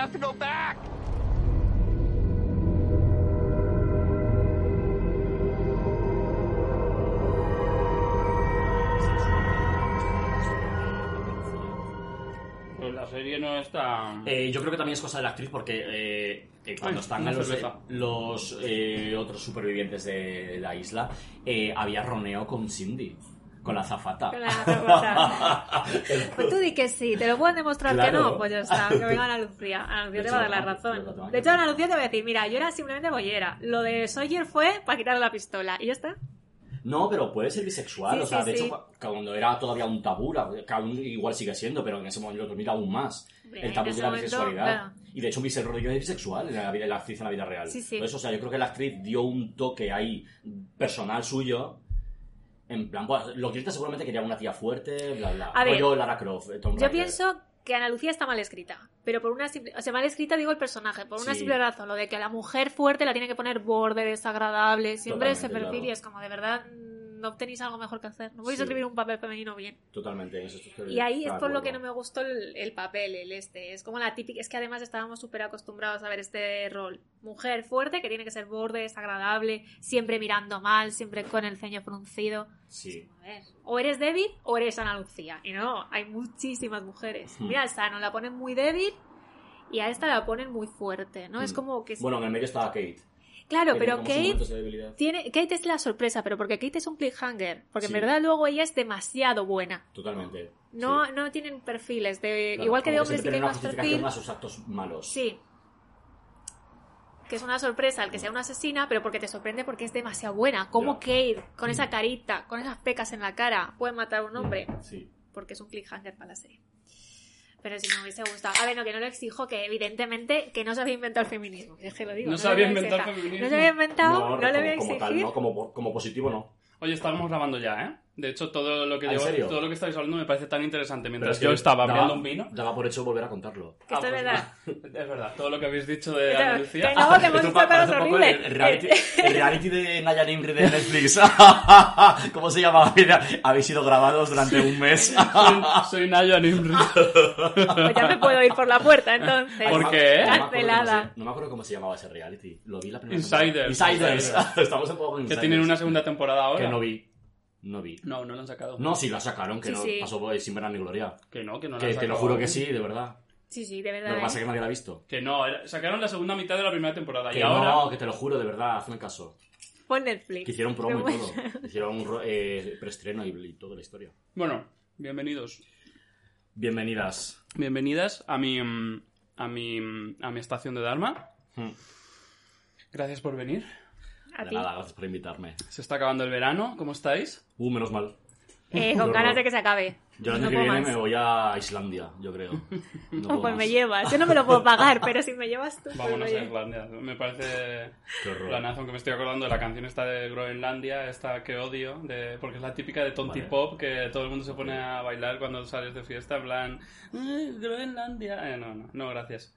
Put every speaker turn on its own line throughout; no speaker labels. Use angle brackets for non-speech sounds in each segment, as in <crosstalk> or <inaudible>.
Have to go back!
Pues la serie no está...
Eh, yo creo que también es cosa de la actriz porque eh, eh, cuando
Ay,
están los, eh, otros supervivientes de la isla, eh, había roneo con Cindy, con la zafata.
Con la. <laughs> Pues tú di que sí, te lo pueden demostrar que
Claro.
no, pues ya está, que venga Ana Lucía. Ana Lucía te va a dar la razón. De hecho, Ana Lucía te va a decir, mira, yo era simplemente bollera. Lo de Sawyer fue para quitarle la pistola. Y ya está.
No, pero puede ser bisexual.
Sí,
o sea,
sí,
de
sí.
hecho, cu- cuando era todavía un tabú, que aún igual sigue siendo, pero en ese momento lo permite aún más.
Hombre,
el tabú de la
momento,
bisexualidad.
claro.
Y de hecho, Michelle Rodríguez es bisexual en la, vida, la actriz en la vida real.
Sí, sí.
Entonces, o sea, yo creo que la actriz dio un toque ahí personal suyo. En plan, pues, lo que seguramente quería una tía fuerte, bla, bla.
A ver,
Rollo Lara Croft, eh, Tomb
Yo pienso que Ana Lucía está mal escrita. Pero por una simple... O sea, mal escrita digo el personaje. Por una
Sí.
simple razón. Lo de que a la mujer fuerte la tiene que poner borde, desagradable. Siempre ese
Totalmente,
perfil
claro.
y es como, de verdad, no tenéis algo mejor que hacer. No podéis
Sí.
escribir un papel femenino bien.
Totalmente. Eso estoy
Y ahí es por lo que no me gustó el, el papel, el este. Es como la típica, es que además estábamos súper acostumbrados a ver este rol. Mujer fuerte que tiene que ser borde, desagradable, siempre mirando mal, siempre con el ceño fruncido.
Sí.
A ver, o eres débil o eres Ana Lucía. Y no, hay muchísimas mujeres.
Hmm.
Mira, a Sano la ponen muy débil y a esta la ponen muy fuerte, ¿no? Es
Hmm.
como que...
Bueno, en el medio estaba Kate.
Claro, pero Kate tiene... Kate es la sorpresa, pero porque Kate es un cliffhanger. Porque
Sí.
en verdad luego ella es demasiado buena.
Totalmente.
No,
sí.
no tienen perfiles. De,
Claro,
igual que de hombres sí que hay más perfil.
sus actos malos.
Sí. Que es una sorpresa el que sea una asesina, pero porque te sorprende porque es demasiado buena. Como. Kate, con esa carita, con esas pecas en la cara, puede matar a un hombre.
Sí.
Porque es un cliffhanger para la serie. Pero si me hubiese gustado. A ver, no, que no lo exijo, que evidentemente que no se había inventado el feminismo. Es que lo digo.
No se
lo
había inventado el feminismo.
No se había inventado, no, le voy a
como, como tal, no, como, como positivo no.
Oye, estamos grabando ya, ¿eh? De hecho, todo lo que
¿Ah,
llevo- todo lo que estáis hablando me parece tan interesante. Mientras
es que
yo estaba
daba-
abriendo un vino.
Daba por hecho volver a contarlo.
Que esto es
pues
verdad. <laughs>
Es verdad, todo lo que habéis dicho de
Claro,
Ana Lucía.
que no, que hemos <laughs> dicho cosas horribles.
El reality, <laughs> el reality de Naya Nimri de Netflix. ¿Cómo se llama? Habéis sido grabados durante un mes.
Soy, soy Naya Nimri.
Pues ya me puedo ir por la puerta, entonces.
¿Por qué?
No me, acuerdo cómo
Cancelada.
se, no me acuerdo cómo se llamaba ese reality. Lo vi la primera
Insiders.
temporada. Insiders. Estamos un poco en
Que
Insiders.
tienen una segunda temporada ahora.
Que no vi. No vi.
No, no lo han sacado.
No, sí la sacaron, que
Sí,
no
sí.
pasó por- sin pena ni gloria.
Que no, que no la
Que
han
te lo
sacado
juro
aún.
que sí, de verdad.
Sí, sí, de
Lo
verdad.
que pasa es
¿eh?
que nadie la ha visto.
Que no, era- sacaron la segunda mitad de la primera temporada.
Que
y ahora.
no, que te lo juro, de verdad, hazme caso.
Pon Netflix.
Que hicieron promo y todo. <laughs> Hicieron un ro- eh, preestreno y, y toda la historia.
Bueno, bienvenidos.
Bienvenidas.
Bienvenidas a mi. mm, a mi. mm, a mi estación de Dharma.
Hmm.
Gracias por venir.
A
De
ti.
nada, gracias por invitarme.
Se está acabando el verano. ¿Cómo estáis?
Uh, menos mal.
Eh, con <laughs> ganas de que se acabe.
Yo el año
No
que viene
más.
me voy a Islandia, yo creo. <laughs> No
Oh, pues me
más.
llevas. Yo no me lo puedo pagar, <laughs> pero si me llevas tú. pues
Vámonos a Islandia. Me parece.
Qué horror.
Planazo, aunque me estoy acordando de la canción esta de Groenlandia, esta que odio, de, porque es la típica de Tonti
Vale.
Pop, que todo el mundo se pone a bailar cuando sales de fiesta, en plan, "Eh, Groenlandia. Eh, no, no, no, gracias.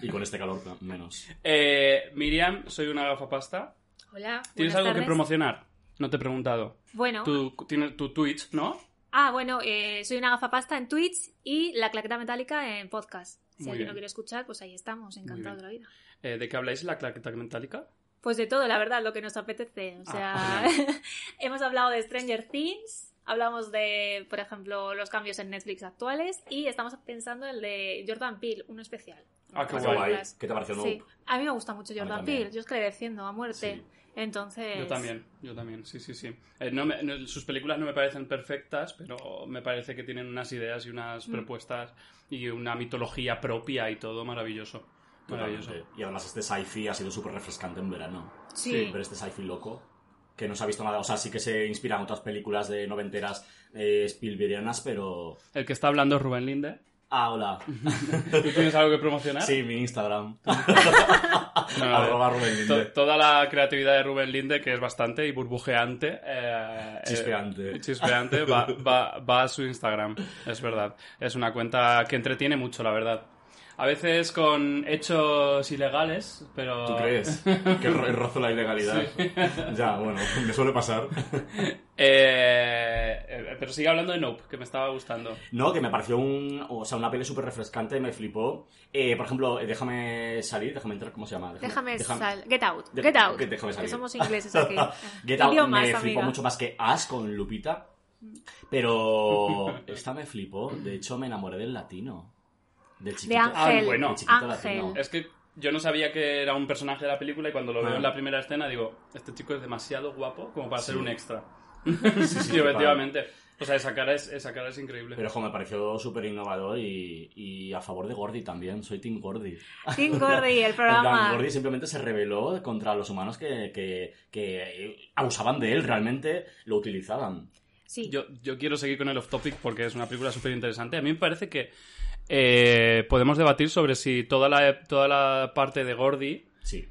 Y con este calor menos.
Eh, Miriam, soy una gafapasta.
Hola.
¿Tienes algo que promocionar? No te he preguntado.
Bueno.
Tu, tienes tu Twitch, ¿no?
Ah, bueno, eh, soy una gafapasta en Twitch y la claqueta metálica en podcast. Si
Muy
alguien
bien.
lo quiere escuchar, pues ahí estamos, encantado de la vida.
Eh, ¿De qué habláis la claqueta metálica?
Pues de todo, la verdad, lo que nos apetece. O
Ah,
sea, <laughs> hemos hablado de Stranger Things, hablamos de, por ejemplo, los cambios en Netflix actuales y estamos pensando en el de Jordan Peele, uno especial.
Ah, qué guay.
¿Qué te pareció
Sí, a mí me gusta mucho Jordan. Peele, yo es que le defiendo a muerte.
Sí.
Entonces...
Yo también, yo también, sí, sí, sí. Eh, no me- no- sus películas no me parecen perfectas, pero me parece que tienen unas ideas y unas
Mm.
propuestas y una mitología propia y todo maravilloso. Maravilloso.
Totalmente. Y además este sci-fi ha sido súper refrescante en verano.
Sí.
Ver este sci-fi loco. Que no se ha visto nada. O sea, sí que se inspira en otras películas de noventeras eh, Spielbergianas, pero...
El que está hablando es Rubén Linde.
Ah, hola. <laughs>
¿Tú tienes algo que promocionar?
Sí, mi Instagram. <laughs>
No, <laughs>
Arroba Rubén
to-
Linde.
toda la creatividad de Rubén Linde, que es bastante y burbujeante. eh,
Chispeante.
eh, chispeante, va, va- va a su Instagram. Es verdad. Es una cuenta que entretiene mucho, la verdad. A veces con hechos ilegales, pero...
¿Tú crees? <laughs> que ro- rozo la ilegalidad. <laughs> Ya, bueno, me suele pasar. <laughs>
Eh, eh, pero sigue hablando de Nope, que me estaba gustando.
No, que me pareció un, o sea, una peli súper refrescante, me flipó. Eh, por ejemplo, eh, Déjame salir, déjame entrar, ¿cómo se llama?
Déjame sal. Get out.
De-
Get out.
que déjame
Que
salir.
somos ingleses aquí.
Get Out
Idiomas,
me flipó
amiga.
mucho más que As con Lupita. Pero esta me flipó. De hecho, me enamoré del latino. Del chiquito.
De Ángel.
Ah, bueno.
Ángel.
latino.
Es que yo no sabía que era un personaje de la película y cuando lo veo
Ah.
en la primera escena digo, este chico es demasiado guapo como para
Sí.
ser un extra.
Sí, sí, <laughs>
Sí, efectivamente. O sea, esa cara es, esa cara es increíble.
Pero ojo, me pareció súper innovador y, y a favor de Gordy también. Soy Team Gordy.
Tim Gordy, el <laughs> programa.
Gordy simplemente se rebeló contra los humanos que, que, que abusaban de él, realmente lo utilizaban.
Sí.
Yo, yo quiero seguir con el off topic porque es una película súper interesante. A mí me parece que eh, podemos debatir sobre si toda la, toda la parte de Gordy
Sí.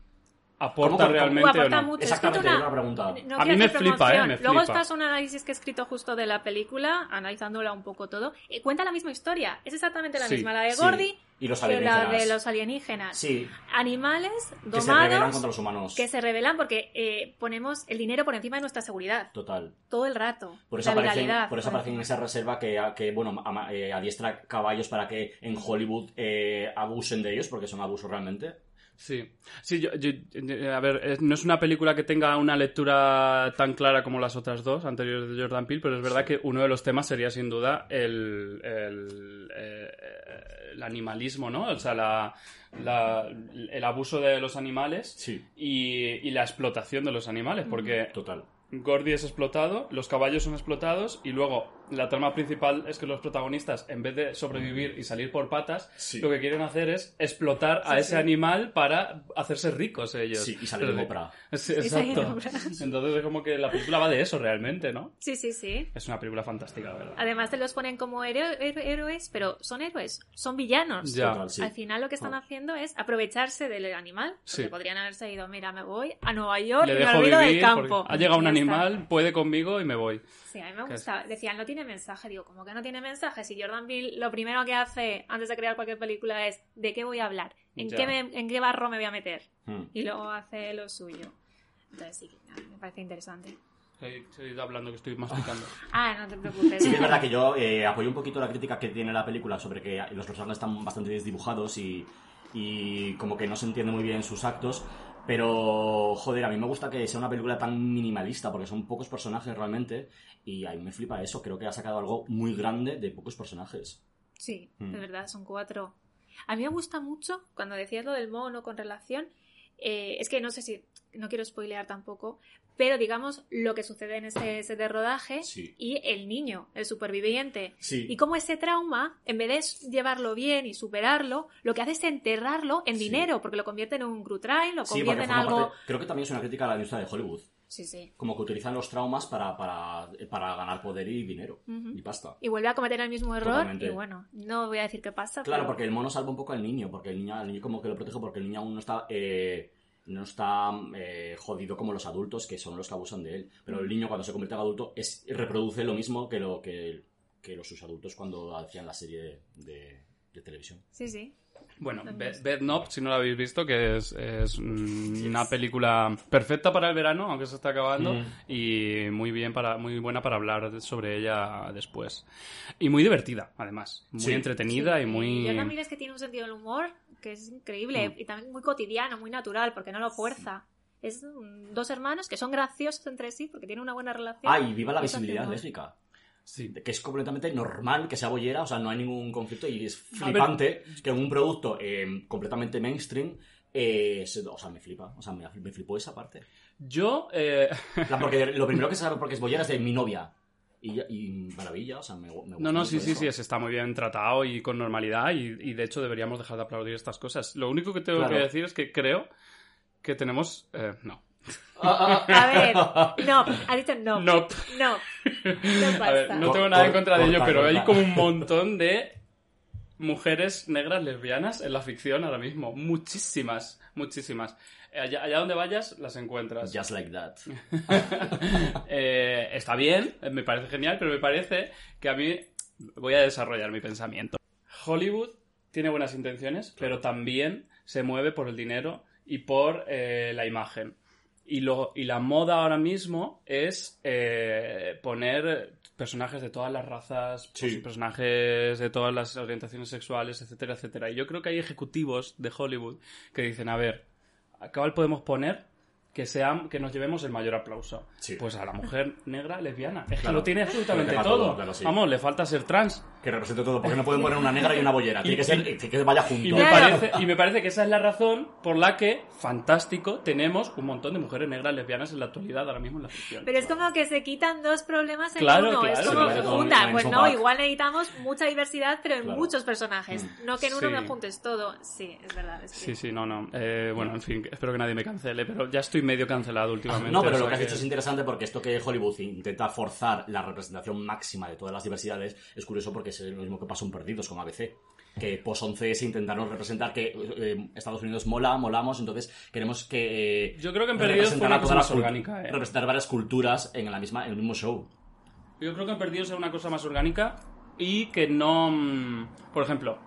Aporta
¿Cómo, cómo,
realmente
aporta
o no.
mucho.
Exactamente, una pregunta.
No
A mí me flipa. ¿eh? Me
Luego
flipa.
paso un análisis que he escrito justo de la película, analizándola un poco todo. Y cuenta la misma historia. Es exactamente la
Sí,
misma, la de
sí.
Gordy
Y los
que la
alienígenas.
de los alienígenas.
Sí,
Animales
que se rebelan
domados
contra los humanos.
que se rebelan porque eh, ponemos el dinero por encima de nuestra seguridad.
Total.
Todo el rato.
Por eso
la
aparecen,
viralidad.
por eso aparecen en esa reserva que, que bueno, eh, adiestra caballos para que en Hollywood eh, abusen de ellos, porque son abusos realmente.
Sí, sí yo, yo- yo- a ver, no es una película que tenga una lectura tan clara como las otras dos anteriores de Jordan Peele, pero es verdad que uno de los temas sería sin duda el, el, eh, el animalismo, ¿no? O sea, la, la- el abuso de los animales
Sí,
y, y la explotación de los animales, porque
total.
Gordy es explotado, los caballos son explotados y luego la trama principal es que los protagonistas, en vez de sobrevivir y salir por patas,
Sí.
lo que quieren hacer es explotar a
Sí,
ese
sí.
animal para hacerse ricos ellos.
Sí, y salir <laughs>
salir en
exacto. Entonces es como que la película va de eso realmente, ¿no?
Sí, sí, sí.
Es una película fantástica, la verdad.
Además te los ponen como héroe- héroe- héroes, pero son héroes, son villanos.
Ya.
Total.
Al final lo que están
Oh.
haciendo es aprovecharse del animal. Porque
Sí.
podrían haberse ido, mira, me voy a Nueva York
Le
y me
dejo
olvido del
vivir
campo.
ha llegado un animal, puede conmigo y me voy.
Sí, a mí me
¿Qué
gusta. Decían, no tiene mensaje. Digo, ¿cómo que no tiene mensaje? Si Jordan Peele lo primero que hace antes de crear cualquier película es ¿de qué voy a hablar? ¿En,
Ya.
qué, me- ¿en qué barro me voy a meter?
Hmm.
Y luego hace lo suyo. Entonces sí, me parece interesante.
He seguido hablando que estoy masticando. <laughs>
Ah, no te preocupes.
Sí es verdad que yo eh, apoyo un poquito la crítica que tiene la película sobre que los personajes están bastante desdibujados y, y como que no se entiende muy bien sus actos. Pero, joder, a mí me gusta que sea una película tan minimalista porque son pocos personajes realmente. Y a mí me flipa eso. Creo que ha sacado algo muy grande de pocos personajes.
Sí,
Mm.
es verdad, son cuatro. A mí me gusta mucho cuando decías lo del mono con relación. eh, es que no sé si. No quiero spoilear tampoco. Pero digamos lo que sucede en ese set de rodaje
Sí.
y el niño, el superviviente.
Sí.
Y cómo ese trauma, en vez de llevarlo bien y superarlo, lo que hace es enterrarlo en
Sí.
dinero, porque lo convierte en un crew trial, lo convierte en algo.
parte- creo que también es una crítica a la industria de Hollywood.
Sí, sí.
Como que utilizan los traumas para, para, para ganar poder y dinero. Y pasta.
Y vuelve a cometer el mismo error.
Totalmente.
Y bueno, no voy a decir qué pasa.
Claro,
pero-
porque el mono salva un poco al niño, porque el niño, el niño como que lo protege porque el niño aún no está, eh, no está eh, jodido como los adultos, que son los que abusan de él. Pero el niño cuando se convierte en adulto es, reproduce lo mismo que, lo, que, que los sus adultos cuando hacían la serie de, de- de televisión.
Sí, sí.
Bueno, Bed Knob, si no la habéis visto, que es, es, una película perfecta para el verano, aunque se está acabando,
Mm.
y muy bien para, muy buena para hablar sobre ella después. Y muy divertida, además. Muy
Sí.
entretenida
Sí,
y muy...
Yo también es que tiene un sentido del humor que es increíble
Mm.
y también muy cotidiano, muy natural, porque no lo fuerza. Es mm, dos hermanos que son graciosos entre sí porque tienen una buena relación.
Ah, y viva la visibilidad lésbica.
Sí.
Que es completamente normal que sea bollera, o sea, no hay ningún conflicto y es flipante que en un producto eh, completamente mainstream, eh, o sea, me flipa, o sea, me, me flipó esa parte.
Yo, eh,
plan, porque <laughs> lo primero que se sabe porque es bollera es de mi novia. Y, y maravilla, o sea, me, me gusta
No, no, sí, sí,
eso.
sí, es- está muy bien tratado y con normalidad y, y de hecho deberíamos dejar de aplaudir estas cosas. Lo único que tengo
Claro.
que decir es que creo que tenemos... eh, no.
Ah, ah,
A ver, no, ha dicho no.
No.
No. No
A ver, no tengo nada en contra de ello, pero hay como un montón de mujeres negras lesbianas en la ficción ahora mismo. Muchísimas, muchísimas. Eh, Allá, allá donde vayas, las encuentras.
Just like that. <laughs>
Eh, está bien, eh, me parece genial, pero me parece que a mí voy a desarrollar mi pensamiento. Hollywood tiene buenas intenciones, pero también se mueve por el dinero y por eh, la imagen. Y, lo, y la moda ahora mismo es eh, poner personajes de todas las razas, pues,
Sí.
personajes de todas las orientaciones sexuales, etcétera, etcétera. Y yo creo que hay ejecutivos de Hollywood que dicen, a ver, ¿a cuál podemos poner que, sean, que nos llevemos el mayor aplauso?
Sí.
Pues a la mujer negra lesbiana. Es que
Claro.
lo tiene absolutamente
Lo
todo.
todo, claro, sí.
Vamos, le falta ser trans.
Que represente todo, porque no pueden poner una negra y una bollera. Tiene que ser que vaya junto.
Y me, parece, y me parece que esa es la razón por la que, fantástico, tenemos un montón de mujeres negras lesbianas en la actualidad ahora mismo en la ficción.
Pero es como que se quitan dos problemas en
Claro,
uno. es
claro,
como
claro,
todo
junta.
en el
Pues no, igual necesitamos mucha diversidad, pero en
Claro.
muchos personajes. No que en uno
Sí.
me juntes todo. Sí, es verdad. es que-
Sí, sí, no, no. Eh, bueno, en fin, espero que nadie me cancele, pero ya estoy medio cancelado últimamente.
No, pero lo que has dicho es interesante porque esto que Hollywood intenta forzar la representación máxima de todas las diversidades es curioso porque es lo mismo que pasó en Perdidos con ABC. Que pos 11 se intentaron representar que eh, Estados Unidos mola, molamos, entonces queremos que. eh,
Yo creo que en Perdidos fue una cosa más orgánica, eh.
Representar varias culturas en, la misma, en el mismo show.
Yo creo que en Perdidos era una cosa más orgánica y que no... mm, Por ejemplo,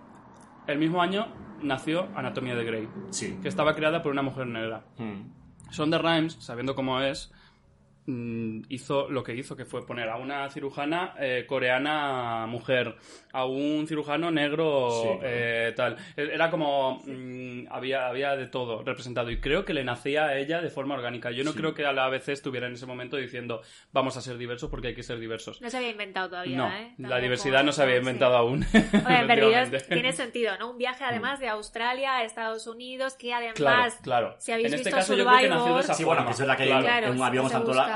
el mismo año nació Anatomía de Grey,
Sí.
que estaba creada por una mujer negra.
Hmm.
Sonda Rhimes, sabiendo cómo es, hizo lo que hizo, que fue poner a una cirujana eh, coreana mujer, a un cirujano negro
Sí, claro.
eh, tal. Era como... mm, había, había de todo representado y creo que le nacía a ella de forma orgánica. Yo no
Sí.
creo que a la ABC estuviera en ese momento diciendo vamos a ser diversos porque hay que ser diversos.
No se había inventado todavía,
No,
¿eh?
la diversidad no se había
sí.
inventado aún.
Perdidos <laughs>
efectivamente.
tiene sentido, ¿no? Un viaje
Mm.
además de Australia a Estados Unidos, que además,
Claro, claro.
si habéis
en este
visto
caso yo creo que nació de esa
Sí, bueno,
forma.
que es verdad que
Claro.
En un avión.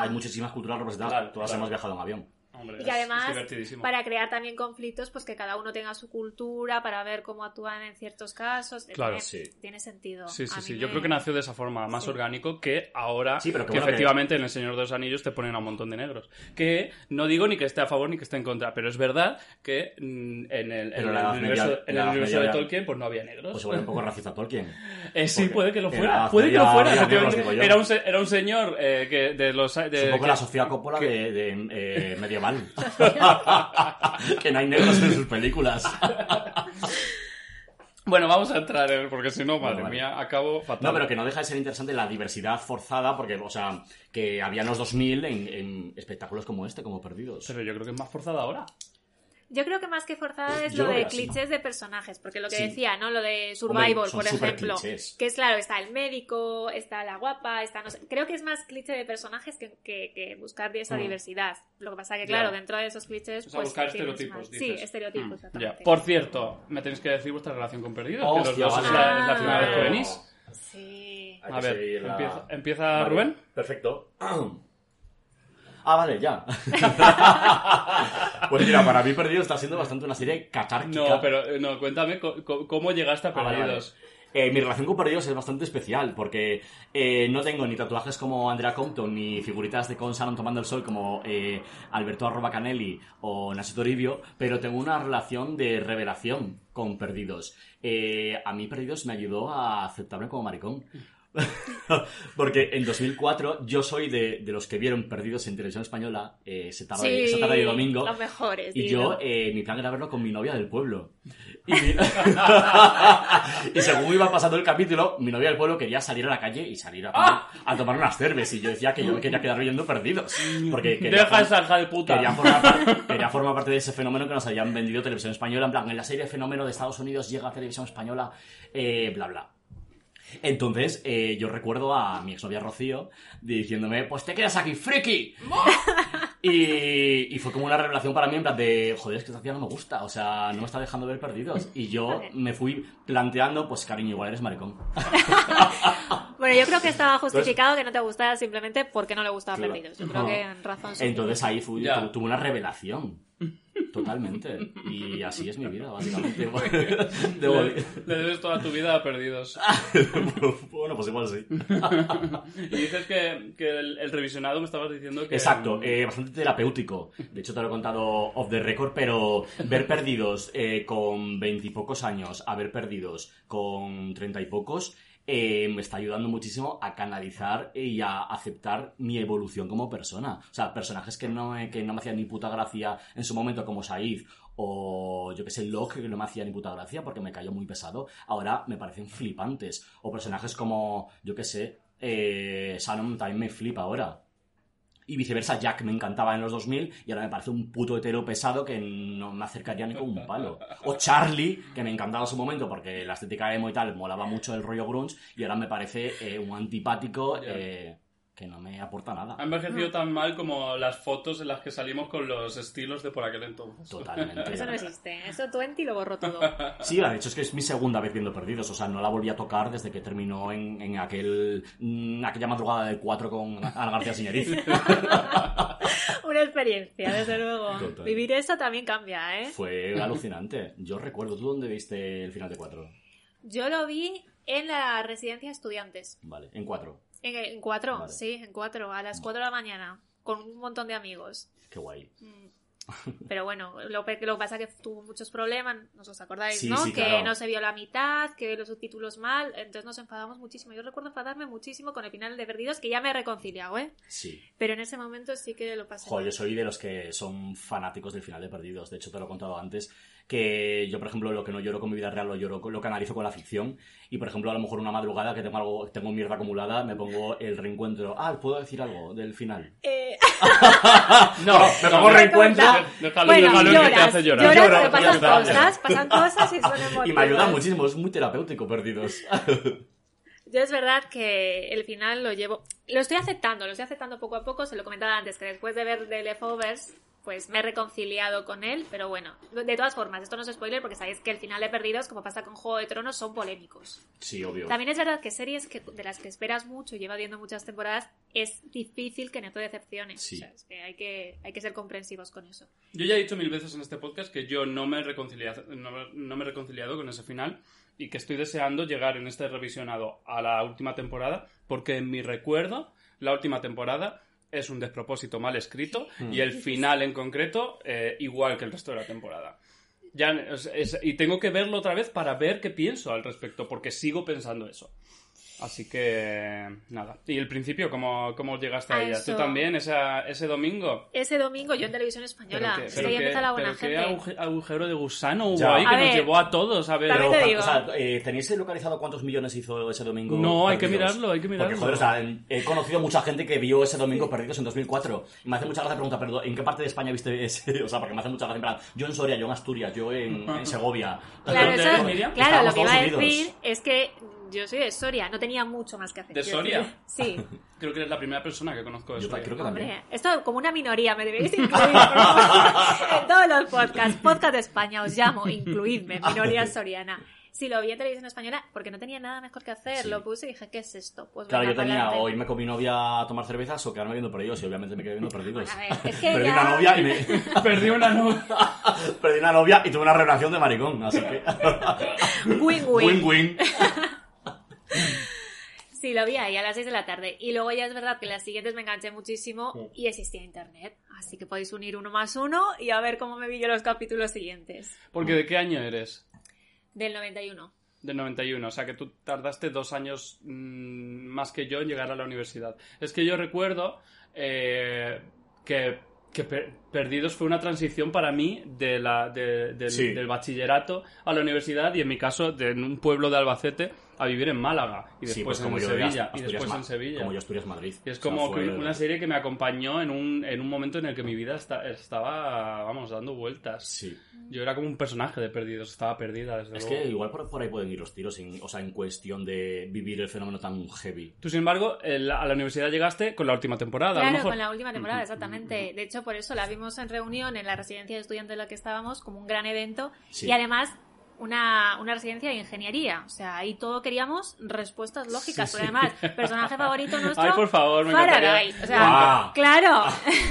Hay muchísimas culturas representadas.
Claro,
Todas
claro.
hemos viajado en avión.
Hombre,
Y que además, para crear también conflictos, pues que cada uno tenga su cultura, para ver cómo actúan en ciertos casos.
Claro,
tiene,
sí.
tiene sentido.
Sí, sí, sí.
mí
Yo
me-
creo que nació de esa forma, más
Sí.
orgánico, que ahora
Sí, pero que
que
bueno que-
efectivamente en El Señor de los Anillos te ponen a un montón de negros. Que no digo ni que esté a favor ni que esté en contra, pero es verdad que mm, en el, en el universo,
Media-
en el universo
Media-
de Tolkien pues no había negros.
Pues se vuelve un poco racista Tolkien. <laughs>
Eh, sí, puede que lo fuera.
la
Puede que lo
Media
fuera, efectivamente. Era un, era un señor eh, que de los... De,
un poco
que-
la Sofía Coppola de, de, <laughs> que no hay negros en sus películas. <laughs>
Bueno, vamos a entrar en... Porque si no, madre
vale.
mía, acabo fatal.
No, pero que no deja de ser interesante la diversidad forzada, porque, o sea, que había en los 2000 en, en espectáculos como este, como Perdidos.
Pero yo creo que es más forzada ahora.
Yo creo que más que forzada es
Yo
lo de clichés de personajes, porque lo que
Sí.
decía, ¿no? Lo de Survivor,
son
por ejemplo,
clichés.
que es claro, está el médico, está la guapa, está no sé, creo que es más cliché de personajes que, que- que buscar esa
Mm.
diversidad. Lo que pasa que claro, dentro de esos clichés
O sea,
pues
buscar estereotipos, dices.
Sí, estereotipos,
Mm. Por cierto, me tenéis que decir vuestra relación con Perdidos. que los dos es la, es la primera vez que
Ah.
venís.
Sí.
Hay
A ver, empieza, empieza
Vale,
Rubén.
Perfecto. <clears throat> Ah, vale, ya. <laughs> pues mira, para mí Perdidos está siendo bastante una serie catárquica.
No, pero eh, no, cuéntame cómo llegaste a
Ah, vale,
Perdidos.
Eh, mi relación con Perdidos es bastante especial porque eh, no tengo ni tatuajes como Andrea Compton ni figuritas de Con Salon tomando el sol como eh, Alberto Arroba Canelli o Nacho Toribio, pero tengo una relación de revelación con Perdidos. A mí Perdidos me ayudó a aceptarme como maricón. <laughs> Porque en 2004 yo soy de, de los que vieron Perdidos en televisión española eh, ese tarde,
Sí,
esa tarde de domingo.
Los mejores.
Y yo, eh, mi plan era verlo con mi novia del pueblo. <laughs> Y, <laughs> y según iba pasando el capítulo, mi novia del pueblo quería salir a la calle y salir a, tomar- a tomar unas cervezas. Y yo decía que yo me quería quedar viendo perdidos. Porque quería,
Deja esa hija de puta.
quería formar, par- quería formar parte de ese fenómeno que nos habían vendido televisión española. En plan, en la serie Fenómeno de Estados Unidos llega a televisión española, eh, bla, bla. Entonces, eh, yo recuerdo a mi exnovia Rocío diciéndome, pues te quedas aquí, friki. <laughs> Y, y fue como una revelación para mí en plan de, joder, es que esta tía no me gusta, o sea, no me está dejando ver perdidos. Y yo me fui planteando, pues cariño, igual eres maricón. <laughs>
Bueno, yo creo que estaba justificado que no te gustara simplemente porque no le gustaba
Claro.
Perdidos. Yo creo que en razón
Entonces ahí fui, tu- tuve una revelación. Totalmente. Y así es mi vida, básicamente. <laughs> Debo-
Le, le debes toda tu vida a Perdidos. <laughs>
bueno, pues igual sí.
Y dices que, que el, el revisionado me estabas diciendo que...
Exacto, eh, bastante terapéutico. De hecho, te lo he contado off the record, pero ver perdidos eh, con veintipocos años a ver perdidos con treinta y pocos eh, me está ayudando muchísimo a canalizar y a aceptar mi evolución como persona. O sea, personajes que no, me- que no me hacían ni puta gracia en su momento, como Said o yo que sé, Locke, que no me hacía ni puta gracia porque me cayó muy pesado, ahora me parecen flipantes. O personajes como, yo que sé, eh, Shannon también me flipa ahora. Y viceversa, Jack me encantaba en los 2000 y ahora me parece un puto hetero pesado que no me acercaría ni con un palo. O Charlie, que me encantaba en su momento porque la estética emo y tal molaba mucho el rollo grunge y ahora me parece eh, un antipático eh, que no me aporta nada.
Ha envejecido tan mal como las fotos en las que salimos con los estilos de por aquel entonces.
Totalmente.
Eso no existe. Eso Twenty lo borró todo. <laughs>
Sí, de hecho es que es mi segunda vez viendo Perdidos. O sea, no la volví a tocar desde que terminó en, en aquel, mm, aquella madrugada del 4 con Ana García Señoriz. <laughs>
Una experiencia, desde luego.
Total.
Vivir eso también cambia, ¿eh?
Fue alucinante. Yo recuerdo, ¿tú dónde viste el final de 4?
Yo lo vi en la residencia de estudiantes.
Vale, en 4.
En, en cuatro,
Vale.
sí, en cuatro, a las cuatro de la mañana, con un montón de amigos.
Qué guay.
Pero bueno, lo, que pasa es que tuvo muchos problemas, ¿no os acordáis,
Sí,
no?
sí,
que
claro.
no se vio la mitad, que los subtítulos mal, entonces nos enfadamos muchísimo. Yo recuerdo enfadarme muchísimo con el final de Perdidos, que ya me he reconciliado, ¿eh?
Sí.
Pero en ese momento sí que lo pasé.
Joder, yo soy de los que son fanáticos del final de Perdidos. De hecho, te lo he contado antes. Que yo, por ejemplo, lo que no lloro con mi vida real lo lloro con lo que analizo con la ficción. Y, por ejemplo, a lo mejor una madrugada que tengo algo, tengo mierda acumulada, me pongo el reencuentro. Ah, ¿puedo decir algo del final?
Eh,
No,
me pongo reencuentro.
Déjalo,
bueno,
déjalo que te
lloras,
hace llorar.
lloras,
Lloro,
pero
ya
pasan cosas, pasan cosas y.
Y me ayuda muchísimo, es muy terapéutico Perdidos.
Yo es verdad que el final lo llevo. Lo estoy aceptando, lo estoy aceptando poco a poco. Se lo comentaba antes, que después de ver The Leftovers, pues me he reconciliado con él. Pero bueno, de todas formas, esto no es spoiler porque sabéis que el final de Perdidos, como pasa con Juego de Tronos, son polémicos.
Sí, obvio.
También es verdad que series que, de las que esperas mucho y llevas viendo muchas temporadas, es difícil que no te decepciones.
Sí.
O sea, es que hay, que hay que ser comprensivos con eso.
Yo ya he dicho mil veces en este podcast que yo no me he reconciliado, no, no me he reconciliado con ese final y que estoy deseando llegar en este revisionado a la última temporada porque en mi recuerdo la última temporada es un despropósito mal escrito y el final en concreto eh, igual que el resto de la temporada. Ya, es- es- y tengo que verlo otra vez para ver qué pienso al respecto porque sigo pensando eso. Así que nada. ¿Y el principio cómo, cómo llegaste a
A
ella?
eso.
¿Tú también esa- ese domingo?
Ese domingo yo en televisión española,
qué-
es que ahí empieza la buena
pero qué
gente.
aguje- agujero de gusano hubo
Ya.
ahí
A
que nos
ver,
llevó a todos a ver.
también te
Pero,
digo.
o sea, eh, ¿tenéis localizado cuántos millones hizo ese domingo?
No, hay que
Perdidos?
mirarlo, hay que mirarlo.
Porque, joder, o sea, he conocido mucha gente que vio ese domingo Perdidos en 2004. Y me hace mucha gracia preguntar, pero ¿en qué parte de España viste ese? <laughs> O sea, porque me hace mucha gracia. en plan, Yo en Soria, yo en Asturias, yo en, en Segovia.
Claro,
¿Dónde <laughs>
eso- claro, lo que iba a decir es que yo soy de Soria, no tenía mucho más que hacer.
¿De Soria? <laughs>
Sí. <laughs>
Creo que eres la primera persona que conozco de
Yo creo que también.
Hombre, esto como una minoría me debéis <laughs> incluir. por favor. en todos los podcasts, podcast de España, os llamo, incluidme, minoría soriana. Sí, lo vi en televisión española porque no tenía nada mejor que hacer.
Sí.
Lo puse y dije, ¿qué es esto? Pues
Claro, yo tenía o irme con mi novia a tomar cervezas o quedarme viendo Perdidos. Y obviamente me quedé viendo Perdidos.
A ver, es que
Perdí
ya-
una novia y me...
Perdí una novia.
Perdí una novia y tuve una relación de maricón, así que...
Win-win.
Win-win.
Sí, lo vi ahí a las 6 de la tarde. Y luego ya es verdad que las siguientes me enganché muchísimo y existía internet. Así que podéis unir uno más uno y a ver cómo me vi yo los capítulos siguientes.
Porque ¿de qué año eres?
Del 91.
Del 91, o sea que tú tardaste dos años mm, más que yo en llegar a la universidad. Es que yo recuerdo eh, que, que Per- Perdidos fue una transición para mí de la, de- del,
Sí.
del bachillerato a la universidad y en mi caso de en un pueblo de Albacete a vivir en Málaga y
Sí,
después
pues como
en
yo
Sevilla y después
Ma-
en Sevilla.
Como yo Asturias Madrid.
Y es
O sea,
como
fue-
que una serie que me acompañó en un, en un momento en el que mi vida esta- estaba, vamos, dando vueltas.
Sí.
Yo era como un personaje de Perdidos, estaba perdida desde
Es
luego.
que igual por, por ahí pueden ir los tiros, en- o sea, en cuestión de vivir el fenómeno tan heavy.
Tú, sin embargo, el- a la universidad llegaste con la última temporada. a lo
Claro,
mejor.
con la última temporada, exactamente. De hecho, por eso la vimos en reunión en la residencia de estudiantes en la que estábamos, como un gran evento.
Sí.
Y además, una, una residencia de ingeniería. O sea, ahí todo queríamos respuestas lógicas.
Sí,
Pero
sí.
además, personaje favorito nuestro.
Ay, por favor, me
Faraday.
encantaría.
O sea, claro.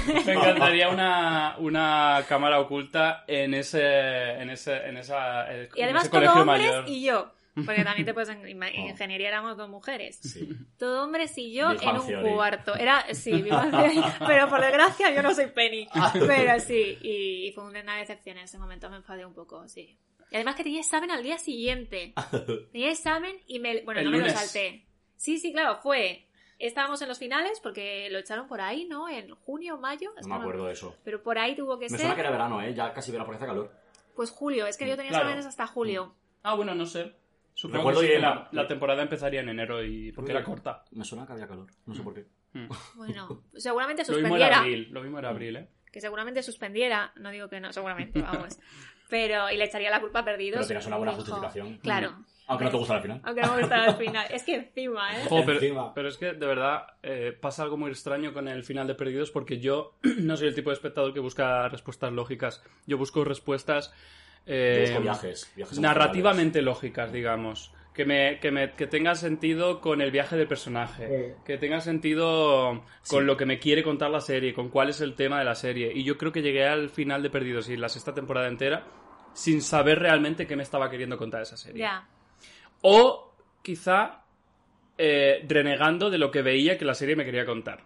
<laughs>
Me encantaría una, una cámara oculta en ese, en ese, en esa, eh,
Y
en
además
ese
todo hombres
mayor.
y yo. Porque <laughs> también te puedes... En en ingeniería éramos dos mujeres.
Sí.
Todo hombres y yo
Big
en un
Theory.
cuarto. Era, sí, <laughs> pero por desgracia yo no soy Penny. Pero sí, y, y fue una decepción en ese momento, me enfadé un poco, sí. Y además que tenía examen al día siguiente. <laughs> Tenía examen y me... Bueno,
El
no me lo salté. Sí, sí, claro, fue... Estábamos en los finales porque lo echaron por ahí, ¿no? En junio, mayo.
No me acuerdo de eso.
Pero por ahí tuvo que
Me
ser...
suena que era verano, ¿eh? Ya casi verano porque hace calor.
Pues julio, es que yo tenía
Claro.
exámenes hasta julio.
Ah, bueno, no sé. Supongo
Recuerdo
que sí,
bien.
que la, la temporada empezaría en enero y porque
Uy.
era corta.
Me suena que había calor, no sé por qué.
Bueno, <laughs> seguramente
Lo mismo era
suspendiera.
abril, lo mismo era abril, ¿eh?
Que seguramente suspendiera. No digo que no, seguramente, vamos. <laughs> Pero, y le echaría la culpa a perdidos.
Pero tienes una buena
Dijo,
justificación.
Claro.
Aunque no te gusta al final.
Aunque no me gustara al final. Es que encima, ¿eh?
Jo, pero,
Encima.
pero es que de verdad eh, pasa algo muy extraño con el final de Perdidos porque yo <clears throat> no soy el tipo de espectador que busca respuestas lógicas. Yo busco respuestas eh,
Yo busco viajes, viajes
narrativamente lógicas, digamos. Que, me, que, me, que tenga sentido con el viaje del personaje, que tenga sentido con
Sí.
lo que me quiere contar la serie, con cuál es el tema de la serie. Y yo creo que llegué al final de Perdidos y la sexta temporada entera sin saber realmente qué me estaba queriendo contar esa serie.
Ya.
O quizá eh, renegando de lo que veía que la serie me quería contar.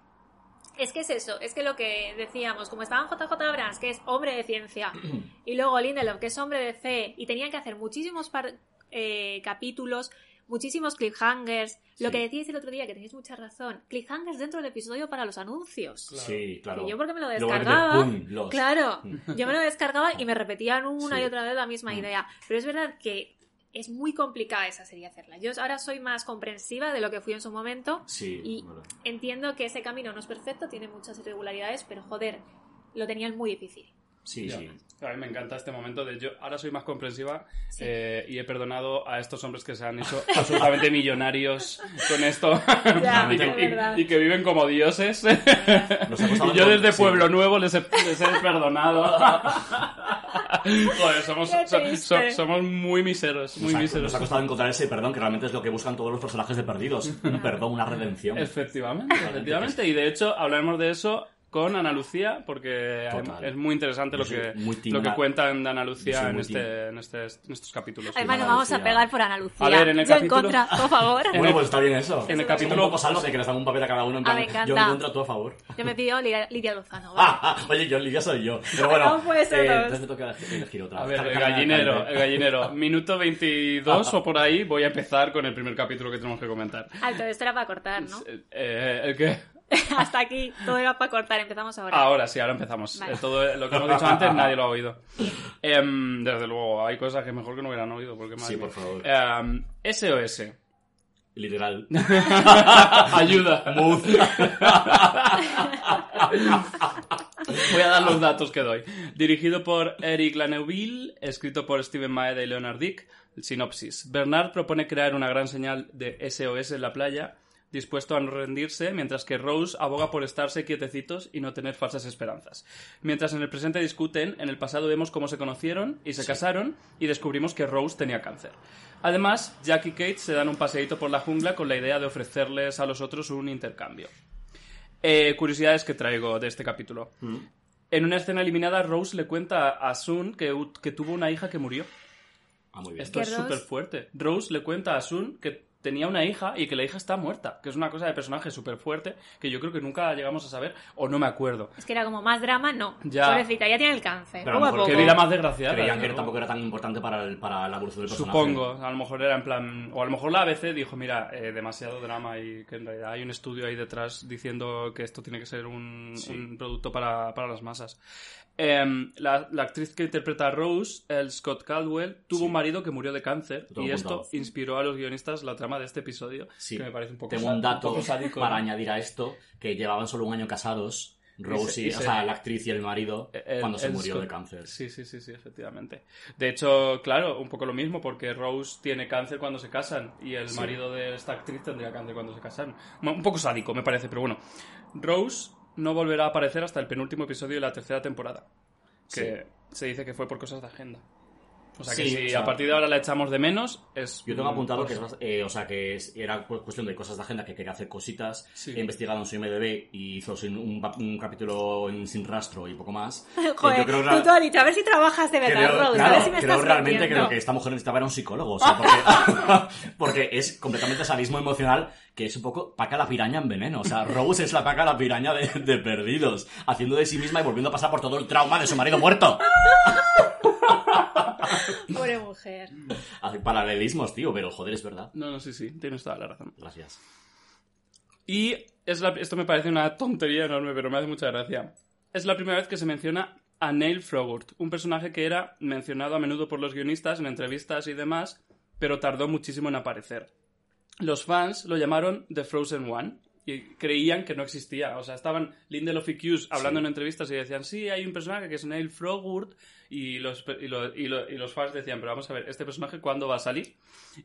Es que es eso, es que lo que decíamos, como estaban JJ Abrams, que es hombre de ciencia, <clears throat> y luego Lindelof, que es hombre de fe, y tenían que hacer muchísimos par- eh, capítulos, muchísimos cliffhangers. Lo que decíais el otro día, que tenéis mucha razón, cliffhangers dentro del episodio para los anuncios.
Sí, claro.
Que yo porque me lo
Luego
descargaba. Claro, <laughs> yo me lo descargaba y me repetían una
Sí.
y otra vez la misma
Mm.
idea. Pero es verdad que es muy complicada esa serie hacerla. Yo ahora soy más comprensiva de lo que fui en su momento.
Sí,
Y
bueno.
entiendo que ese camino no es perfecto, tiene muchas irregularidades, pero joder, lo tenían muy difícil.
Sí, sí.
A mí me encanta este momento de yo ahora soy más comprensiva
Sí.
eh, y he perdonado a estos hombres que se han hecho <laughs> absolutamente millonarios con esto
Ya, <laughs>
y, que,
es verdad.
y- y que viven como dioses. <laughs> Y yo desde
sí.
Pueblo Nuevo les he, les he perdonado. Joder, somos, so- somos muy miseros, muy
Nos ha,
miseros.
nos ha costado encontrar ese perdón, que realmente es lo que buscan todos los personajes de perdidos. Un perdón, una redención.
Efectivamente, efectivamente. Y de hecho hablaremos de eso con Ana Lucía, porque
Total.
es muy interesante lo que, lo que
Ana-
cuentan de Ana Lucía en, este, en, este- en estos capítulos.
Además, nos vamos a pegar por Ana Lucía.
A ver, en el
Yo en
capítulo-
contra, por favor.
En <laughs>
Bueno, pues está bien eso.
en el
Es
capítulo-
un poco que les dan un papel a cada uno en
Ah,
plan,
me
yo en contra, tú a favor.
Yo me pidió Lidia, Lidia Lozano. ¿vale?
Ah, <laughs> ah, oye, yo, Lidia soy yo. Pero bueno, <laughs>
No puede ser
eh, entonces te toca elegir otra.
A ver, el gallinero, el gallinero. Minuto 22 o por ahí voy a empezar con el primer capítulo que tenemos que comentar.
Alto, esto era para cortar, ¿no?
Eh, ¿El qué? <laughs>
Hasta aquí, todo era para cortar, empezamos ahora.
Ahora sí, ahora empezamos.
Vale.
Eh, todo lo que hemos dicho antes <laughs> nadie lo ha oído. Em, desde luego, hay cosas que mejor que no hubieran oído. Porque, madre
Sí,
mía.
por favor.
Em, SOS.
Literal. <laughs>
Ayuda. Voy a dar los datos que doy. Dirigido por Eric Laneuville, escrito por Steven Maeda y Leonard Dick. Sinopsis. Bernard propone crear una gran señal de SOS en la playa, dispuesto a no rendirse, mientras que Rose aboga por estarse quietecitos y no tener falsas esperanzas. Mientras en el presente discuten, en el pasado vemos cómo se conocieron y se casaron y descubrimos que Rose tenía cáncer. Además, Jack y Kate se dan un paseíto por la jungla con la idea de ofrecerles a los otros un intercambio. Eh, curiosidades que traigo de este capítulo.
Mm.
En una escena eliminada, Rose le cuenta a Sun que, que tuvo una hija que murió.
Ah, muy bien.
Esto
¿Que
es súper fuerte. Rose le cuenta a Sun que tenía una hija y que la hija está muerta, que es una cosa de personaje súper fuerte que yo creo que nunca llegamos a saber o no me acuerdo.
Es que era como más drama, no.
Ya.
Pobrecita, ya tiene el cáncer.
Pero a lo mejor
poco.
Qué vida más desgraciada.
Creían que
¿no?
tampoco era tan importante para, el- para la evolución del personaje.
Supongo, a lo mejor era en plan, o a lo mejor la ABC dijo, mira, eh, demasiado drama y que en realidad hay un estudio ahí detrás diciendo que esto tiene que ser un,
Sí.
un producto para, para las masas. Em, la, la actriz que interpreta a Rose, el Scott Caldwell, tuvo
Sí.
un marido que murió de cáncer y esto inspiró a los guionistas la trama de este episodio,
Sí.
que me parece un poco,
Tengo un dato
sádico,
para
¿no?
añadir a esto, que llevaban solo un año casados, Rose
se-
y,
y
o
se-
sea, la actriz y el marido,
El-
cuando se murió
Scott-
de cáncer.
Sí, sí, sí, sí, efectivamente. De hecho, claro, un poco lo mismo, porque Rose tiene cáncer cuando se casan y el
Sí.
marido de esta actriz tendría cáncer cuando se casan. Un poco sádico, me parece, pero bueno. Rose no volverá a aparecer hasta el penúltimo episodio de la tercera temporada, que se dice que fue por cosas de agenda. O sea que
Sí,
si
o sea-
a partir de ahora la echamos de menos, es...
Yo tengo apuntado
por-
que es, eh, o sea, que es- era cu- cuestión de cosas de agenda, que quería hacer cositas.
Sí.
He investigado en su IMDB y hizo sin- un, un capítulo en- sin rastro y poco más. <laughs>
Joder,
Eh, yo creo,
tú, tú has dicho, a ver si trabajas de verdad,
creo-
Rose, a
claro,
ver si me
creo
estás
realmente que lo que esta mujer necesitaba era un psicólogo. O sea, porque, <laughs> <laughs> porque es completamente sadismo emocional que es un poco paca la piraña en veneno. O sea, Rose es la paca la piraña de, de perdidos, haciendo de sí misma y volviendo a pasar por todo el trauma de su marido muerto. <laughs>
Pobre mujer.
Hace paralelismos, tío, pero joder, es verdad.
No, no, sí, sí, tienes toda la razón.
Gracias.
Y es la- esto me parece una tontería enorme, pero me hace mucha gracia. Es la primera vez que se menciona a Neil Frogurt, un personaje que era mencionado a menudo por los guionistas en entrevistas y demás, pero tardó muchísimo en aparecer. Los fans lo llamaron The Frozen One y creían que no existía. O sea, estaban Lindelof y Hughes hablando
Sí.
en entrevistas y decían, sí, hay un personaje que es Neil Frogurt y los, y, lo- y lo- y los fans decían, pero vamos a ver, ¿este personaje cuándo va a salir?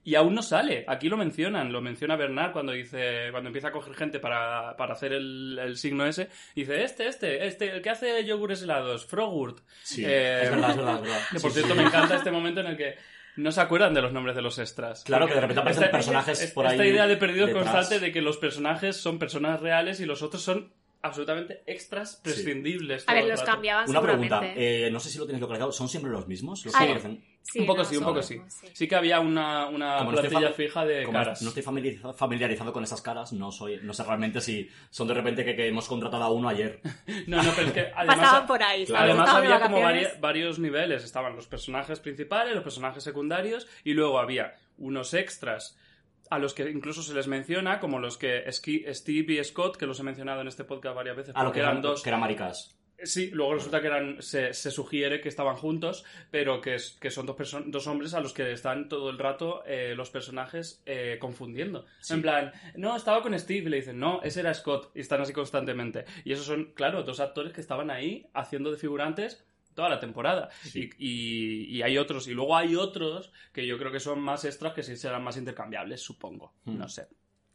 Y aún no sale. Aquí lo mencionan. Lo menciona Bernard cuando dice cuando empieza a coger gente para, para hacer el, el signo ese. Dice, este, este, este, el que hace yogures helados, Frogurt.
Sí,
Eh,
es verdad, es verdad, es verdad.
Que por
Sí,
cierto
sí.
me encanta este momento en el que no se acuerdan de los nombres de los extras.
Claro, que de repente aparecen
esta-
personajes
esta-
por ahí
Esta idea de perdidos
detrás.
constante de que los personajes son personas reales y los otros son absolutamente extras prescindibles.
A
todo
ver, los
rato.
cambiaban
Una pregunta, eh, no sé si lo tienes localizado, ¿son siempre los mismos? Los
A
que?
Sí,
un poco
no,
sí, un poco sí.
mismos,
Sí que había una, una
Como no estoy
plantilla
fam-
fija de
Como
caras.
no estoy familiariza- familiarizado con esas caras, no soy, no sé realmente si son de repente que, que hemos contratado a uno ayer. <laughs>
No, no, pero es que <laughs> además,
Pasaban por ahí.
Claro.
además había como vari- varios niveles. Estaban los personajes principales, los personajes secundarios y luego había unos extras a los que incluso se les menciona, como los que Steve y Scott, que los he mencionado en este podcast varias veces,
A lo
porque
que
eran
eran,
dos
que eran maricas.
Sí, luego resulta que eran, se, se sugiere que estaban juntos, pero que, es- que son dos, dos hombres a los que están todo el rato eh, los personajes eh, confundiendo.
Sí.
En plan, no, estaba con Steve, y le dicen, no, ese era Scott, y están así constantemente. Y esos son, claro, dos actores que estaban ahí haciendo de figurantes toda la temporada.
Sí.
Y, y- y hay otros, y luego hay otros que yo creo que son más extras que sí serán más intercambiables, supongo.
Hmm.
No sé.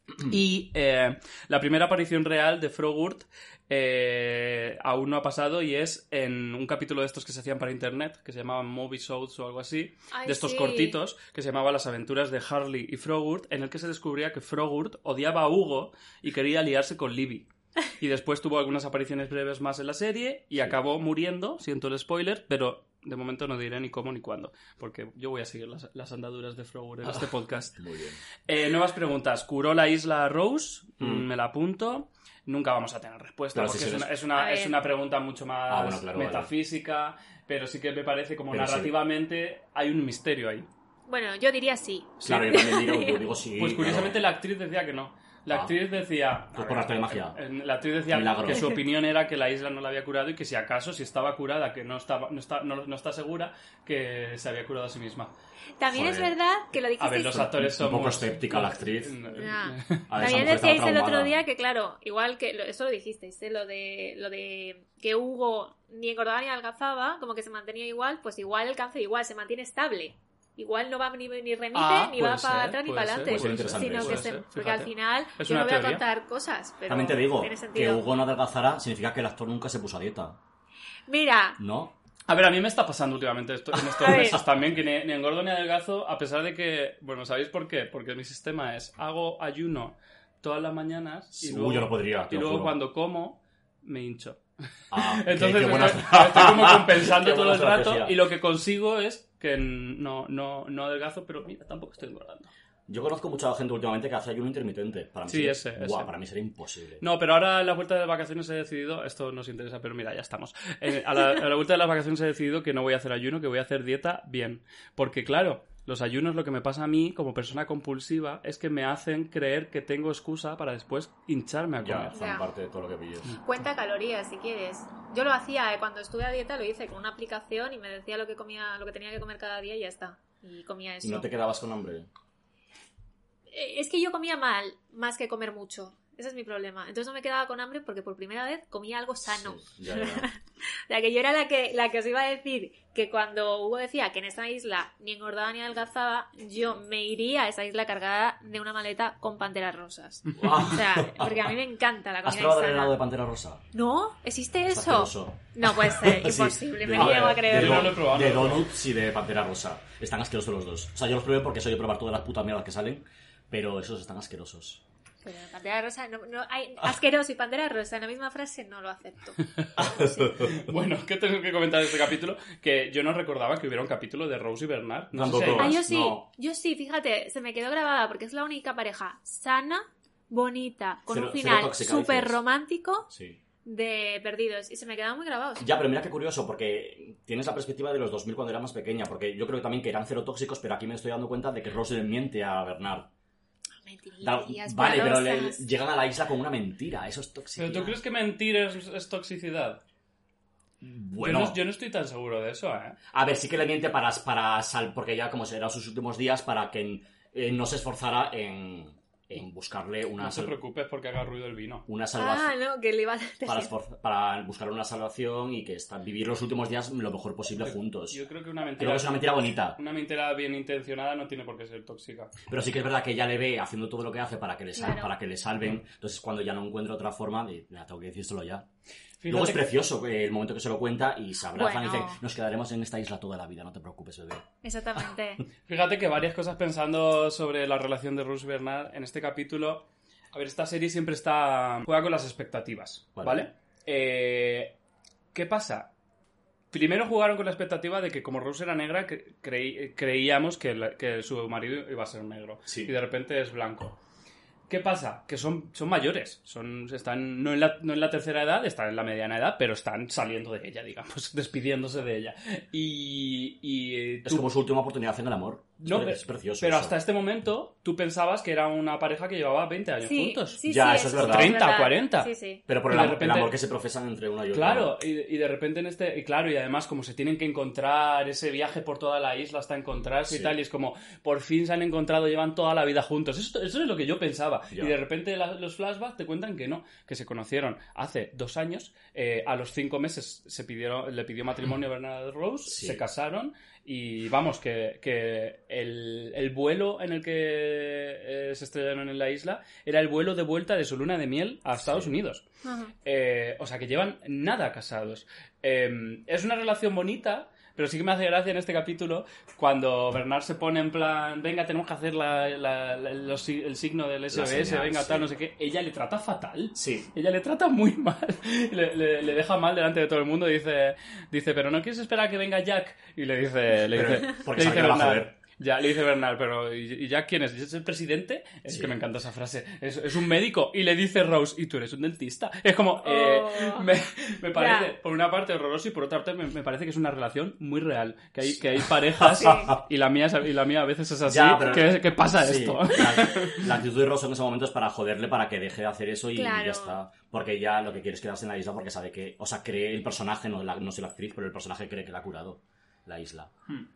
<clears throat> Y eh, la primera aparición real de Frogurt eh, aún no ha pasado y es en un capítulo de estos que se hacían para internet, que se llamaban Movie Shows o algo así,
Ay,
de estos
sí.
cortitos, que se llamaba Las aventuras de Harley y Frogurt, en el que se descubría que Frogurt odiaba a Hugo y quería liarse con Libby. Y después tuvo algunas apariciones breves más en la serie y acabó muriendo, siento el spoiler, pero de momento no diré ni cómo ni cuándo, porque yo voy a seguir las, las andaduras de Frogurt en este podcast.
Muy bien.
Eh, nuevas preguntas. ¿Curó la isla Rose?
Mm.
Mm, Me la apunto. Nunca vamos a tener respuesta
Claro,
porque es, una, es, una, es pregunta mucho más
Ah, bueno, claro, vale.
metafísica, pero sí que me parece como
Pero sí.
narrativamente hay un misterio ahí.
Bueno, yo diría sí.
Claro, yo también digo, yo digo sí.
Pues curiosamente
claro.
la actriz decía que no. La
Ah.
actriz decía...
Pues
a
por arte de magia.
eh, La actriz decía
Milagro.
que su opinión era que la isla no la había curado y que si acaso, si estaba curada, que no, estaba, no, está, no, no está segura, que se había curado a sí misma.
También es verdad que lo
A
dijisteis...
ver, los actores son...
Un poco escéptica la actriz. <laughs> A
También decíais el otro día que, claro, igual que lo- eso lo dijisteis, ¿eh? lo de lo de que Hugo ni engordaba ni adelgazaba, como que se mantenía igual, pues igual el cáncer igual se mantiene estable. Igual no va ni, ni remite,
Ah,
ni va
puede
para
ser,
atrás ni para
ser,
adelante.
ser
sino que se-
ser,
porque al final
Es
yo no voy a
teoría.
contar cosas, pero
También te digo que. Hugo no adelgazara significa que el actor nunca se puso a dieta.
Mira,
¿No?
A ver, a mí me está pasando últimamente esto, en estos <laughs>
A
meses también, que ni, ni engordo ni adelgazo, a pesar de que, bueno, ¿sabéis por qué? Porque mi sistema es, hago ayuno todas las mañanas y
Uy,
luego,
yo no podría,
y luego cuando como, me hincho.
Ah, <laughs> qué-
Entonces
qué buena-
estoy, estoy como compensando <laughs>
Qué
todo el rato
estrategia.
y lo que consigo es que no, no, no adelgazo, pero mira, tampoco estoy engordando.
Yo conozco mucha gente últimamente que hace ayuno intermitente. Para mí
Sí,
sería-
ese, ese.
para mí sería imposible.
No, pero ahora en la vuelta de las vacaciones he decidido, esto nos interesa, pero mira, ya estamos. Eh, a, la, a la vuelta de las vacaciones he decidido que no voy a hacer ayuno, que voy a hacer dieta bien. Porque claro, los ayunos lo que me pasa a mí como persona compulsiva es que me hacen creer que tengo excusa para después hincharme a
Ya,
comer.
forma
Ya.
parte de todo lo que pilles.
cuenta calorías si quieres. Yo lo hacía eh, cuando estuve a dieta, lo hice con una aplicación y me decía lo que comía, lo que tenía que comer cada día y ya está. Y comía eso.
¿Y no te quedabas con hambre?
Eh, Es que yo comía mal, más que comer mucho. Ese es mi problema. Entonces no me quedaba con hambre porque por primera vez comía algo sano.
Sí, ya, ya. <laughs>
O sea, que yo era la que, la que os iba a decir que cuando Hugo decía que en esa isla ni engordaba ni adelgazaba, yo me iría a esa isla cargada de una maleta con panteras rosas. O sea, porque a mí me encanta la
¿Has
comida
probado el helado de pantera rosa?
¿No? ¿Existe
Es
eso?
asqueroso.
No puede ser, <laughs>
Sí,
imposible, me
de-
niego a
de-
creerlo.
Yo no lo he probado,
De donuts y de pantera rosa. Están asquerosos los dos. O sea, yo los probé porque soy de probar todas las putas mierdas que salen, pero esos están asquerosos.
Pero pantera rosa, no, no, hay asqueroso y pantera rosa en la misma frase no lo acepto. <laughs>
Bueno, ¿qué tengo que comentar de este capítulo? Que yo no recordaba que hubiera un capítulo de Rose y Bernard. No sé si.
Ah, yo sí,
No.
yo sí, fíjate, se me quedó grabada porque es la única pareja sana, bonita, con
Cero-
un final súper romántico
Sí.
de perdidos y se me quedaban muy grabados.
Ya, pero mira qué curioso, porque tienes la perspectiva de los 2000 cuando era más pequeña, porque yo creo también que eran cero tóxicos, pero aquí me estoy dando cuenta de que Rose le miente a Bernard. Vale, pero le- llegan a la isla con una mentira, eso es tóxico.
¿Pero tú crees que mentir es, es toxicidad?
Bueno,
Yo, no, yo no estoy tan seguro de eso, ¿eh?
a ver, sí que le miente para, para sal, porque ya como será sus últimos días, para que eh, no se esforzara en, en buscarle una,
No te
sal-
preocupes porque haga ruido el vino.
una
Ah,
salvación.
no, que le iba a
para, para buscar una salvación y que está, vivir los últimos días lo mejor posible juntos.
Yo creo que una
Creo
mentira,
que es una mentira bonita.
una mentira bien intencionada no tiene por qué ser tóxica.
Pero sí que es verdad que ella le ve haciendo todo lo que hace para que le, sal-
Claro.
para que le salven. Entonces, cuando ya no encuentra otra forma, de, "Mira, tengo que decírselo ya.
Fíjate
Luego es
que-
precioso eh, el momento que se lo cuenta y se abrazan y
Bueno.
dicen, nos quedaremos en esta isla toda la vida, no te preocupes, bebé.
Exactamente. <laughs>
Fíjate que varias cosas pensando sobre la relación de Rose y Bernard en este capítulo. A ver, esta serie siempre está. juega con las expectativas,
Vale.
¿vale? Eh, ¿Qué pasa? Primero jugaron con la expectativa de que como Rose era negra, cre- creí- creíamos que, la- que su marido iba a ser negro.
Sí.
Y de repente es blanco. ¿Qué pasa? Que son, son mayores. Son, están no en, la, no en la tercera edad, están en la mediana edad, pero están saliendo de ella, digamos, <laughs> despidiéndose de ella. Y, y
Es
tú-
como su última oportunidad en el amor. Es
no,
es precioso.
pero
eso.
hasta este momento tú pensabas que era una pareja que llevaba 20 años
Sí,
juntos.
sí,
Ya,
sí,
eso es verdad.
30, 40.
Sí, sí.
Pero por el,
de
amor, el
repente-
amor que se profesan entre una y otra.
Claro, y, y de repente en este. Y claro, y además, como se tienen que encontrar, ese viaje por toda la isla hasta encontrarse y tal, y es como, por fin se han encontrado, llevan toda la vida juntos. Eso, eso es lo que yo pensaba.
Ya.
Y de repente la- los flashbacks te cuentan que no, que se conocieron hace dos años, eh, a los cinco meses se pidieron, le pidió matrimonio a Bernard Rose,
Sí.
se casaron, y vamos, que, que el, el vuelo en el que eh, se estrellaron en la isla era el vuelo de vuelta de su luna de miel a Estados
Sí.
Unidos. Eh, o sea, que llevan nada casados. Eh, es una relación bonita, pero sí que me hace gracia en este capítulo cuando Bernard se pone en plan, venga, tenemos que hacer la- la- la- los si- el signo del
señal,
venga,
sí.
tal, no sé qué. Ella le trata fatal.
Sí.
Ella le trata muy mal, <laughs> le, le- le deja mal delante de todo el mundo. Dice, dice, pero no quieres esperar a que venga Jack. Y le dice, le dice,
porque
le dice Bernard. Ya, le dice Bernard, pero ¿y, y Jack quién es? ¿Es el presidente? Es
Sí.
que me encanta esa frase. Es, es un médico. Y le dice Rose, ¿y tú eres un dentista? Es como, eh,
Oh.
me, me parece,
Ya.
por una parte horroroso y por otra parte me, me parece que es una relación muy real. Que hay, que hay parejas
Sí.
y, la mía, y la mía a veces es así.
Ya, pero-
¿Qué, qué pasa
Sí,
esto?
La, la actitud de Rosso en ese momento es para joderle, para que deje de hacer eso y
Claro.
ya está. Porque ya lo que quiere es quedarse en la isla porque sabe que, o sea, cree el personaje, no, la, no soy la actriz, pero el personaje cree que la ha curado la isla.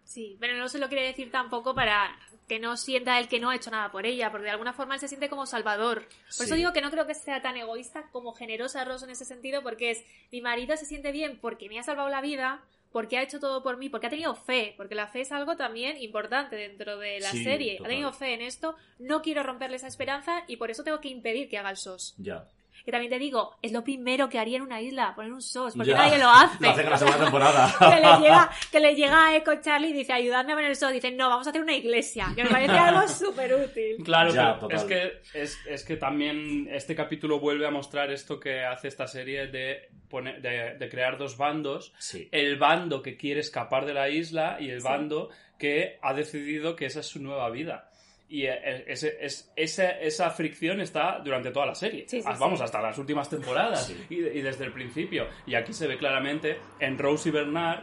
Sí, pero no se lo quiere decir tampoco para que no sienta él que no ha hecho nada por ella, porque de alguna forma él se siente como salvador. Por eso
Sí.
digo que no creo que sea tan egoísta como generosa Rosa en ese sentido, porque es mi marido se siente bien porque me ha salvado la vida, porque ha hecho todo por mí, porque ha tenido fe, porque la fe es algo también importante dentro de la
Sí,
serie.
total.
Ha tenido fe en esto, no quiero romperle esa esperanza y por eso tengo que impedir que haga el SOS.
Ya.
Que también te digo, es lo primero que haría en una isla, poner un SOS, porque
Ya.
nadie lo hace.
Lo hace en la segunda temporada. <laughs>
que le llega, que le llega a Echo Charlie y dice, ayúdame a poner el sol. Dice, no, vamos a hacer una iglesia. Que me parece <laughs> algo súper útil.
Claro,
Ya,
pero es que, es, es que también este capítulo vuelve a mostrar esto que hace esta serie de, poner, de, de crear dos bandos.
Sí.
El bando que quiere escapar de la isla y el
Sí.
bando que ha decidido que esa es su nueva vida. Y eh, ese- es- esa, esa fricción está durante toda la serie.
Sí, sí,
Ah, Vamos,
sí.
hasta las últimas temporadas.
Sí.
Y, y desde el principio. Y aquí se ve claramente en Rose y Bernard.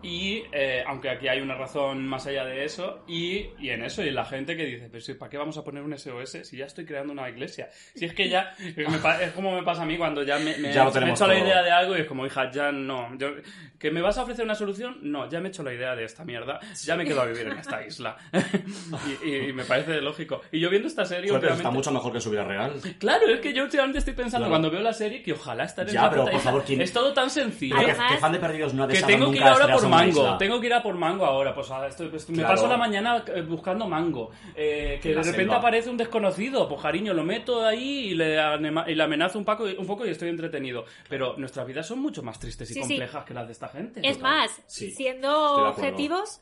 Y eh, aunque aquí hay una razón más allá de eso, y, y en eso, y en la gente que dice, pero sí, ¿para qué vamos a poner un SOS si ya estoy creando una iglesia? Si es que ya, es, <laughs> me pa- es como me pasa a mí cuando ya me, me,
Ya lo
me he
tenemos
hecho la idea de algo y es como, hija, ya no. yo- ¿Que me vas a ofrecer una solución? No, ya me he hecho la idea de esta mierda, ya me quedo a vivir en esta <laughs> isla. <laughs> y, y- y me parece lógico. Y yo viendo esta serie,
Joder, pero está mucho mejor que su vida real.
Claro, es que yo últimamente estoy pensando
Claro.
cuando veo la serie que ojalá estar en
Ya,
esa
pero, por favor, ¿quién-
Es todo tan sencillo.
¿Qué,
Además-
qué fan de Perdidos no ha
Que tengo que ir ahora por mango,
isla?
tengo que ir a por mango ahora, pues estoy- pues, me
Claro.
paso la mañana eh, buscando mango, eh, que de repente
selva.
aparece un desconocido, pues cariño, lo meto ahí y le, anema- y le amenazo un poco, un poco y estoy entretenido. Pero nuestras vidas son mucho más tristes y
Sí, sí.
complejas que las de esta gente.
Es más,
Sí,
siendo objetivos,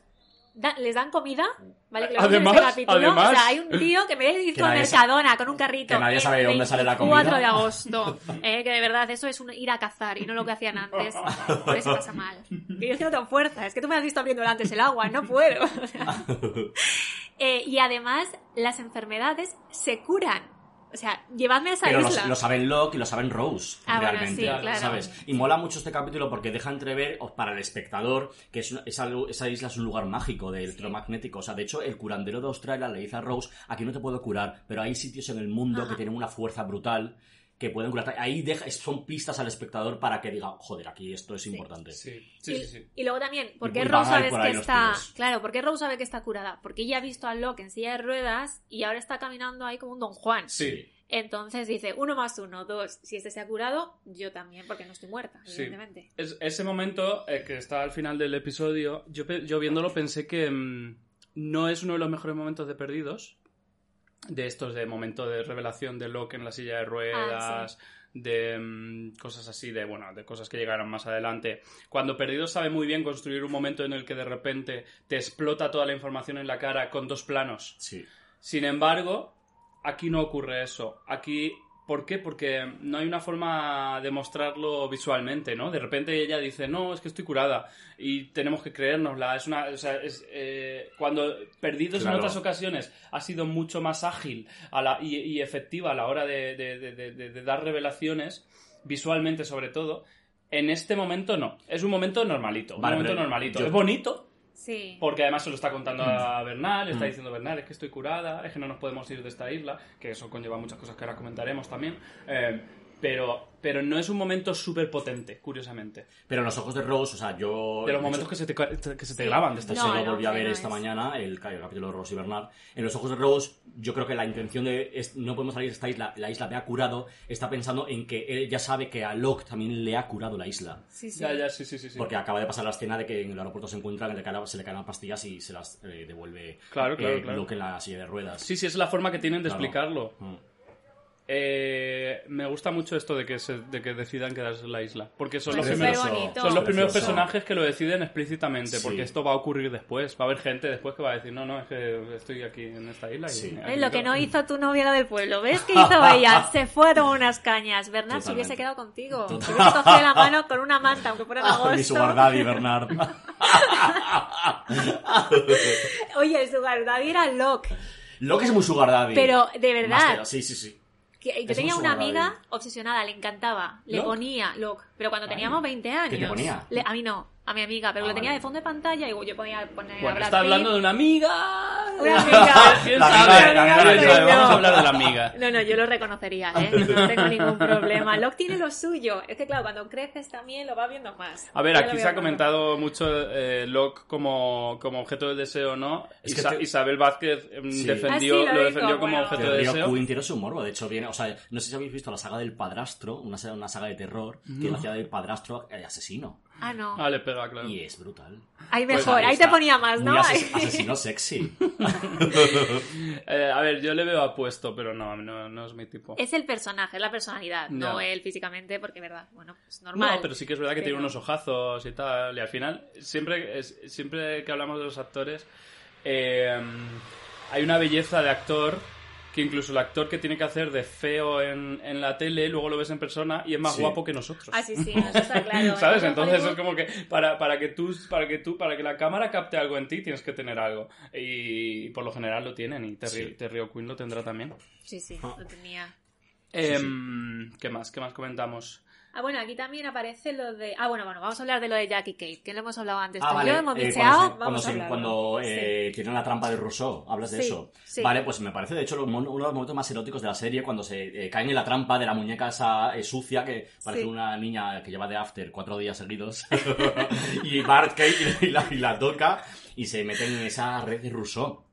da- les dan comida, ¿vale? Que lo
Además-
en capítulo.
además-
o sea, hay un tío que me
nadie sa-
Mercadona con un carrito.
que nadie sabe de dónde sale la
24
comida.
de agosto. <laughs> Eh, que de verdad, eso es un ir a cazar y no lo que hacían antes. Por eso pasa mal. Que yo es que no tengo fuerza. Es que tú me has visto abriendo antes el agua. No puedo. <laughs> O sea, <laughs> eh, y además, las enfermedades se curan. O sea, llevadme a esa
Pero lo,
isla.
lo saben Locke y lo saben Rose,
Ah, bueno,
realmente,
sí, claro.
¿sabes? Y mola mucho este capítulo porque deja entrever para el espectador que es una- es algo- esa isla es un lugar mágico de electromagnético. O sea, de hecho, el curandero de Australia le dice a Rose, aquí no te puedo curar, pero hay sitios en el mundo
Ajá.
que tienen una fuerza brutal que pueden curar. Ahí deja, son pistas al espectador para que diga, joder, aquí esto es importante.
Sí, sí,
y,
sí, sí.
y luego también, ¿por qué Rose
por
que está. Claro, ¿por qué Rose sabe que está curada? Porque ella ha visto a Locke en silla de ruedas y ahora está caminando ahí como un Don Juan.
Sí.
Entonces dice, uno más uno, dos. Si este se ha curado, yo también, porque no estoy muerta,
Sí.
evidentemente.
Es- ese momento eh, que está al final del episodio, yo viéndolo pensé que mm, no es uno de los mejores momentos de Perdidos, de estos de momento de revelación de Locke en la silla de ruedas, de mm, cosas así, de bueno, de cosas que llegarán más adelante. Cuando Perdidos sabe muy bien construir un momento en el que de repente te explota toda la información en la cara con dos planos.
Sí.
Sin embargo, aquí no ocurre eso. Aquí, ¿por qué? Porque no hay una forma de mostrarlo visualmente, ¿no? De repente ella dice, no, es que estoy curada y tenemos que creérnosla. Es una, o sea, es, eh, cuando perdidos
Claro.
en otras ocasiones ha sido mucho más ágil a la, y, y efectiva a la hora de, de- de- de- de- de dar revelaciones, visualmente sobre todo. En este momento no. Es un momento normalito. Un
Vale,
momento normalito.
yo-
Es bonito,
Sí.
porque además se lo está contando a Bernal, le está
Mm.
diciendo Bernal, es que estoy curada, es que no nos podemos ir de esta isla, que eso conlleva muchas cosas que ahora comentaremos también. eh, pero, pero no es un momento súper potente, curiosamente.
Pero en los ojos de Rose, o sea, yo.
De los momentos
hecho,
que se te, que se te
Sí.
graban de esta
No,
se lo
no,
volví a
que
ver
no
esta
es.
mañana, el, el capítulo de Rose y Bernard. En los ojos de Rose, yo creo que la intención de es- no podemos salir de esta isla, la isla me ha curado, está pensando en que él ya sabe que a Locke también le ha curado la isla.
Sí, sí.
Ya, ya, sí, sí, sí. sí.
Porque acaba de pasar la escena de que en el aeropuerto se encuentran, le caen- se le caen las pastillas y se las eh, devuelve
Claro, claro,
eh,
claro.
Locke en la silla de ruedas.
Sí, sí, es la forma que tienen de
Claro.
explicarlo.
Mm.
Eh, me gusta mucho esto de que, se- de que decidan quedarse en la isla. Porque son
Pues
los primeros, son los primeros personajes que lo deciden explícitamente.
Sí.
Porque esto va a ocurrir después. Va a haber gente después que va a decir, no, no, es que estoy aquí en esta isla. Y
Sí.
aquí
¿Ves lo que
quedo".
no <laughs> hizo tu novia la del pueblo? ¿Ves qué hizo ella? <laughs> Se fue a tomar unas cañas. Bernard se hubiese quedado contigo. Te hubiese cogido la mano con una manta, aunque fuera en
Ah, mi
agosto.
sugar daddy, Bernard. <laughs>
Oye, el sugar daddy era Locke.
Locke es muy sugar daddy.
Pero, de verdad,
Sí, sí, sí.
Que yo
Es
tenía
un
una amiga obsesionada, le encantaba. Le ponía Locke. Pero cuando teníamos 20 años.
¿Qué te ponía?
le- a mí no, a mi amiga. Pero
Ah,
lo tenía
vale.
de fondo de pantalla y yo podía poner
Bueno, está hablando de una amiga.
Una <laughs> amiga.
Vamos a hablar de la amiga. <laughs>
No, no, yo lo reconocería, ¿eh? No tengo ningún <laughs> problema. Locke tiene lo suyo. Es que, claro, cuando creces también lo vas viendo más.
A ver, aquí se ha
más.
comentado mucho eh, Locke como, como objeto de deseo, ¿no?
Es que
Isa-
te-
Isabel Vázquez
Sí.
defendió,
Ah, sí, lo
defendió como
bueno.
objeto de deseo.
Queen tiene su morbo, de hecho viene, o sea, no sé si habéis visto la saga del padrastro, una saga, una saga de terror, que la hacía del padrastro asesino.
Ah, no.
Ah, le pega, claro.
Y es brutal.
Ahí
Pues
mejor,
ahí
ahí, te ponía más, ¿no?
Ases- asesino sexy. <laughs>
Eh, a ver, yo le veo apuesto, pero no, no, no es mi tipo.
Es el personaje, es la personalidad, no él físicamente, porque, verdad, bueno, es normal.
No, pero sí que es verdad que tiene unos ojazos y tal. Y al final, siempre, es- siempre que hablamos de los actores, eh, hay una belleza de actor que incluso el actor que tiene que hacer de feo en, en la tele, luego lo ves en persona y es más
Sí.
guapo que nosotros.
Ah, sí, sí, eso está claro. <laughs>
¿Sabes?
En
Entonces es como que para, para que tú, para que tú, para que la cámara capte algo en ti, tienes que tener algo. Y por lo general lo tienen, y Terry,
Sí.
Terry O'Quinn lo tendrá también.
Sí, sí,
Ah.
lo tenía.
Em, ¿Qué más? ¿Qué más comentamos?
Ah, bueno, aquí también aparece lo de... Ah, bueno, bueno, vamos a hablar de lo de Jackie Kate, que lo hemos hablado antes.
Ah, vale.
yo hemos
eh, cuando se-
vamos
cuando,
a
se-
hablarlo.
cuando
Sí.
eh, tienen la trampa de Rousseau, hablas de
Sí,
eso.
sí.
Vale, pues me parece de hecho uno de los momentos más eróticos de la serie cuando se eh, caen en la trampa de la muñeca esa eh, sucia que parece una niña que lleva de after cuatro días seguidos. <laughs> y Bart Kate y la, y la toca y se meten en esa red de Rousseau.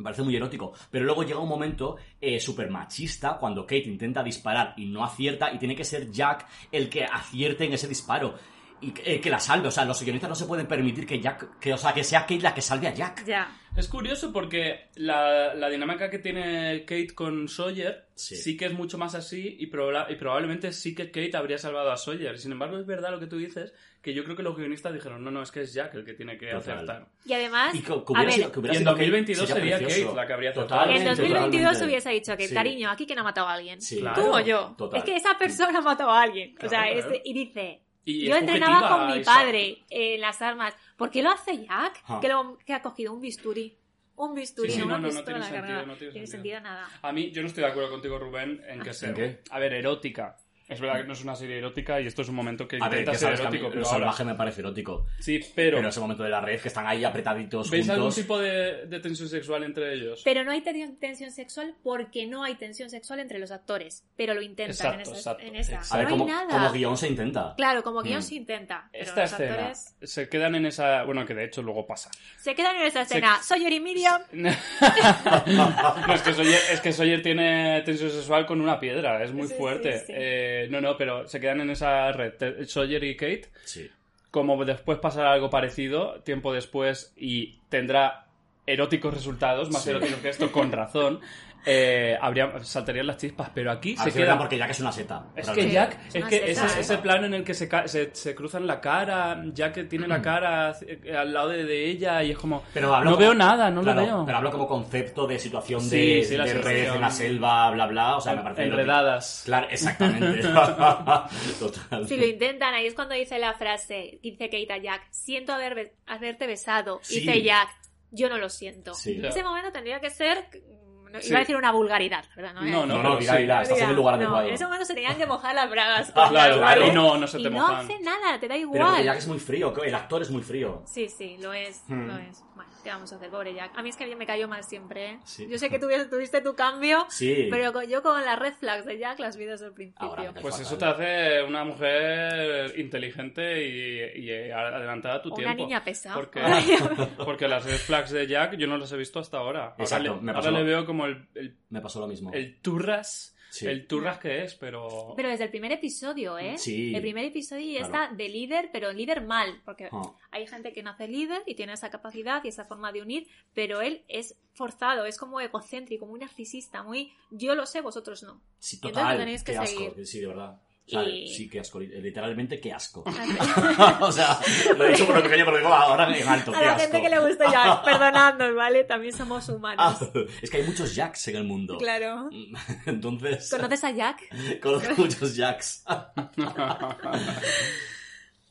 Me parece muy erótico. Pero luego llega un momento eh, súper machista cuando Kate intenta disparar y no acierta y tiene que ser Jack el que acierte en ese disparo. Y que, eh, que la salve. O sea, los guionistas no se pueden permitir que Jack, que, o sea, que sea Kate la que salve a Jack.
Ya.
Es curioso porque la, la dinámica que tiene Kate con Sawyer sí,
Sí.
que es mucho más así y, proba- y probablemente sí que Kate habría salvado a Sawyer. Sin embargo, es verdad lo que tú dices, que yo creo que los guionistas dijeron, no, no, es que es Jack el que tiene que
Total.
acertar.
Y además,
Y que, que
a ver,
sido, que
Y en
sido Kate,
2022 sería
precioso.
Kate la que habría acertado.
en
Totalmente,
2022
totalmente.
hubiese dicho que,
Sí.
cariño, aquí que no ha matado a alguien.
Sí,
Claro.
Tú o yo.
Total.
Es que esa persona ha matado a alguien. o sea,
Claro,
es-
claro.
y dice,
Y
yo entrenaba con mi padre en las armas. ¿Por qué lo hace Jack?
Ah.
Que, lo- que ha cogido un bisturí. Un bisturí,
Sí, sí,
no
no, no, tiene sentido, no tiene
tiene
sentido.
sentido nada.
A mí, yo no estoy de acuerdo contigo, Rubén, en que
¿En
sea.
qué?
A ver, erótica. Es verdad que no es una serie erótica y esto es un momento que
A
intenta ser
mí
erótico.
lo
Pero ahora-
salvaje me parece erótico.
Sí, pero...
Pero ese momento de la red, que están ahí apretaditos
¿Veis algún
juntos...
tipo de, de tensión sexual entre ellos?
Pero no hay ten- tensión sexual porque no hay tensión sexual entre los actores. Pero lo intentan en esa.
exacto,
en esa.
exacto.
A ver,
no
como,
hay nada.
como guion se intenta.
Claro, como guion
Mm.
se intenta. Pero
Esta
los
escena
actores
se quedan en esa... Bueno, que de hecho luego pasa.
se quedan en esa escena. Sawyer y Miriam. <laughs>
no, es que, Sawyer, es que Sawyer tiene tensión sexual con una piedra, es muy
Sí,
fuerte.
sí, sí.
Eh, no, no, pero se quedan en esa red. Sawyer y Kate,
Sí.
como después pasará algo parecido, tiempo después, y tendrá eróticos resultados, más
Sí.
eróticos que esto, con razón, <laughs> eh, habría, saltarían las chispas, pero aquí
A
se
ver,
queda...
porque Jack es una seta.
Es que Jack,
Es
que
seta,
ese,
¿eh?
ese plano en el que se, se, se cruzan la cara, Jack tiene la <clears throat> cara eh, al lado de, de ella y es como...
Pero hablo
no
como-
veo nada, no
claro,
lo veo.
Pero hablo como concepto de situación
Sí,
de,
sí,
de red
situación.
en la selva, bla, bla. O sea, me parece...
Enredadas.
Claro, exactamente. <laughs> <laughs> Total.
Si lo intentan, ahí es cuando dice la frase, dice Kate a Jack, siento haber be- haberte besado.
Sí.
Dice Jack, yo no lo siento. En ese momento tendría que ser, no,
Sí.
iba a decir una vulgaridad, ¿verdad?
No,
No, no,
pero sí.
dila, estás en el lugar
No,
adecuado.
en ese momento se tenían que mojar las bragas.
Ah,
Claro,
Claro.
y no, no se
y
te
no
mojan.
hace nada, te da
Pero porque
igual.
Jack es muy frío, que el actor es muy frío.
Sí, sí, lo es,
Hmm.
lo es. Bueno, ¿qué vamos a hacer, pobre Jack? A mí es que me cayó mal siempre, ¿eh?
Sí.
Yo sé que tuviste, tuviste tu cambio,
Sí.
pero con- yo con las red flags de Jack las vi desde el principio.
Ahora
Pues
fatal.
eso te hace una mujer inteligente y, y adelantada a tu
Una
tiempo.
niña pesada.
Porque, <laughs> porque las red flags de Jack yo no las he visto hasta ahora. Ahora,
Exacto,
le,
me
ahora
pasó.
le veo como el, el,
Me pasó lo mismo.
el turras,
Sí.
el turras que es, pero...
Pero desde el primer episodio, ¿eh?
Sí.
El primer episodio
Claro.
está de líder, pero líder mal, porque
Ah.
hay gente que nace líder y tiene esa capacidad y esa forma de unir, pero él es forzado, es como egocéntrico, muy narcisista, muy yo lo sé, vosotros no.
Sí,
entonces
total.
lo tenéis que
qué asco.
seguir.
Sí, de verdad.
Y-
Sí, qué asco. Literalmente, qué asco. <laughs>
A
o sea, lo he dicho por lo pequeño, pero digo ahora en alto. qué
la
asco.
gente que le gusta Jack, <laughs> perdonadnos, ¿vale? También somos humanos.
Ah, es que hay muchos Jacks en el mundo.
Claro. <laughs>
Entonces,
¿Conoces a Jack?
conozco muchos Jacks.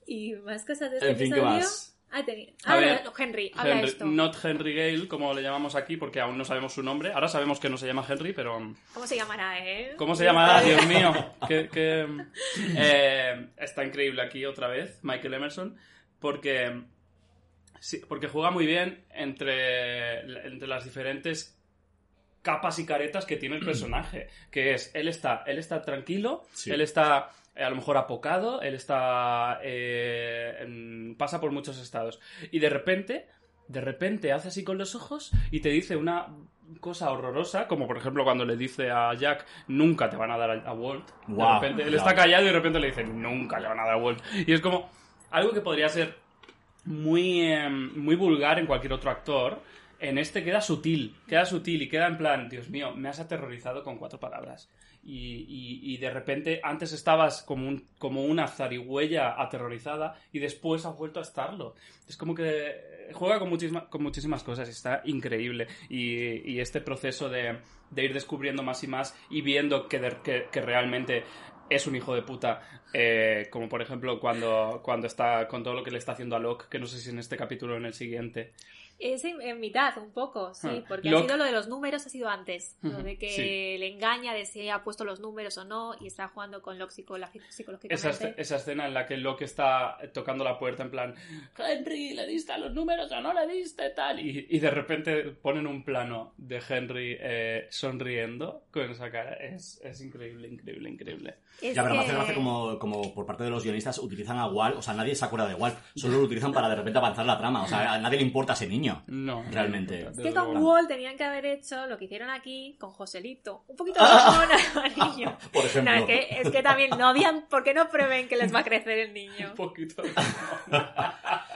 Y más cosas de este
En fin, ¿qué
episodio.
más?
Henry, habla
Henry-
esto.
not Henry Gale, como le llamamos aquí, porque aún no sabemos su nombre. Ahora sabemos que no se llama Henry, pero...
¿Cómo se llamará, eh?
¿Cómo se llamará? <laughs> Dios mío. Que, que, eh, está increíble aquí otra vez, Michael Emerson, porque, sí, porque juega muy bien entre, entre las diferentes capas y caretas que tiene el personaje. Que es, él está, él está tranquilo,
Sí.
él está a lo mejor apocado, él está... eh, en- pasa por muchos estados. Y de repente, de repente hace así con los ojos y te dice una cosa horrorosa, como por ejemplo cuando le dice a Jack, nunca te van a dar a, a Walt.
Guau,
de repente, él está callado y de repente le dice, nunca le van a dar a Walt. Y es como algo que podría ser muy, eh, muy vulgar en cualquier otro actor. En este queda sutil, queda sutil y queda en plan, Dios mío, me has aterrorizado con cuatro palabras. Y, y- y de repente antes estabas como, un, como una zarigüeya aterrorizada y después has vuelto a estarlo. Es como que juega con, muchísima- con muchísimas cosas y está increíble. Y, y este proceso de, de ir descubriendo más y más y viendo que, que realmente es un hijo de puta. eh, como por ejemplo cuando, cuando está con todo lo que le está haciendo a Locke, que no sé si en este capítulo o en el siguiente.
Es en, en mitad, un poco, sí,
Ah,
porque ha sido lo de los números, ha sido antes. Lo de que
sí.
le engaña de si ha puesto los números o no y está jugando con Locke
Esa,
psicológicamente.
esce- esa escena en la que Locke está tocando la puerta en plan, Henry, ¿le diste a los números o no le diste? Tal. Y, y de repente ponen un plano de Henry eh, sonriendo con esa cara. Es, es increíble, increíble, increíble.
Es
Ya, pero me
que-
hace gracia como, como por parte de los guionistas utilizan a Walt, o sea, nadie se acuerda de Walt, solo lo utilizan para de repente avanzar la trama, o sea, a nadie le importa ese niño.
No.
Realmente.
no,
que con. Wall tenían que haber hecho lo que hicieron aquí con Joselito. Un poquito más mono al niño.
Por
No,
ejemplo.
es, que, es que también no habían... ¿Por qué no prueben que les va a crecer el niño?
Un poquito. <laughs>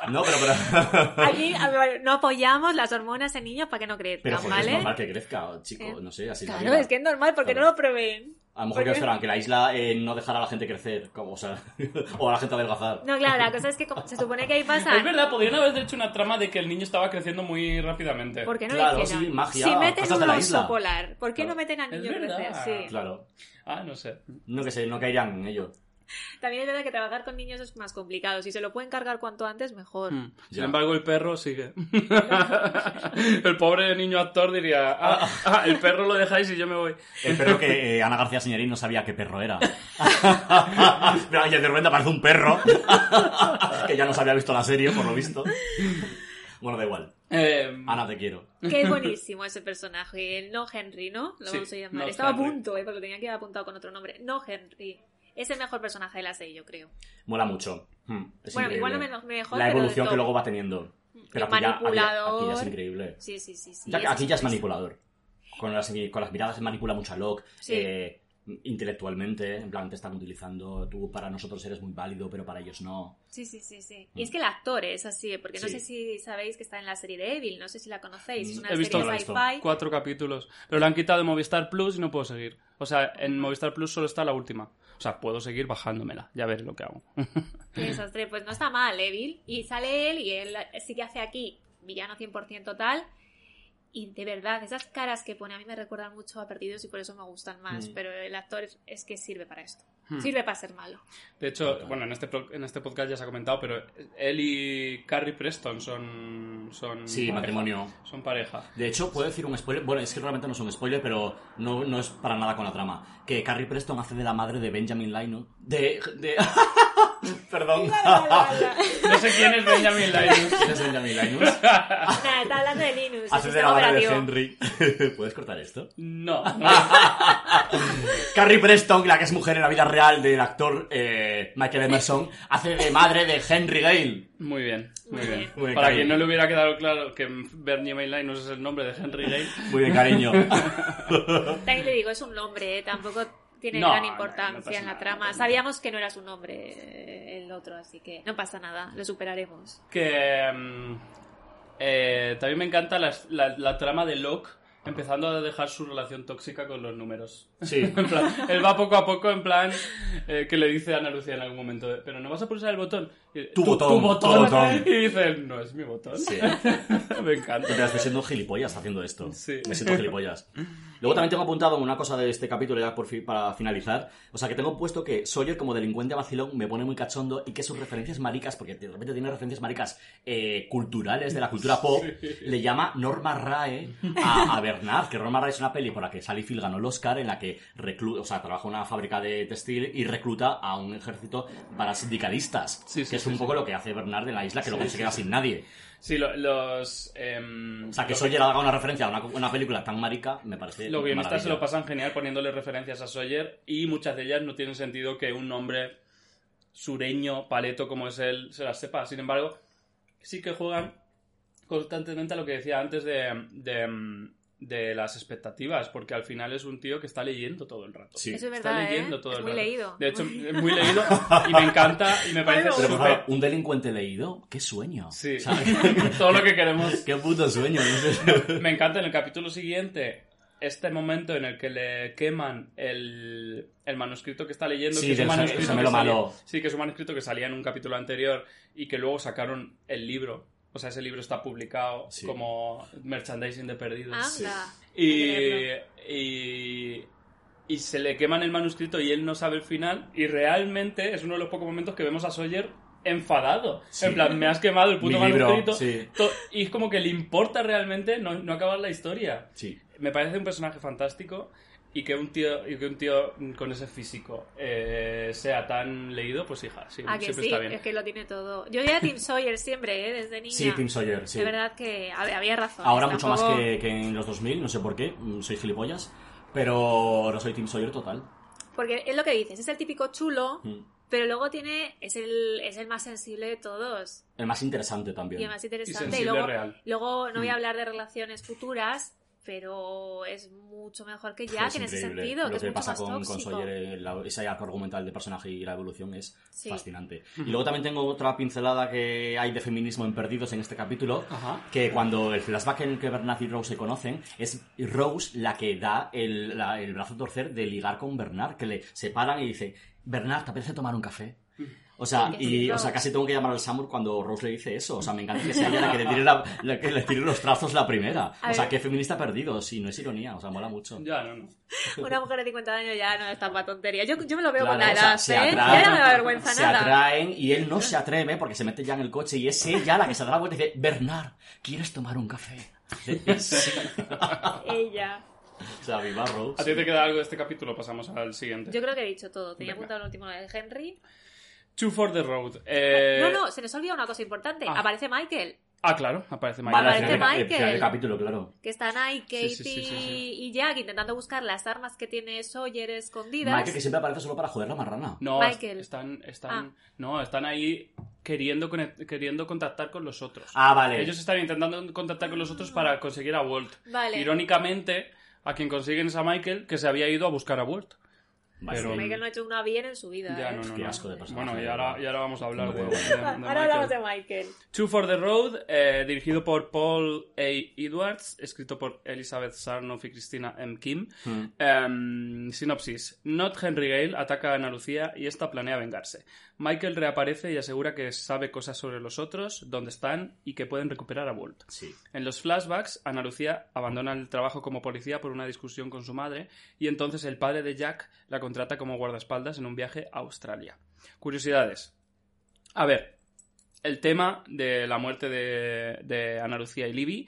No, pero, pero, <laughs>
Aquí ver, no apoyamos las hormonas en niños para que no crezcan,
pero
¿vale?
es normal que crezca, chico, no sé, así es la
Claro,
vida.
es que es normal, porque
Claro.
no lo prueben.
A lo mejor que
porque-
esperan que la isla eh, no dejara a la gente crecer, como, o sea, <laughs> o a la gente adelgazar.
No, claro, la cosa es que como- se supone que ahí pasa...
Es verdad, podrían haber hecho una trama de que el niño estaba creciendo muy rápidamente.
¿Por qué no
Claro,
lo hicieron?
sí, magia,
si meten un
la
oso
isla.
polar, ¿por qué
Claro.
no meten al niño crecer? Sí.
Claro.
Ah, no sé.
No que sé, no caerían en ello. <laughs>
También es verdad que trabajar con niños es más complicado. Si se lo pueden cargar cuanto antes, mejor.
Mm. Sin
Ya.
embargo, el perro sigue. <laughs> <laughs> el pobre niño actor diría, ah, ah, el perro lo dejáis y yo me voy.
Espero que eh, Ana García Señorín no sabía qué perro era. Pero de repente aparece un perro que ya no se había visto la serie, por lo visto. Bueno, da igual.
Eh,
Ana, te quiero.
Es buenísimo ese personaje. El No Henry, ¿no? Lo
Sí,
vamos a llamar.
No
Estaba
Henry.
a punto, ¿eh? Porque lo tenía que haber apuntado con otro nombre. No Henry. Es el mejor personaje de la serie, yo creo.
Mola mucho. Hmm, es
Bueno,
increíble.
igual no me- mejor,
La
pero
evolución que luego va teniendo. Pero
El
aquí ya, aquí, ya,
manipulador.
aquí ya es increíble.
Sí, sí, sí. sí
Ya aquí ya es manipulador. Con las, con las miradas manipula mucho a Locke.
Sí.
eh, intelectualmente, en plan, te están utilizando. Tú para nosotros eres muy válido, pero para ellos no.
Sí, sí, sí, sí. Y es que el actor es así, porque no sé si sabéis que está en la serie de Evil, no sé si la conocéis. Es
Mm,
una
he visto-
serie
la
sci-fi.
cuatro capítulos. Pero lo han quitado de Movistar Plus y no puedo seguir. O sea, en Movistar Plus solo está la última. O sea, puedo seguir bajándomela. Ya veré lo que hago.
Qué <laughs> desastre. Pues no está mal, Evil. Y sale él y él sí que hace aquí villano 100% tal. Y de verdad, esas caras que pone a mí me recuerdan mucho a Perdidos y por eso me gustan más.
Mm.
Pero el actor es, es que sirve para esto.
Hmm.
Sirve para ser malo.
De hecho, bueno, en este, en este podcast ya se ha comentado, pero él y Carrie Preston son. son
Sí,
pareja.
matrimonio.
Son pareja.
De hecho, puedo decir un spoiler. Bueno, es que realmente no es un spoiler, pero no, no es para nada con la trama. Que Carrie Preston hace de la madre de Benjamin Linus. De. de... <laughs> Perdón.
No sé quién es Benjamin Linus. <laughs>
¿Quién es Benjamin Linus?
Nada, está hablando de Linus. el
Hace de la madre de. Henry. <laughs> ¿Puedes cortar esto?
No. no.
Carrie Preston, la que es mujer en la vida real del actor eh, Michael Emerson, <laughs> hace de madre de Henry Gale.
Muy bien, muy, bien.
bien.
Muy bien,
Para
cariño.
quien no le hubiera quedado claro que Benjamin Linus es el nombre de Henry Gale. <laughs>
Muy bien, cariño. <laughs>
También le digo, es un nombre, ¿eh? tampoco tiene
No,
gran
no, no
importancia en la trama.
no
Sabíamos que no era su nombre eh, el otro, así que no pasa nada, lo superaremos.
Que mm, eh, también me encanta la, la- la trama de Locke empezando a dejar su relación tóxica con los números.
Sí. <laughs>
En plan, él va poco a poco en plan eh, que le dice a Ana Lucía en algún momento, pero no vas a pulsar el botón. Y,
Tu botón, tu botón. <laughs>
Y dice, no es mi botón.
Sí. <laughs>
me encanta.
Te estoy siendo gilipollas haciendo esto.
Sí.
Me siento gilipollas. Luego también tengo apuntado una cosa de este capítulo ya por fin, para finalizar. O sea, que tengo puesto que Sawyer como delincuente vacilón me pone muy cachondo y que sus referencias maricas, porque de repente tiene referencias maricas eh, culturales de la cultura pop, le llama Norma Rae a, a Bernard, que Norma Rae es una peli por la que Sally Field ganó el Oscar, en la que recluta, o sea, trabaja en una fábrica de textil y recluta a un ejército para sindicalistas.
Sí, sí,
que es un poco lo que hace Bernard en la isla, que luego se queda sin nadie.
Sí, lo- los... em,
O sea, que Sawyer haga una referencia a una, una película tan marica, me parece.
Los guionistas se lo pasan genial poniéndole referencias a Sawyer y muchas de ellas no tienen sentido que un hombre sureño, paleto como es él, se las sepa. Sin embargo, sí que juegan constantemente a lo que decía antes de, de, de las expectativas, porque al final es un tío que está leyendo todo el rato.
Sí.
Eso es
Está
verdad,
leyendo
¿eh?
todo
es
el
muy
rato.
leído.
De hecho, <laughs> es muy leído y me encanta y me parece
Pero, favor, un delincuente leído, qué sueño.
Sí,
O sea, <laughs>
todo lo que queremos.
qué puto sueño.
Me encanta en el capítulo siguiente este momento en el que le queman el, el manuscrito que está leyendo.
Sí,
que es un manuscrito que salía- sí, que es un manuscrito que salía en un capítulo anterior y que luego sacaron el libro. O sea, ese libro está publicado
Sí.
como merchandising de perdidos. Y,
Hay que
y, y se le queman el manuscrito y él no sabe el final. Y realmente es uno de los pocos momentos que vemos a Sawyer enfadado.
Sí.
En plan, me has quemado el puto
Mi libro,
manuscrito.
sí.
To- Y es como que le importa realmente no, no acabar la historia.
Sí.
Me parece un personaje fantástico y que un tío, y que un tío con ese físico eh, sea tan leído, pues hija, sí,
Ah, que
siempre
sí,
está bien.
es que lo tiene todo. Yo era Tim Sawyer siempre, ¿eh? Desde niña.
Sí, Tim Sawyer, sí.
De verdad que a ver, había razón.
Ahora mucho más que, que en los 2000, no sé por qué, mm, soy gilipollas. Pero ahora soy Tim Sawyer total.
Porque es lo que dices, es el típico chulo,
Mm.
pero luego tiene es el, es el más sensible de todos.
El más interesante
Y
también.
el más interesante. Y,
sensible
luego,
real.
luego no voy
Mm.
a hablar de relaciones futuras, pero es mucho mejor que
Es
Jack en ese sentido,
Lo
que es
que
mucho
pasa
más
con, con. Sawyer, la- ese arco argumental de personaje y la evolución es
Sí.
fascinante. Y luego también tengo otra pincelada que hay de feminismo en Perdidos en este capítulo,
Ajá.
que cuando el flashback en el que Bernard y Rose se conocen, es Rose la que da el, la- el brazo a torcer de ligar con Bernard, que le separan y dice, Bernard, ¿te apetece tomar un café? O sea, y, o sea, casi tengo que llamar al Samur cuando Rose le dice eso. O sea, me encanta que sea ella la que le tire, la- la que le tire los trazos la primera.
A
O sea, qué feminista perdido. Sí, no es ironía. O sea, mola mucho.
Ya, no, no.
Una mujer de 50 años ya no está para tontería. Yo, yo me lo veo
Claro,
con la
o sea,
edad,
se
¿eh?
atraen,
Ya no me da vergüenza
se
nada.
atraen y él no se atreve porque se mete ya en el coche y es ella la que se da la vuelta y dice, Bernard, ¿quieres tomar un café? <laughs>
Ella.
O sea, viva Rose.
¿A ti te queda algo de este capítulo? Pasamos al siguiente.
Yo creo que he dicho todo. Tenía apuntado el último de Henry.
Two for the Road. Eh,
No, no, se nos olvida una cosa importante.
Ah.
Aparece Michael.
Ah, claro, aparece Michael.
Aparece Michael.
del capítulo, claro.
Que están ahí Katie
Sí, sí, sí, sí, sí.
y Jack intentando buscar las armas que tiene Sawyer escondidas.
Michael que siempre aparece solo para joder la marrana.
No,
Michael.
están, están,
Ah.
no, están ahí queriendo, queriendo contactar con los otros.
Ah, vale.
Ellos están intentando contactar con los otros para conseguir a Walt.
Vale.
Irónicamente, a quien consiguen es a Michael, que se había ido a buscar a Walt. Pero-
Michael no ha hecho una bien en su vida.
Ya,
¿eh?
no, no,
Qué
no.
asco de personaje,
Bueno, y ahora, y ahora vamos a hablar
No
de, de- de
Ahora
Michael.
hablamos de Michael.
Two for the Road, eh, dirigido por Paul A. Edwards, escrito por Elizabeth Sarnoff y Christina M. Kim.
Hmm.
Em, sinopsis. Not Henry Gale ataca a Ana Lucía y esta planea vengarse. Michael reaparece y asegura que sabe cosas sobre los otros, dónde están y que pueden recuperar a Walt.
Sí.
En los flashbacks, Ana Lucía abandona el trabajo como policía por una discusión con su madre y entonces el padre de Jack la contrata como guardaespaldas en un viaje a Australia. Curiosidades. A ver, el tema de la muerte de, de Ana Lucía y Libby.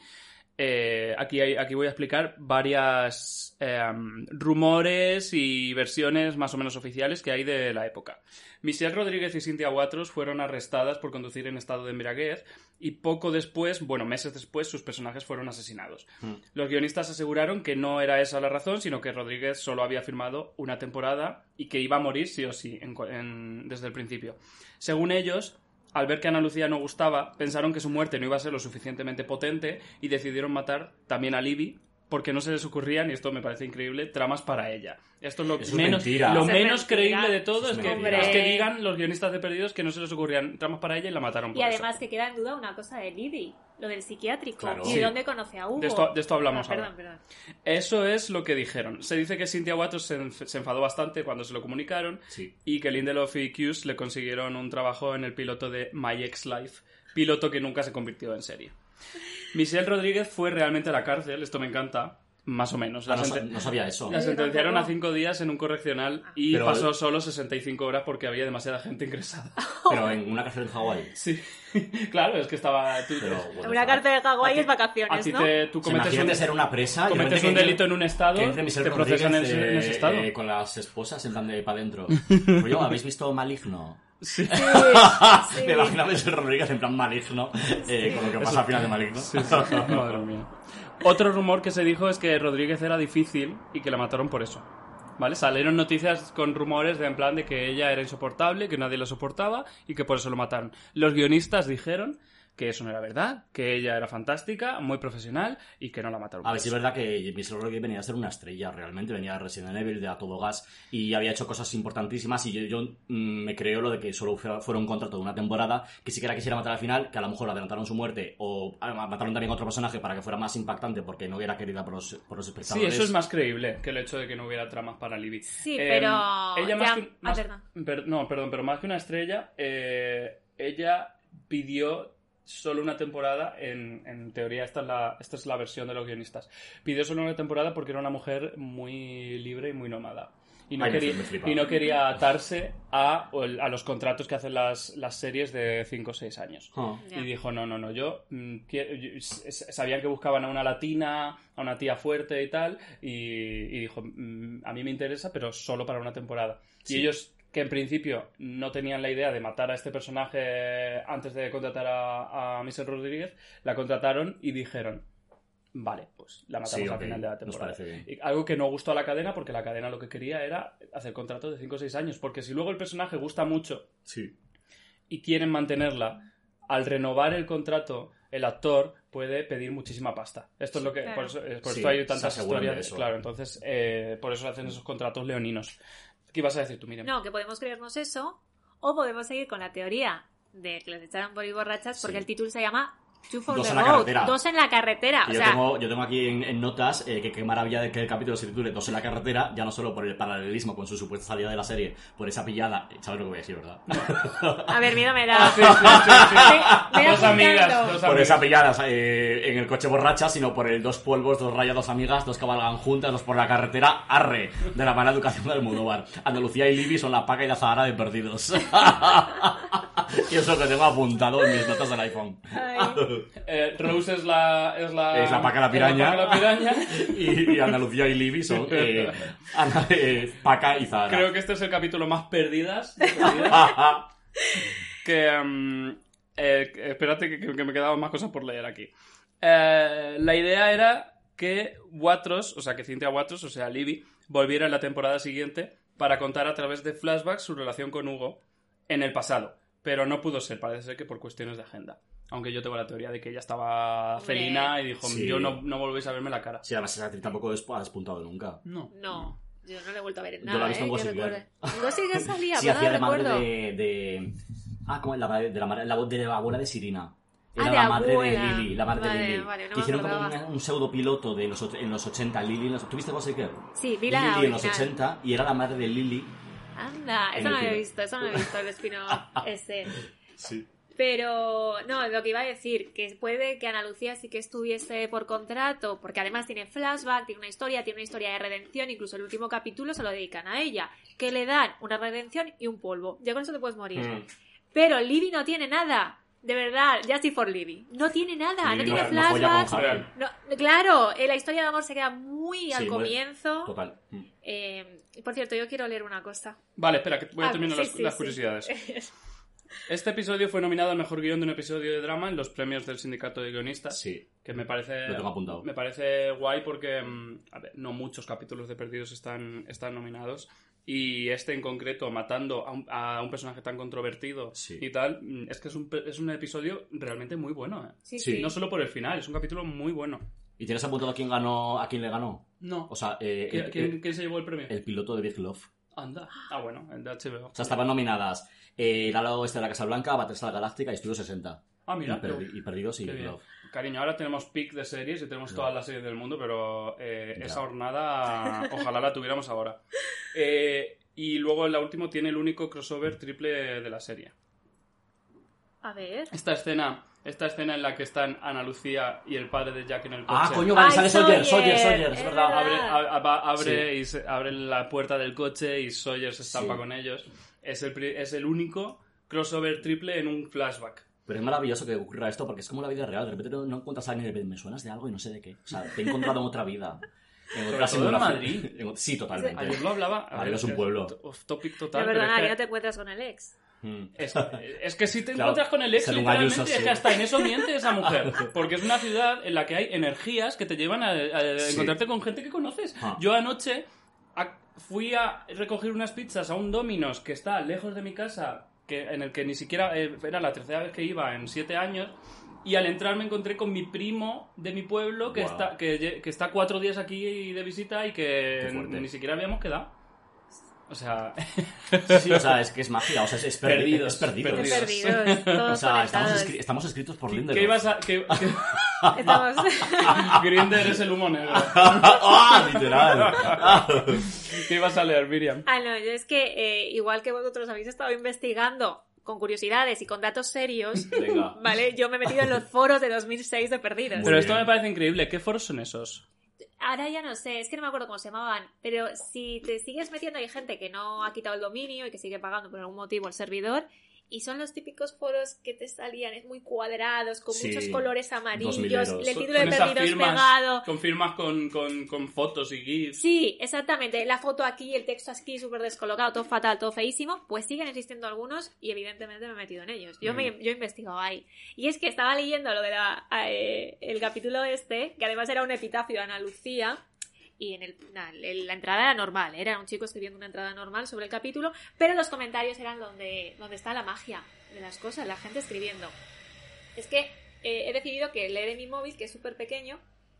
Eh, aquí, hay- aquí voy a explicar varias em, rumores y versiones más o menos oficiales que hay de la época. Michelle Rodríguez y Cynthia Watros fueron arrestadas por conducir en estado de embriaguez y poco después, bueno, meses después, sus personajes fueron asesinados.
Hmm.
Los guionistas aseguraron que no era esa la razón, sino que Rodríguez solo había firmado una temporada y que iba a morir sí o sí en- en- desde el principio. Según ellos, al ver que Ana Lucía no gustaba, pensaron que su muerte no iba a ser lo suficientemente potente y decidieron matar también a Libby porque no se les ocurrían, y esto me parece increíble, tramas para ella. Esto es lo,
Eso
menos,
mentira.
lo
es
menos creíble de todo, es
es
que, es que digan los guionistas de Perdidos que no se les ocurrían tramas para ella y la mataron por
Y
eso.
además que queda en duda una cosa de Libby, lo del psiquiátrico.
Claro.
¿Y
Sí.
dónde conoce a Hugo?
De esto- de esto hablamos
Ah, perdón,
ahora.
perdón.
Eso es lo que dijeron. Se dice que Cynthia Waters se, enf- se enfadó bastante cuando se lo comunicaron
Sí.
y que Lindelof y Hughes le consiguieron un trabajo en el piloto de My Ex Life, piloto que nunca se convirtió en serie. Michelle Rodríguez fue realmente a la cárcel, esto me encanta, más o menos. La,
Ah, no, sabía eso.
la sentenciaron a cinco días en un correccional y
Pero-
pasó solo 65 horas porque había demasiada gente ingresada. <laughs>
Pero en una cárcel en Hawái.
Sí, <laughs> claro, es que estaba... tú-
Pero,
Una cárcel de
a
Hawái es vacaciones,
a ti
¿no?
te, tú
¿Se
cometes
imagínate
un,
ser una presa y
cometes un
que-
delito en un estado,
que
te procesan en,
Rodríguez,
ese- en ese
eh,
estado.
eh, con las esposas en plan de para adentro. Rollo, <laughs> ¿habéis visto Maligno?
Sí.
Sí. <laughs>
Me imagino a Michelle Rodríguez en plan Maligno, eh, con lo que pasa al final de Maligno.
Sí, sí, sí, madre mía. Otro rumor que se dijo es que Rodríguez era difícil y que la mataron por eso. ¿Vale? Salieron noticias con rumores de en plan de que ella era insoportable, que nadie la soportaba y que por eso lo mataron. Los guionistas dijeron que eso no era verdad, que ella era fantástica, muy profesional y que no la mataron.
A ver, sí es verdad que Michelle Rodríguez venía a ser una estrella, realmente. Venía de Resident Evil, de A Todo Gas, y había hecho cosas importantísimas. Y yo, yo, mm, me creo lo de que solo fuera, un contrato de una temporada, que si que la quisiera matar al final, que a lo mejor adelantaron su muerte, o ah, mataron también a otro personaje para que fuera más impactante, porque no era querida por los, por los
Sí,
espectadores.
eso es más creíble que el hecho de que no hubiera tramas para Libby.
Sí,
Eh,
pero
Ella más
ya-
que,
ah,
más- per- no, perdón, pero más que una estrella, eh, ella pidió solo una temporada, en, en teoría esta es, la, esta es la versión de los guionistas, pidió solo una temporada porque era una mujer muy libre y muy nómada. Y no,
Ay,
quería, y no quería atarse a, a los contratos que hacen las, las series de 5 o 6 años.
Ah.
Y dijo, no, no, no, yo, mm, quiero- yo- sabían que buscaban a una latina, a una tía fuerte y tal, y, y dijo, "Mm, a mí me interesa, pero solo para una temporada.
Sí.
Y ellos, que en principio no tenían la idea de matar a este personaje antes de contratar a, a Michelle Rodríguez, la contrataron y dijeron, vale, pues la matamos
Sí,
al final de la
nos
temporada.
parece bien.
Y algo que no gustó a la cadena, porque la cadena lo que quería era hacer contratos de 5 o 6 años, porque si luego el personaje gusta mucho
Sí.
y quieren mantenerla, al renovar el contrato, el actor puede pedir muchísima pasta. Esto es lo que.
Claro.
Por eso, eh, por
Sí,
esto hay tantas historias.
eso.
Claro, entonces, eh, por eso hacen esos contratos leoninos. ¿Qué ibas a decir tú, Miriam?
No, que podemos creernos eso, o podemos seguir con la teoría de que les echaron por ir borrachas, porque
Sí.
el título se llama Two for
Dos
the
en la carretera.
Dos en la carretera. O
yo,
sea,
tengo, yo tengo aquí en, en notas eh, que qué maravilla de que el capítulo se titule Dos en la carretera, ya no solo por el paralelismo con su supuesta salida de la serie, por esa pillada. ¿Sabes lo que voy a decir, verdad? <laughs>
a ver, miedo me da.
Ah, sí, sí, sí, sí. <laughs>
Ve- ve
Dos amigas, dos
por
amigas.
esa pillada eh, en el coche borracha, sino por el dos polvos, dos rayas, dos amigas, dos cabalgan juntas, dos por la carretera, arre, de la mala educación del Almodóvar. Andalucía y Libby son la paca y la Zahara de perdidos. <laughs> y eso que tengo apuntado en mis notas del iPhone.
Ay.
Eh, Rose es la... Es la,
Es la paca la piraña.
la paca la piraña. <laughs>
y, y Andalucía y Libby son eh, <laughs> Ana- eh, Paca y Zahara.
Creo que este es el capítulo más perdidas. de perdidas. <laughs> que... eh, espérate que, que me quedaban más cosas por leer aquí. La idea era que Watros, o sea, que Cynthia Watros, o sea, Libby, volviera en la temporada siguiente para contar a través de flashbacks su relación con Hugo en el pasado. Pero no pudo ser, parece ser que por cuestiones de agenda. Aunque yo tengo la teoría de que ella estaba felina y dijo,
Sí.
yo no, no volvéis a verme la cara.
Sí, además esa actriz tampoco des- ha despuntado nunca.
No.
No, yo no le he vuelto a ver en
Yo
nada.
la he visto en
¿eh?
Gossip Girl.
salía, <laughs>
Sí,
pero
hacía
no
de madre
recuerdo.
de, de... Ah, ¿cómo es? La, madre- de la, madre- la voz de la abuela de Sirina.
Ah,
Era
de
la madre
abuela.
de Lily, la madre
Vale,
de Lily.
vale, no
que
me
hicieron como
acordaba.
un, un pseudo piloto de los, och- en los 80, Lily en los... ¿Tuviste Gossip Girl?
Sí, vi la
Lily en los
original.
80 y era la madre de Lily.
Anda,
En
eso
el
no lo he
cine.
visto, eso no lo he visto, el spin-off <laughs> ese.
Sí.
Pero, no, lo que iba a decir, que puede que Ana Lucía sí que estuviese por contrato, porque además tiene flashback, tiene una historia, tiene una historia de redención, incluso el último capítulo se lo dedican a ella, que le dan una redención y un polvo. Ya con eso te puedes morir.
Mm.
Pero Libby no tiene nada. De verdad, Justice for Libby. No tiene nada,
Libby
no tiene
no-
flashbacks. No, claro, eh, la historia de amor se queda muy al
muy-
comienzo.
Total. Mm.
Eh, por cierto, yo quiero leer una cosa.
Vale, espera, que voy a
Ah,
terminar
sí,
las,
sí,
las
sí.
curiosidades. <laughs> Este episodio fue nominado al mejor guion de un episodio de drama en los premios del Sindicato de Guionistas.
Sí.
Que me parece.
Lo tengo apuntado.
Me parece guay porque. mm, a ver, no muchos capítulos de Perdidos están, están nominados. Y este en concreto, matando a un, a un personaje tan controvertido
Sí.
y tal, mm, es que es un, es un episodio realmente muy bueno. ¿eh?
Sí,
Sí.
No solo por el final, es un capítulo muy bueno.
¿Y tienes apuntado a quién ganó, a quién le ganó?
No.
O sea, eh,
¿Qui-
el,
¿Quién,
el-
quién se llevó el premio?
el piloto de Big Love.
Anda. Ah, bueno, el de HBO.
O sea, estaban nominadas eh, El ala oeste de la Casa Blanca, Battlestar Galáctica y Estudio 60.
Ah, mira.
y, perdi- y Perdidos y. Love.
Cariño, ahora tenemos pick de series y tenemos todas las series del mundo, pero eh, esa jornada ojalá la tuviéramos ahora. Eh, y luego la última tiene el único crossover triple de la serie.
A ver.
Esta escena, esta escena en la que están Ana Lucía y el padre de Jack en el coche.
Ah, coño, vale, sale Sawyer,
Sawyer,
Sawyer, Sawyer, es verdad.
Abre, a- a- abre,
Sí.
y se- abre la puerta del coche y Sawyer se estampa
Sí.
con ellos. Es el, es el único crossover triple en un flashback.
Pero es maravilloso que ocurra esto porque es como la vida real. De repente no, no encuentras a alguien y de repente me suenas de algo y no sé de qué. O sea, te he encontrado en otra vida. En otra
todo en. Madrid. <laughs>
En- Sí, totalmente.
Ayer lo hablaba.
Madrid es un pueblo.
Off topic total.
Perdona,
es que-
no te encuentras con el ex.
Mm.
Es, es que si te
Claro,
encuentras con el ex, literalmente, es que hasta en eso miente esa mujer. <laughs> Porque es una ciudad en la que hay energías que te llevan a, a
Sí.
encontrarte con gente que conoces.
Ah.
Yo anoche fui a recoger unas pizzas a un Domino's que está lejos de mi casa, que, en el que ni siquiera eh, era la tercera vez que iba en siete años. Y al entrar me encontré con mi primo de mi pueblo que,
Guau.
está, que, que está cuatro días aquí de visita y que
Qué fuerte.
ni siquiera habíamos quedado. O sea, <laughs>
Sí, o sea, es que es magia. O sea, es, es perdi-
Perdidos,
Es perdido.
perdidos.
Perdidos, todos
O sea, estamos,
conectados.
estamos escritos por
¿qué,
Lindelof.
qué ibas a...? qué- qué- <laughs>
Estamos... <laughs>
Grinder es el humo negro. <laughs>
¡Ah! Literal.
¿Qué ibas a leer, Miriam?
Ah, no, yo es que eh, igual que vosotros habéis estado investigando con curiosidades y con datos serios,
Venga.
¿vale? Yo me he metido en los foros de 2006 de Perdidos.
Pero esto me parece increíble. ¿Qué foros son esos?
Ahora ya no sé, es que no me acuerdo cómo se llamaban, pero si te sigues metiendo hay gente que no ha quitado el dominio y que sigue pagando por algún motivo el servidor y son los típicos foros que te salían es muy cuadrados con
Sí,
muchos colores amarillos, el título de Perdidos
firmas-
pegado.
Con firmas con, con, con fotos y GIFs.
Sí, exactamente. La foto aquí, el texto aquí súper descolocado, todo fatal, todo feísimo. Pues siguen existiendo algunos y evidentemente me he metido en ellos. Yo, me, yo he investigado ahí. Y es que estaba leyendo lo de la, eh, el capítulo este, que además era un epitafio a Ana Lucía. Y en el, na, el- la entrada era normal, era un chico escribiendo una entrada normal sobre el capítulo, pero los comentarios eran donde, donde está la magia de las cosas, la gente escribiendo. Es que eh, he decidido que leer en mi móvil, que es súper pequeño,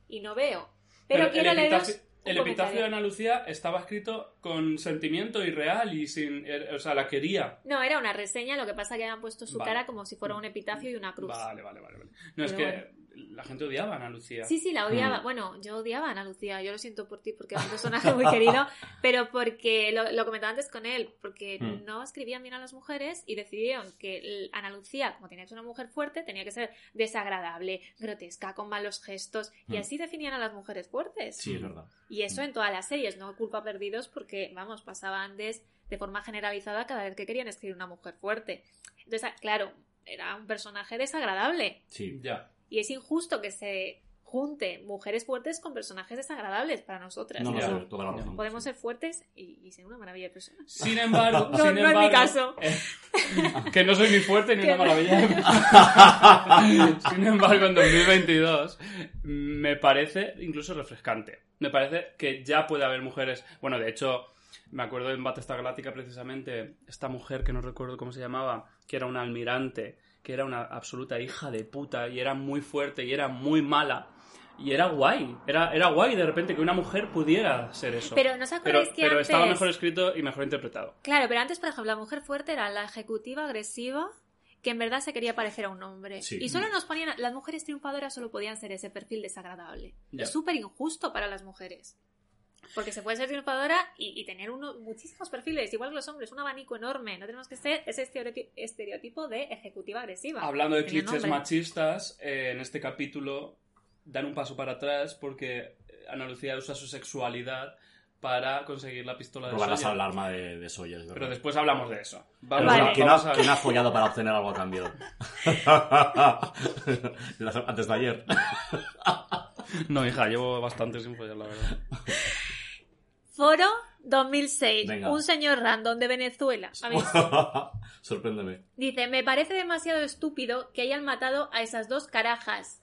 y no veo. Pero,
el
quiero
epitafio, el epitafio de Ana Lucía estaba escrito con sentimiento y real y sin. er- O sea, la quería.
No, era una reseña, lo que pasa que habían puesto su
Vale.
cara como si fuera un epitafio y una cruz.
Vale, vale, vale. vale. No, es que la gente odiaba a Ana Lucía.
Sí, sí, la odiaba.
Mm.
Bueno, yo odiaba a Ana Lucía, yo lo siento por ti porque es un personaje muy querido, <laughs> pero porque lo, lo comentaba antes con él, porque
Mm.
no escribían bien a las mujeres y decidieron que Ana Lucía, como tenía que ser una mujer fuerte, tenía que ser desagradable, grotesca, con malos gestos, y
Mm.
así definían a las mujeres fuertes.
Sí, es verdad.
Y eso en todas las series, no culpa perdidos porque, vamos, pasaba antes de forma generalizada cada vez que querían escribir una mujer fuerte. Entonces, claro, era un personaje desagradable.
Sí.
Ya.
Y es injusto que se junte mujeres fuertes con personajes desagradables para nosotras.
No, no,
Ya.
sí, toda la razón.
Podemos
sí.
ser fuertes y, y ser una maravilla de personas.
Sin embargo, <laughs>
No,
sin
no es mi
embargo,
caso.
eh, que no soy ni fuerte ni <laughs> una maravilla. <laughs> sin embargo, en 2022 me parece incluso refrescante. Me parece que ya puede haber mujeres. Bueno, de hecho, me acuerdo en Battlestar Galáctica precisamente esta mujer que no recuerdo cómo se llamaba, que era una almirante, que era una absoluta hija de puta y era muy fuerte y era muy mala. Y era guay, era, era guay de repente que una mujer pudiera ser eso.
Pero ¿no os
Pero,
que
pero
antes...
estaba mejor escrito y mejor interpretado.
Claro, pero antes, por ejemplo, la mujer fuerte era la ejecutiva agresiva que en verdad se quería parecer a un hombre.
Sí.
Y solo nos ponían... Las mujeres triunfadoras solo podían ser ese perfil desagradable.
Ya.
Es súper injusto para las mujeres. Porque se puede ser triunfadora y, y tener uno, muchísimos perfiles, igual que los hombres, un abanico enorme. No tenemos que ser ese estereotipo, de ejecutiva agresiva.
Hablando de clichés
nombre.
machistas, eh, en este capítulo dan un paso para atrás porque Ana Lucía usa su sexualidad para conseguir la pistola de
Robar la
Sawyer.
alarma de, de Sawyer, es
Pero
verdad.
después hablamos de eso. Vamos, a-
¿quién,
vamos
ha,
a-
quién ha follado para obtener algo a cambio? <laughs> <laughs> Antes de ayer.
No, hija, llevo bastante sin follar, la verdad. <laughs>
Foro 2006.
Venga.
Un señor random de Venezuela. <laughs> A mí-
Sorpréndeme.
Dice, me parece demasiado estúpido que hayan matado a esas dos carajas.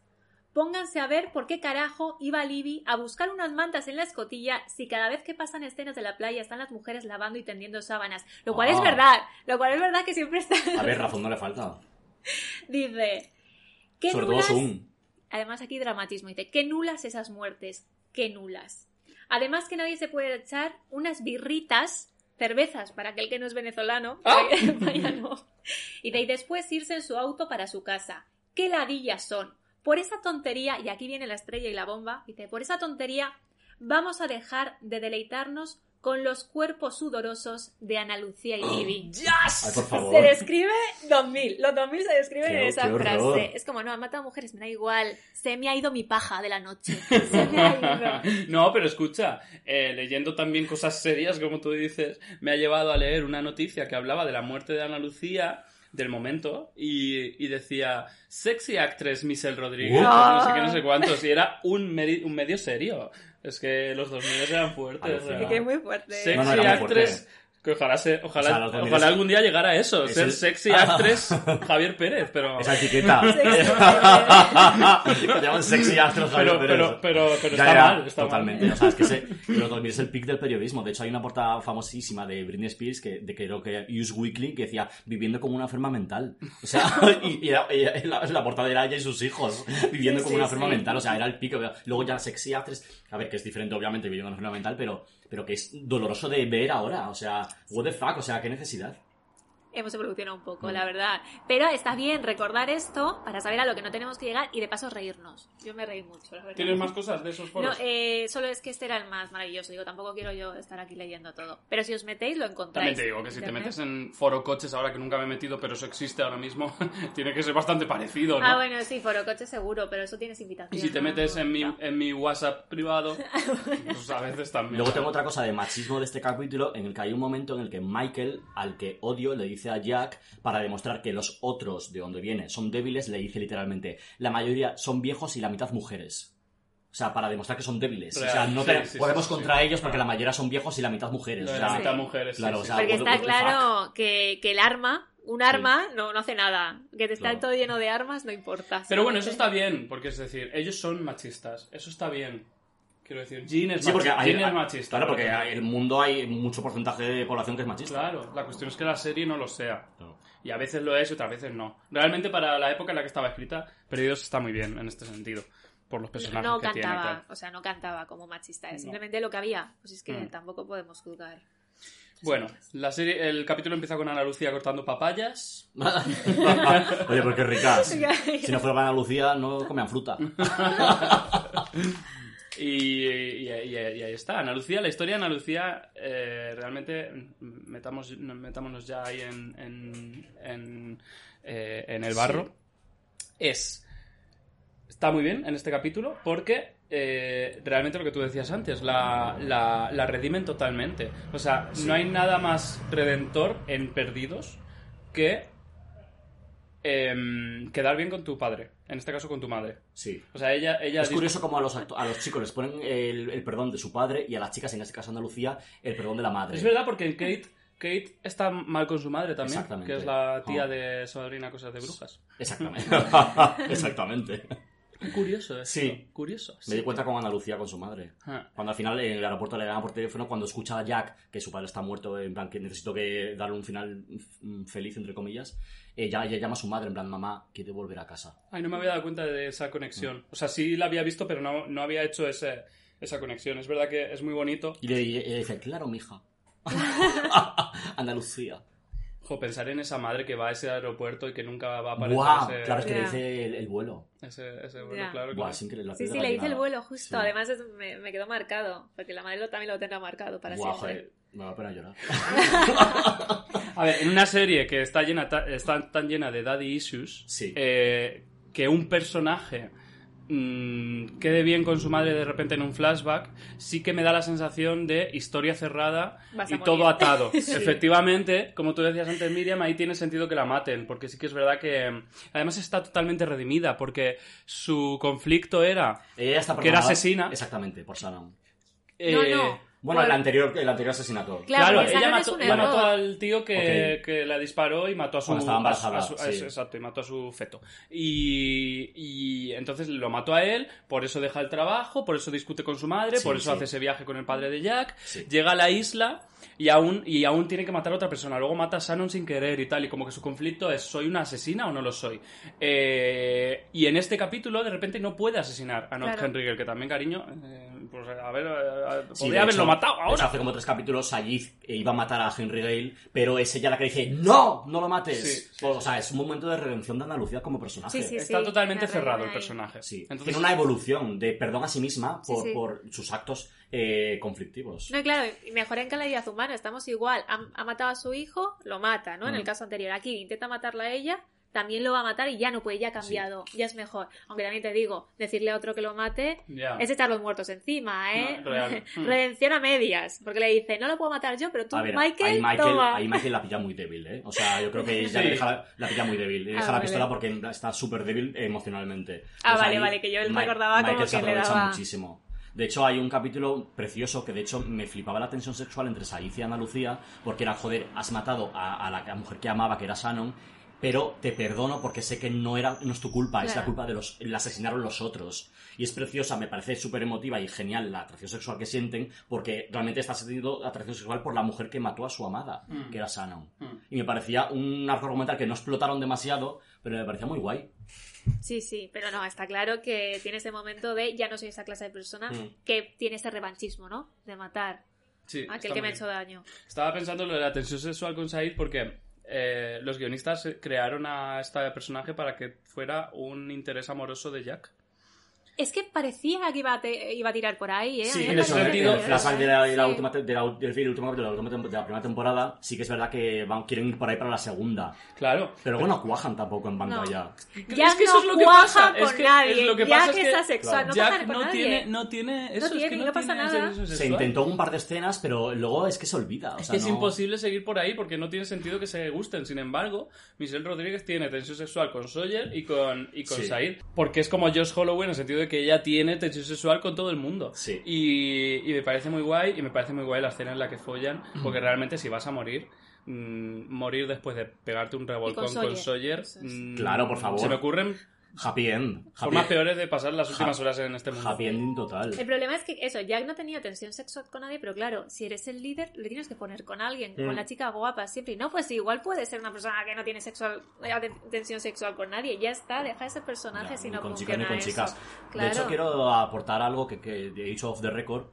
Pónganse a ver por qué carajo iba Libby a buscar unas mantas en la escotilla si cada vez que pasan escenas de la playa están las mujeres lavando y tendiendo sábanas. Lo cual
Ah.
es verdad. Lo cual es verdad que siempre está...
A ver, <laughs> razón no le falta.
Dice, qué
Sobre todo
nulas...
Zoom.
Además aquí dramatismo. Dice, qué nulas esas muertes. Qué nulas. Además que nadie se puede echar unas birritas, cervezas para aquel que no es venezolano.
¡Ah! <laughs>
Vaya no. Y de ahí después irse en su auto para su casa. ¡Qué ladillas son! Por esa tontería, y aquí viene la estrella y la bomba, dice, por esa tontería vamos a dejar de deleitarnos con los cuerpos sudorosos de Ana Lucía y. <gasps>
Ay, por favor.
Se describe 2000. Los 2000 se describen
Qué-
en esa frase. Es como, no, han matado mujeres, me da igual. Se me ha ido mi paja de la noche. <laughs> Se me ha ido.
No, pero escucha, eh, leyendo también cosas serias, como tú dices, me ha llevado a leer una noticia que hablaba de la muerte de Ana Lucía del momento y, y decía sexy actress Michelle Rodríguez,
Uh.
no sé qué, no sé cuántos, y era un medio serio. Es que los 2000 eran fuertes. O
Que muy fuerte.
Sexy
No, no, era muy fuerte.
actress. Que ojalá, se- ojalá,
O sea, los 2000
ojalá algún día llegara a eso,
es
ser
el-
sexy actress <laughs> Javier Pérez, pero...
Esa etiqueta. <laughs> Te <laughs> llaman sexy astros
Pero,
Javier
pero,
Pérez.
pero, pero
Ya,
está
ya,
mal, está
totalmente.
mal.
O sea, es que se, los 2000 es el pic del periodismo. De hecho, hay una portada famosísima de Britney Spears, que, de que creo que Use Weekly, que decía viviendo como una enferma mental. O sea, y, y era- y la, la portada era ella y sus hijos viviendo
Sí,
como
sí,
una enferma
sí.
mental. O sea, era el pico. Luego ya sexy actress, a ver, que es diferente, obviamente, viviendo una enferma mental, pero, pero que es doloroso de ver ahora. O sea, what the fuck, o sea, qué necesidad.
Hemos evolucionado un poco,
Mm.
la verdad. Pero está bien recordar esto para saber a lo que no tenemos que llegar y de paso reírnos. Yo me reí mucho, la verdad.
¿Tienes más cosas de esos
No,
foros?
eh, solo es que este era el más maravilloso. Digo, tampoco quiero yo estar aquí leyendo todo. Pero si os metéis, lo encontráis.
También te digo que si te metes en foro coches ahora que nunca me he metido, pero eso existe ahora mismo, <laughs> tiene que ser bastante parecido, ¿no?
Ah, bueno, sí, foro coche seguro, pero eso tienes invitación.
y si te
¿no?
metes en mi,
No.
en mi WhatsApp privado, <laughs> pues a veces también.
Luego tengo otra cosa de machismo de este capítulo en el que hay un momento en el que Michael, al que odio, le dice a Jack, para demostrar que los otros de donde viene son débiles, le dice literalmente, la mayoría son viejos y la mitad mujeres. O sea, para demostrar que son débiles.
Real,
o sea, no
sí,
te-
sí,
podemos
sí,
contra
sí.
ellos porque la mayoría son viejos y la mitad mujeres. O sea,
la mitad
Sí.
mujeres,
Claro,
sí,
o sea,
sí.
Porque está claro que, que el arma, un arma, no, no hace nada. Que te está
Claro.
todo lleno de armas, no importa.
Pero bueno, eso está bien, porque es decir, ellos son machistas, eso está bien. Quiero decir, Jean es,
Sí, porque
machi-
hay,
Jean es machista.
Claro, porque
por
en el mundo hay mucho porcentaje de población que es machista.
Claro, la cuestión es que la serie no lo sea.
Claro.
Y a veces lo es y otras veces no. Realmente para la época en la que estaba escrita, Perdidos está muy bien en este sentido. por los personajes
no
que tiene. y
cantaba,
tal.
o sea, no cantaba como machista, es
No.
simplemente lo que había. Pues es que
Mm.
tampoco podemos juzgar.
Bueno, la serie, el capítulo empieza con Ana Lucía cortando papayas. <laughs>
Oye, qué ricas. <laughs> Si no fuera para Ana Lucía, no comían fruta. <laughs>
Y, y- y- y ahí está, Ana Lucía, la historia de Ana Lucía, eh, realmente mm, metamos, metámonos ya ahí en, en, en, eh, en el barro. Es. Está muy bien en este capítulo porque eh, realmente lo que tú decías antes, la, la, la redimen totalmente. O sea, no hay nada más redentor en Perdidos que em, quedar bien con tu padre. En este caso con tu madre.
Sí.
O sea, ella, ella
Es
dice-
curioso como a los, a los chicos les ponen el, el perdón de su padre y a las chicas, en este caso Andalucía, el perdón de la madre.
Es verdad, porque Kate, Kate está mal con su madre también, que es la tía
Oh.
de Sabrina Cosas de Brujas.
Exactamente. <laughs> Exactamente.
Curioso, eso.
Sí.
Curioso.
Me di cuenta con Andalucía con su madre.
Ah.
Cuando al final en el aeropuerto le llama por teléfono, cuando escucha a Jack que su padre está muerto, en plan que necesito que darle un final mm, feliz, entre comillas, ella, ella llama a su madre en plan, mamá, quiere volver a casa.
Ay, no me había dado cuenta de esa conexión. O sea, sí la había visto, pero no, no había hecho ese, esa conexión. Es verdad que es muy bonito.
Y le, le dice, claro, mija. <laughs> Andalucía.
Jo, pensar en esa madre que va a ese aeropuerto y que nunca va a aparecer
¡Guau!
ese,
Claro, es que le dice el, el vuelo.
ese, ese vuelo, claro,
Guau, es increíble. la
Sí, sí, le hice el vuelo justo.
Sí.
Además es- me, me quedó marcado, porque la madre lo- también lo tendrá marcado para
Guau,
siempre.
joder, me va a pena llorar. <laughs>
A ver, en una serie que está llena ta- está tan llena de daddy issues,
Sí.
eh, que un personaje mm, quede bien con su madre de repente en un flashback, sí que me da la sensación de historia cerrada y
morir.
todo atado. <laughs> Efectivamente, como tú decías antes, Miriam, ahí tiene sentido que la maten, porque sí que es verdad que mm, además está totalmente redimida, porque su conflicto era...
Ella está
Que era asesina.
Exactamente, por
eh,
No, no.
Bueno, el anterior, el anterior asesinato.
Claro,
ella mató, al tío que, que la disparó y mató a su,
estaba embarazada,
a su- a su-
sí.
exacto, y mató a su feto. Y, y entonces lo mató a él, por eso deja el trabajo, por eso discute con su madre,
Sí,
por eso
sí.
hace ese viaje con el padre de Jack,
Sí.
llega a la isla y aún, y aún tiene que matar a otra persona. Luego mata a Shannon sin querer y tal, y como que su conflicto es ¿soy una asesina o no lo soy? Eh, y en este capítulo de repente no puede asesinar a Not
Claro.
Henry, que también, cariño, eh, pues a ver, eh,
Sí,
podría
de
haberlo
hecho-
matado ahora.
hace como tres capítulos Sayid iba a matar a Henry Gale, pero es ella la que dice ¡No! ¡No lo mates!
Sí, sí,
o
sí,
sea, es un momento de redención de Andalucía como personaje.
Sí, sí, sí.
Está totalmente cerrado el personaje.
Sí.
Entonces,
Tiene una evolución de perdón a sí misma
Sí,
por,
sí.
por sus actos eh, conflictivos.
No, claro, y mejor en calidad humana, estamos igual. Ha, ha matado a su hijo, lo mata, ¿no? En
Mm.
el caso anterior. Aquí intenta matarla a ella, también lo va a matar y ya no puede, ya ha cambiado, ya es mejor. Aunque también te digo, decirle a otro que lo mate
Ya.
es echar los muertos encima, ¿eh?
No. <laughs>
Redención a medias. Porque le dice, no lo puedo matar yo, pero tú,
A ver,
Michael,
ahí Michael,
toma.
ahí Michael la pilla muy débil, ¿eh? O sea, yo creo que ella
Sí.
le deja la, la pilla muy débil. Le
Ah,
deja la
vale.
pistola porque está súper débil emocionalmente.
Ah, vale, vale, que yo
Mi-
recordaba como
Michael se
que le
aprovecha
daba-
muchísimo. De hecho, hay un capítulo precioso que, de hecho, me flipaba la tensión sexual entre Said y Ana Lucía, porque era, joder, has matado a, a la mujer que amaba, que era Shannon, pero te perdono porque sé que no era no es tu culpa, es la
Claro.
culpa de los la asesinaron los otros. Y es preciosa, me parece súper emotiva y genial la atracción sexual que sienten, porque realmente está sintiendo atracción sexual por la mujer que mató a su amada,
Mm.
que era Shannon.
Mm.
Y me parecía un arco argumental que no explotaron demasiado, pero me parecía muy guay.
Sí, sí, pero no, está claro que tiene ese momento de ya no soy esa clase de persona
Mm.
que tiene ese revanchismo, ¿no? De matar
Sí,
a aquel que me ha hecho daño.
Estaba pensando en lo de la tensión sexual con Said porque eh, los guionistas crearon a este personaje para que fuera un interés amoroso de Jack.
Es que parecía que iba a, te- iba a tirar por ahí, ¿eh?
Sí,
en ese sentido,
que-
el flashback de la, de la
Sí.
última, de la, del fin, el último capítulo de la, última tem- de la primera temporada, sí que es verdad que van, quieren ir por ahí para la segunda.
Claro.
Pero bueno, cuajan tampoco en pantalla.
Ya
es que eso
no
es lo que pasa.
con
es que,
nadie.
es lo que
ya
pasa
que
es que
está sexual, no
Jack no
nadie.
tiene, no tiene eso, es
tiene,
que
y
no,
no pasa
tiene
nada.
tensión
Se intentó un par de escenas, pero luego es que se olvida. o
Es
sea,
que es
no-
imposible seguir por ahí porque no tiene sentido que se gusten. Sin embargo, Michelle Rodríguez tiene tensión sexual con Sawyer y con, y con
Sí.
Said. Porque es como Josh Holloway en el sentido que ella tiene tensión sexual con todo el mundo.
Sí.
Y, y me parece muy guay. Y me parece muy guay la escena en la que follan. Porque realmente si vas a morir, mm, morir después de pegarte un revolcón con
Sawyer.
Sawyer.
Eso es.
mm,
Claro, por favor.
Se me ocurren
Happy end. Happy,
Formas peores de pasar las últimas
Ha-
horas en este mundo.
happy ending total.
El problema es que eso, Jack no tenía tensión sexual con nadie, pero claro, si eres el líder, le tienes que poner con alguien,
Mm.
con la chica guapa siempre. Y no, pues igual puede ser una persona que no tiene sexual, eh, tensión sexual con nadie. Ya está, deja ese personaje
Ya,
si no
con
funciona
chicas ni con
eso.
chicas.
Claro.
De hecho, quiero aportar algo que, que he dicho off the record.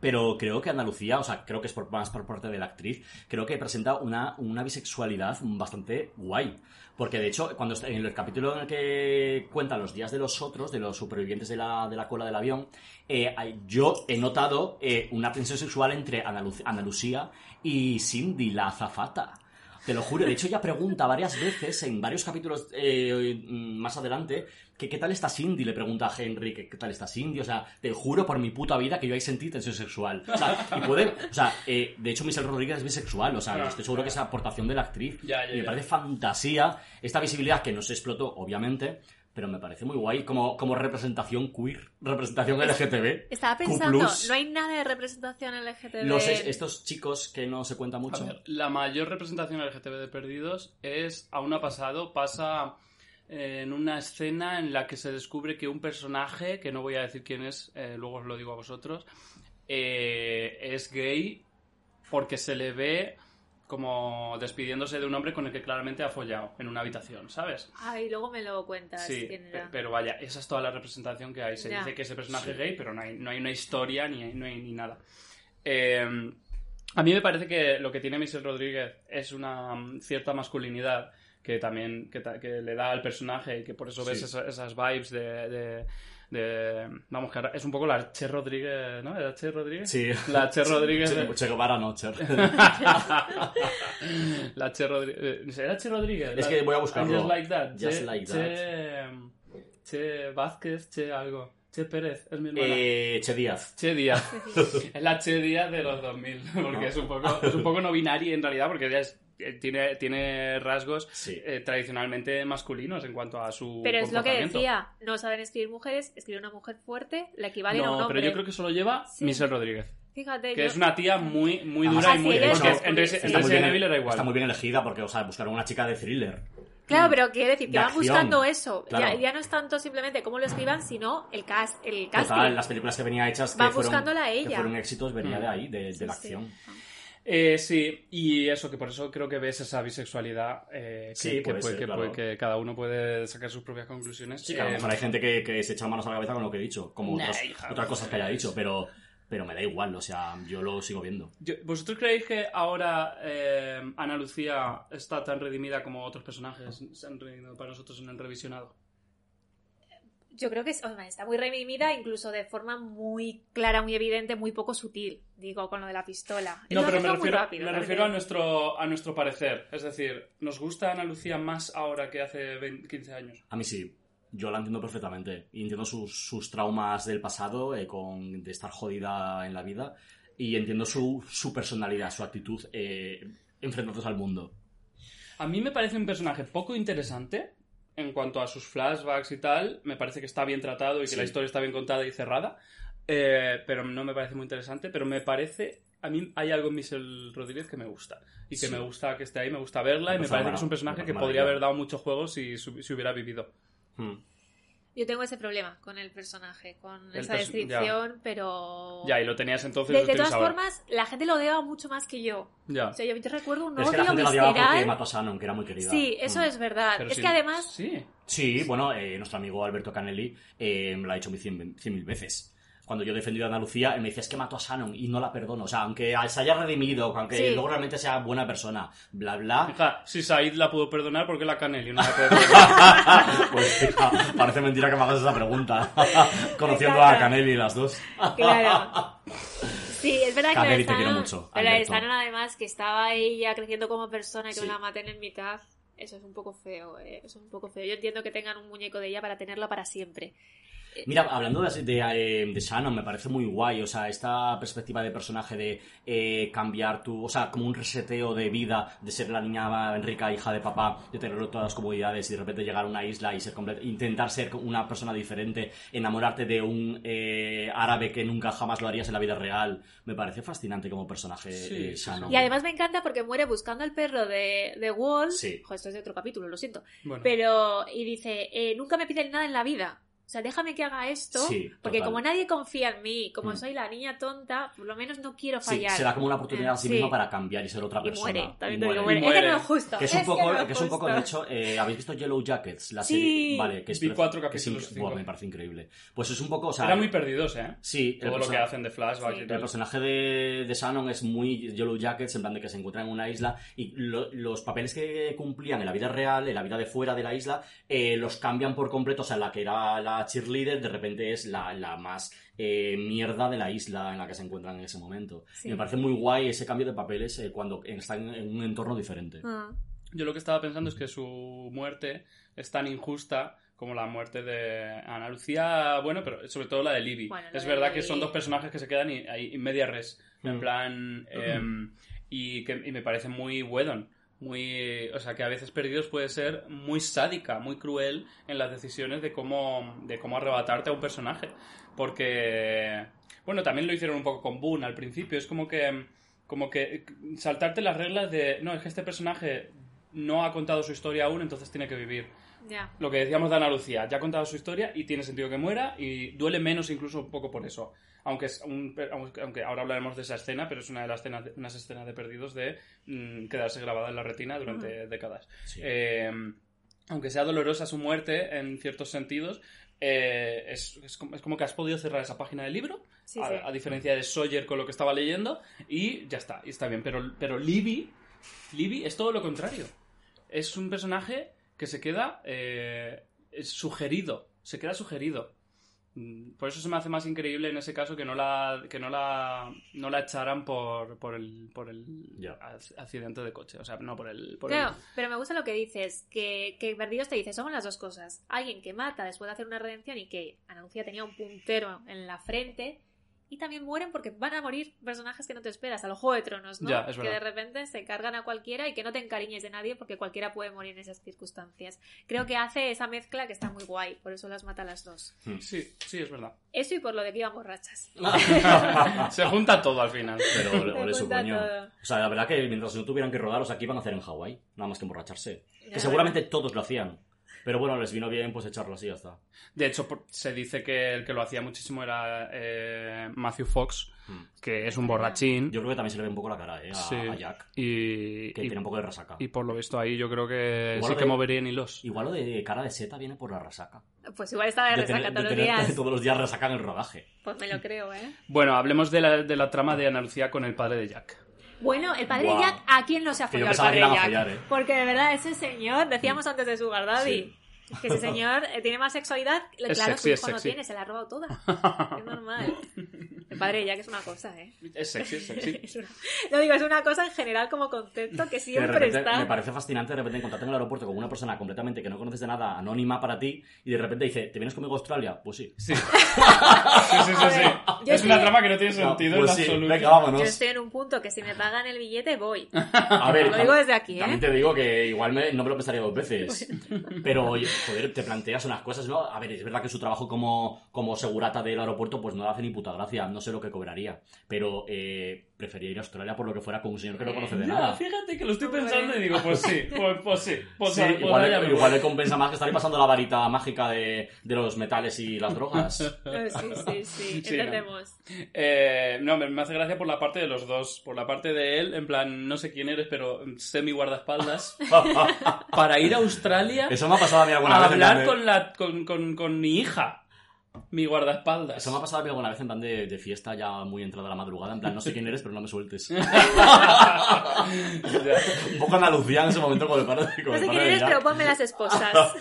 Pero creo que Andalucía, o sea, creo que es por, más por parte de la actriz, creo que presenta una, una bisexualidad bastante guay. Porque de hecho, cuando está- en el capítulo en el que cuentan los días de los otros, de los supervivientes de la, de la cola del avión, eh, yo he notado eh, una tensión sexual entre Andalu- Andalucía y Cindy, la azafata. Te lo juro, de hecho ella pregunta varias veces en varios capítulos eh, más adelante que qué tal está Cindy, le pregunta a Henry que qué tal está Cindy, o sea, te juro por mi puta vida que yo ahí sentí tensión sexual. O sea, y puede, o sea, eh, de hecho Michelle Rodríguez es bisexual, o sea,
Claro,
estoy seguro que es aportación de la actriz.
Ya, ya,
y me
ya.
parece fantasía esta visibilidad que no se explotó, obviamente, pero me parece muy guay como, como representación queer, representación LGTB.
Estaba
Q+.
pensando, no hay nada de representación LGTB.
Los, estos chicos que no se cuenta
A
mucho.
ver, la mayor representación LGTB de Perdidos es, aún ha pasado, pasa eh, en una escena en la que se descubre que un personaje, que no voy a decir quién es, eh, luego os lo digo a vosotros, eh, es gay porque se le ve como despidiéndose de un hombre con el que claramente ha follado en una habitación, ¿sabes?
Ay, luego me lo cuentas.
Sí,
quién era.
pero vaya, esa es toda la representación que hay. Se
Ya.
dice que ese personaje
Sí.
es gay, pero no hay, no hay una historia ni, no hay ni nada. Eh, a mí me parece que lo que tiene Michelle Rodríguez es una mm, cierta masculinidad que también que, que le da al personaje y que por eso ves
Sí.
esa- esas vibes de, de- de- Vamos, que ahora es un poco la Che Rodríguez, ¿no? ¿Era Che Rodríguez?
Sí.
La Che Rodríguez. de-
Che, che Guevara no, Cher. <laughs>
la Che Rodríguez. ¿Era Che Rodríguez?
Es que voy a buscarlo.
Just Like That.
Just
Che,
Like
Che, Che Vázquez, Che algo. Che Pérez, es mi hermana.
Eh, che Díaz.
Che Díaz. <laughs> es la Che Díaz de los 2000. <laughs> Porque es un poco, es un poco no binaria en realidad, porque ella es- tiene, tiene rasgos
Sí.
eh, tradicionalmente masculinos en cuanto a su.
Pero es lo que decía, no saben escribir mujeres, escribir una mujer fuerte, la equivale a un
No,
hombre.
pero yo creo que eso lo lleva
Sí.
Michelle Rodríguez.
Fíjate,
Que
yo-
es una tía muy, muy dura y
Ah,
muy.
es
porque
masculina.
en Resi-
Está
en
muy
Resident
bien-
Evil era igual.
Está muy bien elegida porque, o sea, buscaron una chica de thriller.
Claro, pero quiero decir que
De
van
acción.
buscando eso. Ya,
Claro.
ya no es tanto simplemente cómo lo escriban, sino el cast, el casting.
Total, las películas que venía hechas que
Van
fueron,
buscándola a
que
ella.
fueron éxitos venía
Mm.
de ahí, de, de
Sí,
la
sí.
Eh, sí, y eso, que por eso creo que ves esa bisexualidad, eh, que,
Sí,
que
puede
puede-
ser,
que,
claro.
puede- que cada uno puede sacar sus propias conclusiones.
Sí, que a lo mejor hay gente que, que se echa manos a la cabeza con lo que he dicho, como
Nah,
otras,
hija,
otras
no
cosas que haya dicho, pero, pero me da igual, o sea, yo lo sigo viendo.
yo- ¿Vosotros creéis que ahora eh, Ana Lucía está tan redimida como otros personajes se han redimido para nosotros en el revisionado?
Yo creo que está muy redimida, incluso de forma muy clara, muy evidente, muy poco sutil. Digo, con lo de la pistola.
No, pero me refiero,
rápido,
me refiero a, nuestro, a nuestro parecer. Es decir, ¿nos gusta Ana Lucía más ahora que hace 20 15 años?
A mí sí, yo la entiendo perfectamente. Y entiendo sus, sus traumas del pasado, eh, con, de estar jodida en la vida. Y entiendo su, su personalidad, su actitud eh, enfrentándose al mundo.
A mí me parece un personaje poco interesante en cuanto a sus flashbacks y tal. Me parece que está bien tratado y que la historia está bien contada y cerrada. Eh, pero no me parece muy interesante. Pero me parece. A mí hay algo en Michelle Rodríguez que me gusta. Y que
Sí.
me gusta que esté ahí, me gusta verla. Y me
parece
que es un personaje que podría haber dado muchos juegos si, si hubiera vivido.
Hmm.
Yo tengo ese problema con el personaje, con
El
esa descripción, pero...
Ya, y lo tenías entonces.
de,
lo
de todas
ahora.
formas, la gente lo odiaba mucho más que yo.
Ya.
O sea, yo, yo recuerdo un
Pero es que la
odio
gente la odiaba porque
visceral.
mató a Shannon, que era muy querida.
Sí, eso
Hmm.
es verdad.
Pero
es
sí-
que además...
Sí.
Sí, bueno, eh, nuestro amigo Alberto Canelli eh, me lo ha dicho cien, cien mil veces. Cuando yo he defendido a Andalucía, él me decía, es que mató a Shannon y no la perdono. O sea, aunque se haya redimido, aunque
Sí.
luego realmente sea buena persona, bla, bla.
Hija, si Said la pudo perdonar, ¿por qué la Canelli no la puede <laughs> perdonar?
pues hija, parece mentira que me hagas esa pregunta. <laughs> Conociendo
Exacto.
a Canelli las dos.
Claro. Sí, es verdad que
Canelli,
la
te quiero mucho,
Pero. Shannon, además, que estaba ella creciendo como persona y que
Sí.
la maten en mitad, eso es un poco feo, ¿eh? Eso es un poco feo. Yo entiendo que tengan un muñeco de ella para tenerla para siempre.
Mira, hablando de, de, eh, de Shannon, me parece muy guay, o sea, esta perspectiva de personaje de eh, cambiar tu, o sea, como un reseteo de vida, de ser la niña rica, hija de papá, de tener todas las comodidades y de repente llegar a una isla y ser intentar ser una persona diferente, enamorarte de un eh, árabe que nunca jamás lo harías en la vida real, me parece fascinante como personaje
Sí,
eh, Shannon.
Y además me encanta porque muere buscando al perro de, de Wall.
Sí.
Joder, esto es de otro capítulo, lo siento.
Bueno,
Pero, y dice, eh, nunca me piden nada en la vida. O sea, déjame que haga esto,
Sí,
porque
total.
como nadie confía en mí, como
Mm.
soy la niña tonta, por lo menos no quiero
Sí,
fallar.
se da como una oportunidad a sí
Sí.
misma para cambiar y ser otra
Y
persona.
muere, también
Y
te digo,
muere.
muere.
Y
Es que no es justo.
Que es un
que
poco,
no es
que es un poco, de hecho, eh, ¿habéis visto Yellow Jackets? La
Sí.
serie, vale, que es
Vi cuatro
que es
capítulos, cinco.
Buah, me parece increíble. Pues es un poco, o sea,
eran muy perdidos, ¿eh?
sí,
Todo lo que hacen de flashback
Sí.
y
El personaje de, de Shannon es muy Yellow Jackets, en plan de que se encuentran en una isla y lo- los papeles que cumplían en la vida real, en la vida de fuera de la isla, eh, los cambian por completo. O sea, la que era la cheerleader, de repente es la, la más eh, mierda de la isla en la que se encuentran en ese momento.
Sí.
Y me parece muy guay ese cambio de papeles eh, cuando están en un entorno diferente.
Ah.
Yo lo que estaba pensando es que su muerte es tan injusta como la muerte de Ana Lucía, bueno, pero sobre todo la de Libby.
Bueno,
es
de
verdad que son dos personajes que se quedan y- ahí en media res, en
Mm.
plan... em, y, que, y me parece muy Whedon. Muy, o sea, que a veces Perdidos puede ser muy sádica, muy cruel en las decisiones de cómo, de cómo arrebatarte a un personaje. Porque, bueno, también lo hicieron un poco con Boone al principio. Es como que, como que saltarte las reglas de, no, es que este personaje no ha contado su historia aún, entonces tiene que vivir. Lo que decíamos de Ana Lucía, ya ha contado su historia y tiene sentido que muera y duele menos incluso un poco por eso. Aunque, es un- aunque ahora hablaremos de esa escena, pero es una de las escenas, unas escenas de perdidos de mm, quedarse grabada en la retina durante décadas.
Sí.
Eh, aunque sea dolorosa su muerte en ciertos sentidos, eh, es, es como, es como que has podido cerrar esa página del libro,
Sí,
a,
sí.
a diferencia de Sawyer con lo que estaba leyendo, y ya está, y está bien. Pero, pero Libby, Libby es todo lo contrario. Es un personaje que se queda eh, sugerido, se queda sugerido. Mm, Por eso se me hace más increíble en ese caso que no la, que no la, no la echaran por, por el, por el accidente de coche. O sea, no por el... Por el-
pero me gusta lo que dices, que, que Perdidos te dice, somos las dos cosas. Alguien que mata después de hacer una redención y que anuncia tenía un puntero en la frente, y también mueren porque van a morir personajes que no te esperas, a los Juego de Tronos, ¿no?
Ya, es
que de repente se cargan a cualquiera y que no te encariñes de nadie porque cualquiera puede morir en esas circunstancias. Creo que hace esa mezcla que está muy guay, por eso las mata a las dos.
Sí, sí, es verdad.
Eso y por lo de que iban borrachas. <laughs>
Se junta todo al final.
Pero ole,
Me
ole su
cuenta
coño.
todo.
O sea, la verdad que mientras no tuvieran que rodar, o sea, ¿qué iban a hacer en Hawái? Nada más que emborracharse.
Ya,
Que seguramente todos lo hacían. Pero bueno, les vino bien pues echarlo así y ya está.
De hecho, se dice que el que lo hacía muchísimo era eh, Matthew Fox,
Hmm.
que es un borrachín.
Yo creo que también se le ve un poco la cara, ¿eh? A,
Sí.
a Jack.
Y,
Que
y-
tiene un poco de resaca.
y por lo visto ahí yo creo que
Igual
sí
lo
que
de-
moverían hilos.
Igual lo de cara de seta viene por la resaca.
Pues igual estaba de
De
resaca
tener-
todos
de
los días.
todos los días resaca en el rodaje.
Pues me lo creo, ¿eh?
Bueno, hablemos de la, de la trama de Ana Lucía con el padre de Jack.
Bueno, el padre
Guau.
de Jack, ¿a quién no se ha
Que yo
follado el
pensaba
padre
que
de
iban a
Jack?
follar, ¿eh?
Porque de verdad, ese señor, decíamos antes de Sugar Daddy, que ese señor eh, tiene más sexualidad. <laughs> Claro,
sexy,
su
es
hijo no
sexy.
tiene, se la ha robado toda. <laughs> Es normal. <laughs> El padre Jack es una cosa, ¿eh?
Es sexy, es sexy. <laughs>
Es una- No digo, es una cosa en general como concepto que
Que de
siempre
repente
está.
me parece fascinante de repente encontrarte en el aeropuerto con una persona completamente que no conoces de nada, anónima para ti, y de repente dice, ¿te vienes conmigo a Australia? Pues sí.
Sí. <laughs> Sí, sí, sí, sí.
Yo
Es una trama que no tiene sentido
pues
en
sí,
absoluto.
venga, vámonos.
Yo estoy en un punto que si me pagan el billete voy. <laughs>
A ver,
Lo digo desde aquí, ¿eh?
También te digo que igual me- no me lo pensaría dos veces. Pero, oye, joder, te planteas unas cosas, ¿no? A ver, es verdad que su trabajo como, como segurata del aeropuerto, pues no le hace ni puta gracia. No sé lo que cobraría. Pero eh, prefería ir a Australia por lo que fuera con un señor que no conoce de
Ya,
nada.
fíjate que lo estoy pensando y digo, pues sí, <laughs> pues, pues sí. Pues,
Sí,
pues
igual, le, igual le compensa más que estar ahí pasando la varita mágica de, de los metales y las drogas. <laughs>
Eh, Sí, sí, sí,
Sí, no.
entendemos.
Eh, no, me, me hace gracia por la parte de los dos. Por la parte de él, en plan, no sé quién eres, pero sé mi guardaespaldas. <laughs> para ir a Australia
Eso me ha pasado a mí alguna
a
vez.
hablar con, la, con, con, con mi hija. Mi guardaespaldas.
Eso me ha pasado a mí alguna vez en plan de, de fiesta ya muy entrada la madrugada. En plan, no sé quién eres, pero no me sueltes. <laughs> Un poco Andalucía en ese momento con el padre, con
No sé quién
de
eres, pero ponme las esposas. <laughs>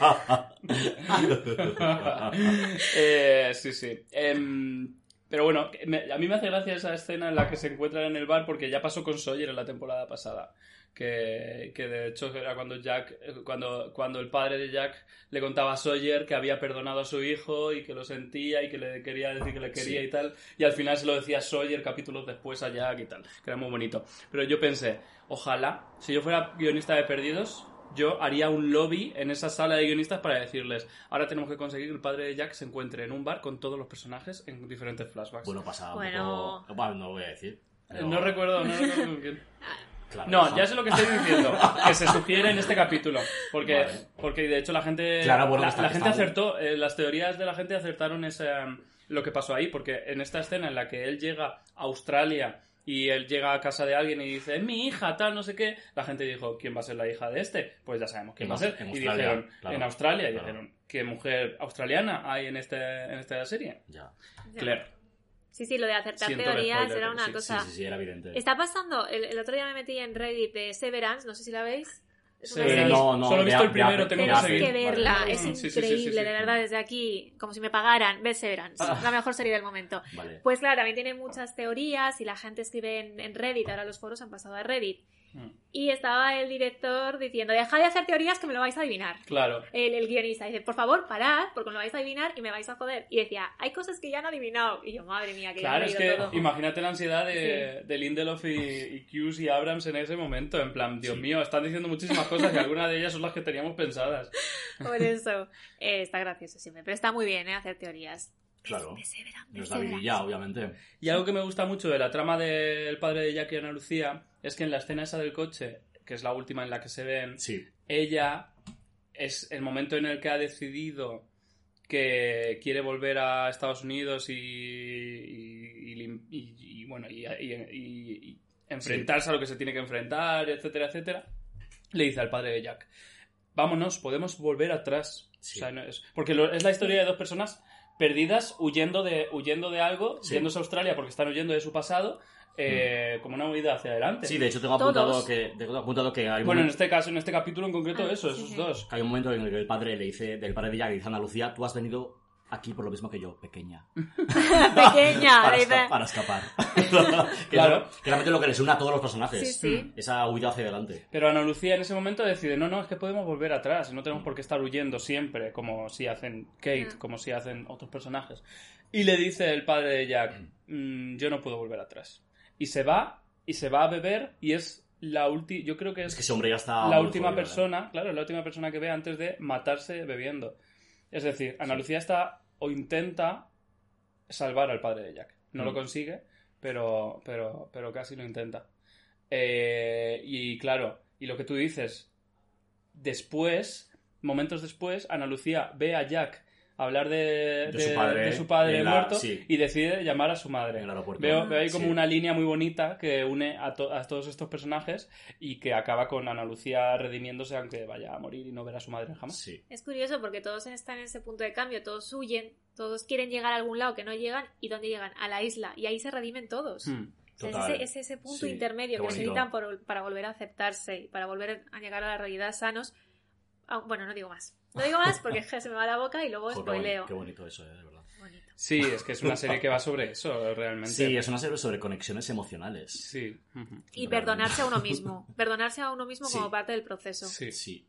Eh, sí, sí. Em, Pero bueno, me- a mí me hace gracia esa escena en la que se encuentran en el bar porque ya pasó con Sawyer en la temporada pasada. Que, que de hecho era cuando Jack, cuando, cuando el padre de Jack le contaba a Sawyer que había perdonado a su hijo y que lo sentía y que le quería decir que le quería
Sí.
y tal. Y al final se lo decía Sawyer capítulos después a Jack y tal. Que era muy bonito. Pero yo pensé, ojalá, si yo fuera guionista de Perdidos, yo haría un lobby en esa sala de guionistas para decirles, ahora tenemos que conseguir que el padre de Jack se encuentre en un bar con todos los personajes en diferentes flashbacks.
Bueno, pasa
Bueno.
un poco... Bueno, no lo voy a decir. Pero-
no recuerdo, no recuerdo con quién. <laughs>
Claro,
No,
eso-
ya sé lo que estoy diciendo. Que se sugiere en este capítulo. Porque,
Vale.
porque de hecho la gente.
Claro, bueno,
la,
está-
gente acertó. eh, las teorías de la gente acertaron ese, um, lo que pasó ahí. Porque en esta escena en la que él llega a Australia y él llega a casa de alguien y dice, "Es mi hija, tal, no sé qué. La gente dijo, ¿quién va a ser la hija de este? Pues ya sabemos quién va a ser.
en
y
Australia,
dijeron,
claro.
en Australia. Y dijeron, ¿qué mujer australiana hay en, este, en esta serie?
Ya.
Ya.
Claire.
Sí, sí, lo de acertar
Siento
teorías
spoiler,
era una
sí,
cosa.
Sí, sí, sí, era evidente.
Está pasando, el, el otro día me metí en Reddit de Severance, no sé si la veis. Es una
Sí,
no, no,
Solo he visto el primero,
de-
tengo
Tenéis
seguir.
que verla,
Vale.
es
Sí, sí, sí,
increíble,
sí, sí, sí.
de verdad, desde aquí, como si me pagaran, ve Severance,
Ah.
la mejor serie del momento.
Vale.
Pues claro, también tiene muchas teorías y la gente escribe en, en Reddit, ahora los foros han pasado a Reddit.
Mm.
Y estaba el director diciendo, dejad de hacer teorías que me lo vais a adivinar.
Claro.
El, el guionista dice, por favor, parad, porque me lo vais a adivinar y me vais a joder. Y decía, hay cosas que ya han adivinado. Y yo, madre mía, que ya
Claro,
he
es que
todo.
imagínate la ansiedad de, de Lindelof y, y Hughes y Abrams en ese momento. En plan, Dios
Sí.
mío, están diciendo muchísimas cosas y algunas de ellas son las que teníamos pensadas. <laughs>
Por eso. Eh, está gracioso siempre, pero está muy bien, ¿eh? Hacer teorías.
Claro.
De
No es David ya, obviamente.
Y algo que me gusta mucho de la trama del padre de Jackie y Ana Lucía es que en la escena esa del coche, que es la última en la que se ven,
Sí.
ella es el momento en el que ha decidido que quiere volver a Estados Unidos y, y, y lim- y- y, bueno y, y- y- y enfrentarse a lo que se tiene que enfrentar, etcétera, etcétera. Le dice al padre de Jack, vámonos, podemos volver atrás.
Sí.
O sea, no es- porque lo- es la historia de dos personas perdidas huyendo de, huyendo de algo,
Sí.
yéndose a Australia porque están huyendo de su pasado, eh, como una huida hacia adelante.
Sí, de hecho tengo
Todos.
apuntado que, tengo apuntado que hay un
Bueno, en este caso, en este capítulo en concreto,
Ah,
eso,
sí,
esos
sí.
dos.
que hay un momento en el que el padre le dice, del padre de Jack, le dice a Ana Lucía, tú has venido aquí por lo mismo que yo, pequeña. <laughs> <laughs>
Pequeña,
para, esca- para escapar. <laughs>
Claro.
que realmente lo que les une a todos los personajes.
Sí, sí.
Esa huida hacia adelante.
Pero Ana Lucía en ese momento decide, no, no, es que podemos volver atrás, no tenemos por qué estar huyendo siempre, como si hacen Kate,
Ah.
como si hacen otros personajes. Y le dice el padre de Jack, "Mm, yo no puedo volver atrás. Y se va, y se va a beber, y es la última, yo creo que es,
Es que ese hombre ya está...
la última
jodido, ¿eh?
persona, claro, es la última persona que ve antes de matarse bebiendo. Es decir, Ana. Lucía está o intenta salvar al padre de Jack. No lo
Mm.
consigue, pero, pero, pero casi lo intenta. Eh, y claro, y lo que tú dices, después, momentos después, Ana Lucía ve a Jack hablar de,
De su padre
de su padre
la-
muerto
sí.
y decide llamar a su madre.
En el aeropuerto.
Veo, veo ahí como
Sí.
una línea muy bonita que une a, to- a todos estos personajes y que acaba con Ana Lucía redimiéndose aunque vaya a morir y no ver a su madre jamás.
Sí.
Es curioso porque todos están en ese punto de cambio, todos huyen, todos quieren llegar a algún lado que no llegan y ¿dónde llegan? A la isla y ahí se redimen todos.
Hmm.
Sea, es,
Total.
ese, es ese punto
Sí,
intermedio que necesitan por- para volver a aceptarse y para volver a llegar a la realidad sanos. Ah, bueno, no digo más. No digo más porque se me va la boca y luego <laughs> spoileo.
Qué bonito eso, eh, de verdad.
Bonito.
Sí, es que es una serie que va sobre eso, realmente.
Sí, es una serie sobre conexiones emocionales.
Sí.
Y
Realmente.
perdonarse a uno mismo. <laughs> Perdonarse a uno mismo
Sí.
como parte del proceso.
Sí.
Sí.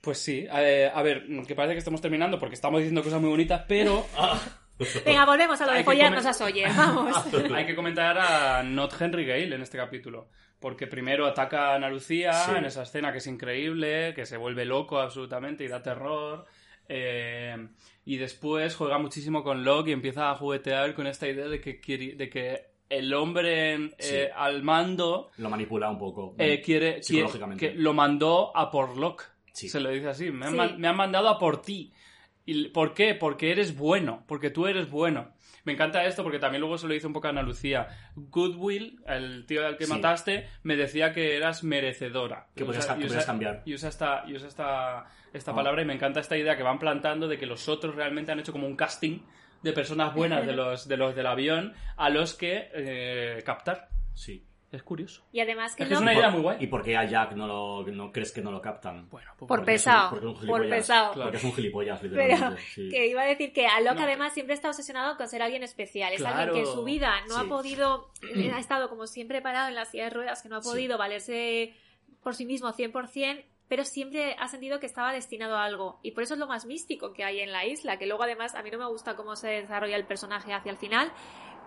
Pues sí, eh, a ver, que parece que estamos terminando porque estamos diciendo cosas muy bonitas, pero <laughs>
Venga, volvemos a lo
Hay
de
que
follarnos a Sawyer. Vamos.
hay que comentar a Not Henry Gale en este capítulo. Porque primero ataca a Ana Lucía
Sí.
en esa escena que es increíble, que se vuelve loco absolutamente y da terror. eh, y después juega muchísimo con Locke y empieza a juguetear con esta idea de que, quiere- de que el hombre
Sí.
eh, al mando
Lo manipula un poco.
eh, quiere, quiere-
Psicológicamente.
que lo mandó a por Locke.
Sí.
Se lo dice así, me han, me han mandado a por ti. ¿Y por qué? Porque eres bueno, porque tú eres bueno. Me encanta esto porque también luego se lo dice un poco a Ana Lucía. Goodwill, el tío al que
Sí.
mataste, me decía que eras merecedora.
Que
Y
podías
usa-
ca- que
y
podías
usa-
cambiar.
Y usa esta, y usa esta, esta
Ah.
palabra y me encanta esta idea que van plantando de que los otros realmente han hecho como un casting de personas buenas de <laughs> los, de los del avión a los que eh, captar.
Sí.
Es curioso.
Y además que
Es que es
no...
una idea muy guay.
¿Y por qué a Jack no, lo, no crees que no lo captan?
Bueno, pues
Por pesado,
porque es un
por pesado.
Claro.
Porque es un gilipollas,
Pero
literalmente. sí.
que iba a decir que a Locke
No.
además siempre está obsesionado con ser alguien especial. Es alguien que en su vida no ha podido, ha estado como siempre parado en la silla de ruedas, que no ha
Sí.
podido valerse por sí mismo 100%, pero siempre ha sentido que estaba destinado a algo. Y por eso es lo más místico que hay en la isla, que luego además a mí no me gusta cómo se desarrolla el personaje hacia el final,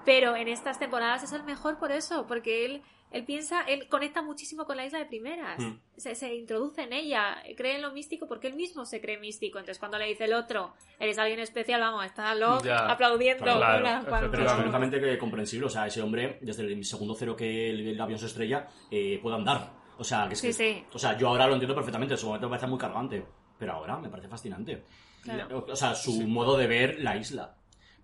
pero en estas temporadas es el mejor por eso, porque él... Él piensa, él conecta muchísimo con la isla de primeras.
Mm.
Se, se introduce en ella, cree en lo místico porque él mismo se cree místico. Entonces, cuando le dice el otro, eres alguien especial, vamos, está loco,
Ya.
aplaudiendo.
Claro,
cuando-
Pero es completamente comprensible. O sea, ese hombre, desde el segundo cero que el, el avión se estrella, eh, puede andar. O sea, que es
Sí,
que-
sí.
O sea, yo ahora lo entiendo perfectamente. En su momento me parece muy cargante. Pero ahora me parece fascinante.
Claro.
O sea, su modo de ver la isla.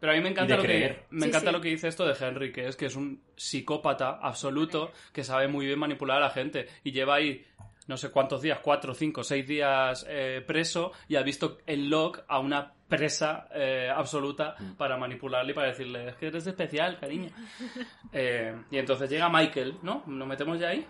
Pero a mí me encanta, lo que, me
Sí,
encanta
sí.
lo que dice esto de Henry, que es que es un psicópata absoluto que sabe muy bien manipular a la gente y lleva ahí no sé cuántos días, cuatro, cinco, seis días eh, preso y ha visto en Locke a una presa eh, absoluta
Mm.
para manipularle y para decirle, es que eres especial, cariño. <laughs> Eh, y entonces llega Michael, ¿no? ¿Nos metemos ya ahí?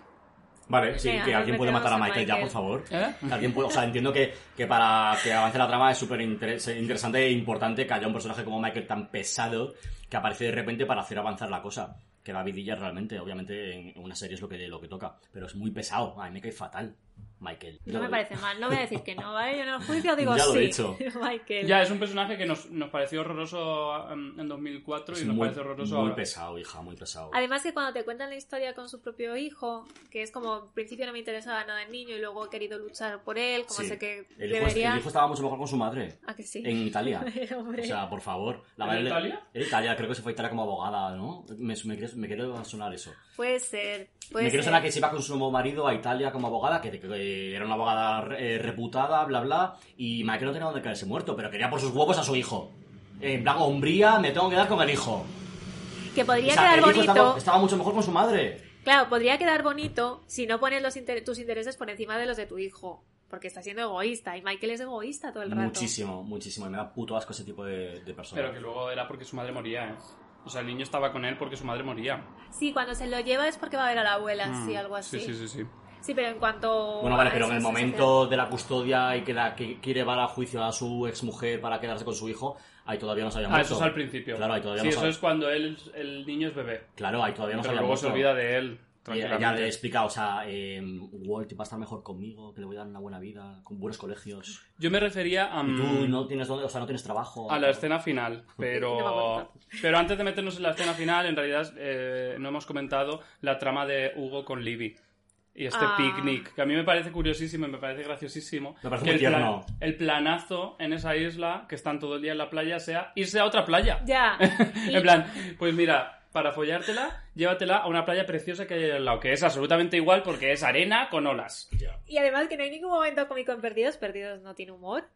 Vale, sí, que alguien puede matar a Michael, ya, por favor.
¿Eh?
Que alguien puede, o sea, entiendo que, que para que avance la trama es súper interes- interesante e importante que haya un personaje como Michael tan pesado que aparece de repente para hacer avanzar la cosa. Que da vidilla realmente, obviamente en una serie es lo que, lo que toca. Pero es muy pesado, a mí me cae fatal, Michael.
No me parece mal, no voy a decir que no, ¿vale? Yo en el juicio digo
Ya lo
sí.
he dicho. <laughs>
Michael.
Ya, es un personaje que nos, nos pareció horroroso en, en 2004
Es
y nos
muy,
parece horroroso
muy
ahora.
pesado, hija, muy pesado.
Además que cuando te cuentan la historia con su propio hijo, que es como, al principio no me interesaba nada el niño y luego he querido luchar por él, como
Sí.
sé que
el, hijo,
debería...
el hijo estaba mucho mejor con su madre.
¿A que sí?
En Italia. <laughs> O sea, por favor. La
¿En
madre le-
Italia?
En Italia, creo que se fue a Italia como abogada, ¿no? Me, me, quiere, me sonar eso.
Puede ser, puede
me quiere
ser.
sonar que se iba con su nuevo marido a Italia como abogada, que, que era una abogada eh, reputada, bla, bla, y Michael no tenía donde caerse muerto, pero quería por sus huevos a su hijo. En plan, hombría, me tengo que dar con el hijo.
Que podría
O sea,
quedar
el hijo
bonito...
estaba, estaba mucho mejor con su madre.
Claro, podría quedar bonito si no pones los inter- tus intereses por encima de los de tu hijo. Porque está siendo egoísta. Y Michael es egoísta todo el rato.
Muchísimo, muchísimo. Y me da puto asco ese tipo de, de personas.
Pero que luego era porque su madre moría, ¿eh? O sea, el niño estaba con él porque su madre moría.
Sí, cuando se lo lleva es porque va a ver a la abuela,
Mm,
sí, algo así.
Sí, sí, sí, sí.
Sí, pero en cuanto.
Bueno, vale, pero en el
se
momento de la custodia y que, la, que quiere llevar a juicio a su exmujer para quedarse con su hijo, ahí todavía no se había
Ah,
muerto.
eso es al principio.
Claro, ahí todavía
Sí,
no
eso
sabe-
es cuando él, el niño es bebé.
Claro, ahí todavía no se
Pero
había
luego se
muerto.
olvida de él.
Y ella
tranquilamente.
le explica, o sea, eh, Walt va a estar mejor conmigo, que le voy a dar una buena vida, con buenos colegios.
Yo me refería a,
Y tú
mm,
no tienes dónde, o sea, no tienes trabajo.
a la escena final, <laughs> pero pero antes de meternos en la escena final, en realidad eh, no hemos comentado la trama de Hugo con Libby. Y este
Ah.
picnic, que a mí me parece curiosísimo y me parece graciosísimo.
Me parece
que
muy
el, plan- el planazo en esa isla, que están todo el día en la playa, sea irse a otra playa.
Ya. <laughs> Y-
en plan, pues mira, para follártela, llévatela a una playa preciosa que hay al lado, que es absolutamente igual porque es arena con olas.
Y además que no hay ningún momento cómico en Perdidos. Perdidos no tiene humor.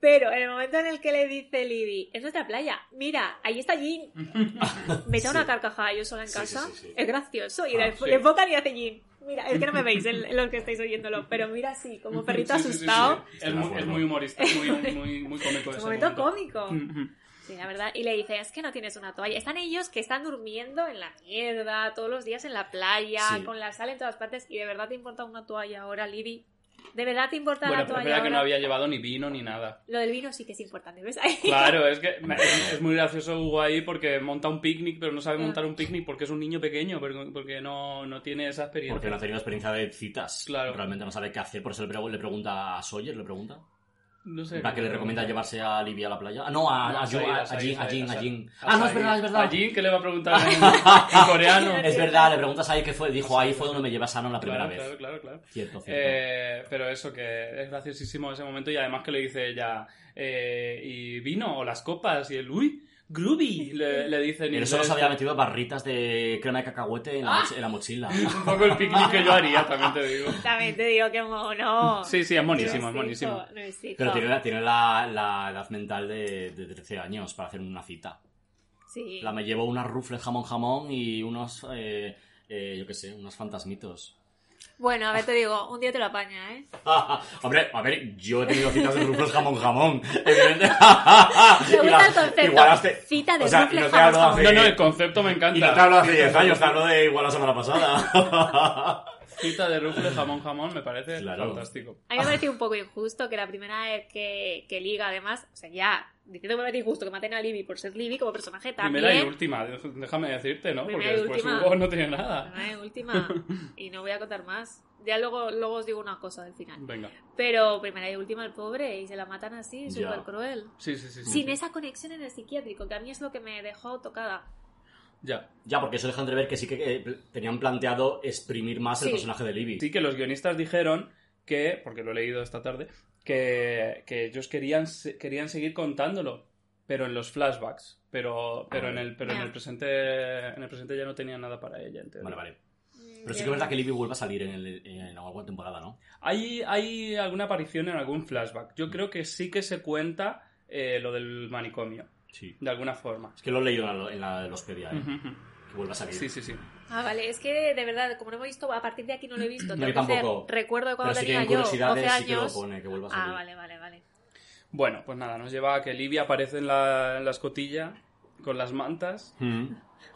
Pero en el momento en el que le dice Libby, es nuestra playa, mira, ahí está Jean. <laughs> Me echa una carcajada yo sola en
Sí,
casa.
sí, sí, sí.
Es gracioso. Y
Ah,
le,
sí.
le enfocan y hace Jean. Mira, es que no me veis en, en los que estáis oyéndolo, pero mira así, como perrito
Sí, sí, sí, sí.
asustado.
Es, muy, es muy humorista, es muy, muy, muy cómico
Es
ese
un momento
momento.
cómico. Sí, la verdad. Y le dice, es que no tienes una toalla. Están ellos que están durmiendo en la mierda, todos los días en la playa,
Sí.
con la sal en todas partes. ¿Y de verdad te importa una toalla ahora, Libby? ¿De verdad te importa
Bueno,
la
es
toalla
verdad que no había llevado ni vino ni nada.
Lo del vino sí que es importante, ¿ves? Ahí. <laughs>
Claro, es que es, es muy gracioso Hugo ahí porque monta un picnic, pero no sabe montar un picnic porque es un niño pequeño, porque, no, no tiene esa experiencia.
Porque no ha tenido experiencia de citas.
Claro.
Realmente no sabe qué hacer, por eso le pregunta a Sawyer, le pregunta.
No sé.
¿Para que le recomienda llevarse a Libby a la playa? Ah, no, a,
No,
a,
Said,
Ju- a, a
Said,
Jin, a Jin, a. Jin. Ah, no, es verdad, es verdad.
A Jin, ¿qué le va a preguntar en, <laughs> en coreano?
Es verdad, le preguntas ahí qué fue. Dijo, ahí fue donde me llevas sano la primera
Claro,
vez.
claro, claro, claro.
Cierto, cierto.
Eh, pero eso, que es graciosísimo ese momento y además que le dice ella, eh, y vino, o las copas, y el, uy, groovy, le, <laughs> le dice en
Él solo se había metido barritas de crema de cacahuete en la, moch- en la mochila. <laughs>
Un poco el picnic que yo haría, también te digo.
También te digo que mono.
Sí, sí, es monísimo, es monísimo.
no es hijo.
Pero tiene, la- tiene la, la edad mental de, de 13 años para hacer una cita.
Sí.
La me llevo unas rufles jamón jamón y unos, eh, eh, yo qué sé, unos fantasmitos.
Bueno, a ver, te digo, un día te lo apaña, ¿eh? <laughs>
Hombre, a ver, yo he tenido citas de rufles jamón jamón. <laughs> Evidente.
Me gusta
la-
el concepto.
igual hace-
Cita de
o sea, no te
jamón
hablo
jamón.
hace-
No, no, el concepto me
Y no te
encanta.
hablo hace 10 años, te hablo de igual la semana pasada. <laughs>
Cita de rufle, jamón, jamón, me parece
Claro.
fantástico.
A mí me parece un poco injusto que la primera vez que, que liga, además, o sea, ya, diciendo que me parece injusto que maten a Libby por ser Libby como personaje también.
Primera y última, déjame decirte, ¿no? Porque
Primera
después
última.
Hugo no tiene nada.
Primera y última. Y no voy a contar más. Ya luego, luego os digo una cosa del final.
Venga.
Pero primera y última el pobre y se la matan así, súper cruel.
Sí, sí, sí. sí.
Sin esa conexión en el psiquiátrico, que a mí es lo que me dejó tocada.
Ya.
ya, porque eso deja entrever que sí que eh, tenían planteado exprimir más el personaje de Libby.
Sí que los guionistas dijeron que, porque lo he leído esta tarde, que, que ellos querían, querían seguir contándolo, pero en los flashbacks. Pero, pero,
Ah,
en, el, pero en, el presente, en el presente ya no tenían nada para ella. en.
Vale, vale. Pero sí que es verdad que Libby vuelve a salir en, el, en alguna temporada, ¿no?
Hay, hay alguna aparición en algún flashback. Yo creo que sí que se cuenta eh, lo del manicomio,
Sí.
de alguna forma.
Es que lo he leído en la, en la Lospedia, ¿eh?
Ujú.
Que vuelve a salir.
Sí, sí, sí.
Ah, vale, es que de verdad, como no hemos visto, a partir de aquí no lo he visto. <clears throat>
No, yo
que hacer
tampoco.
recuerdo de cuando
Pero sí que
tenía
en
yo 12
curiosidades sí que lo pone, que vuelve a salir.
ah, vale, vale, vale.
Bueno, pues nada, nos lleva a que Livia aparece en la, en la escotilla con las mantas,
Mm.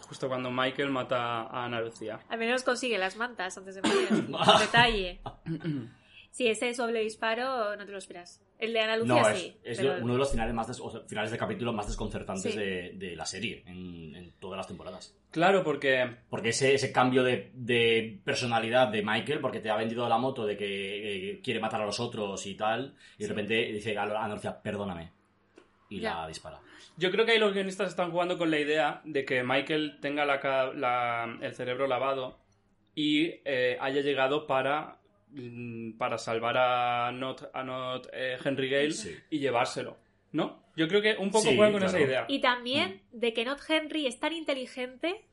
justo cuando Michael mata a Ana Lucía.
Al menos consigue las mantas antes de morir. <laughs> Detalle. <clears throat> Sí, ese doble disparo no te lo esperas. El de Ana Lucía
No, es,
sí.
es
pero-
uno de los finales, más des- o sea, finales de capítulo más desconcertantes
Sí.
de, de la serie en, en todas las temporadas.
Claro, porque
Porque ese, ese cambio de, de personalidad de Michael, porque te ha vendido la moto de que eh, quiere matar a los otros y tal, y de
Sí.
repente dice a Ana Lucía, perdóname. Y
Ya.
la dispara.
yo creo que ahí los guionistas están jugando con la idea de que Michael tenga la ca- la- el cerebro lavado y eh, haya llegado para, para salvar a Not, a Not eh, Henry Gale
Sí.
y llevárselo. ¿No? Yo creo que un poco
Sí,
juegan con
claro.
esa idea.
Y también de que Not Henry es tan inteligente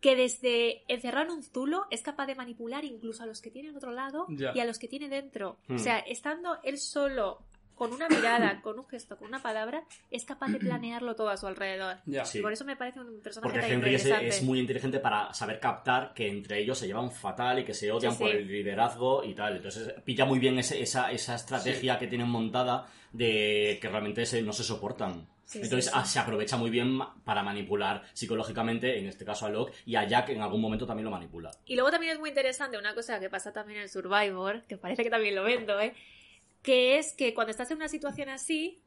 que desde encerrar en un zulo es capaz de manipular incluso a los que tiene al otro lado
Ya.
y a los que tiene dentro.
Hmm.
O sea, estando él solo, con una mirada, <coughs> con un gesto, con una palabra, es capaz de planearlo todo a su alrededor.
Ya.
Sí.
Por eso me parece un personaje
Porque
tan
Henry es,
interesante.
es muy inteligente para saber captar que entre ellos se llevan fatal y que se odian
Sí,
por
sí.
el liderazgo y tal. Entonces pilla muy bien ese- esa, esa estrategia que tienen montada de que realmente se- no se soportan.
Sí,
Entonces
sí,
ah,
sí.
se aprovecha muy bien para manipular psicológicamente, en este caso a Locke, y a Jack en algún momento también lo manipula.
Y luego también es muy interesante una cosa que pasa también en Survivor, que parece que también lo vendo, ¿eh? Que es que cuando estás en una situación así,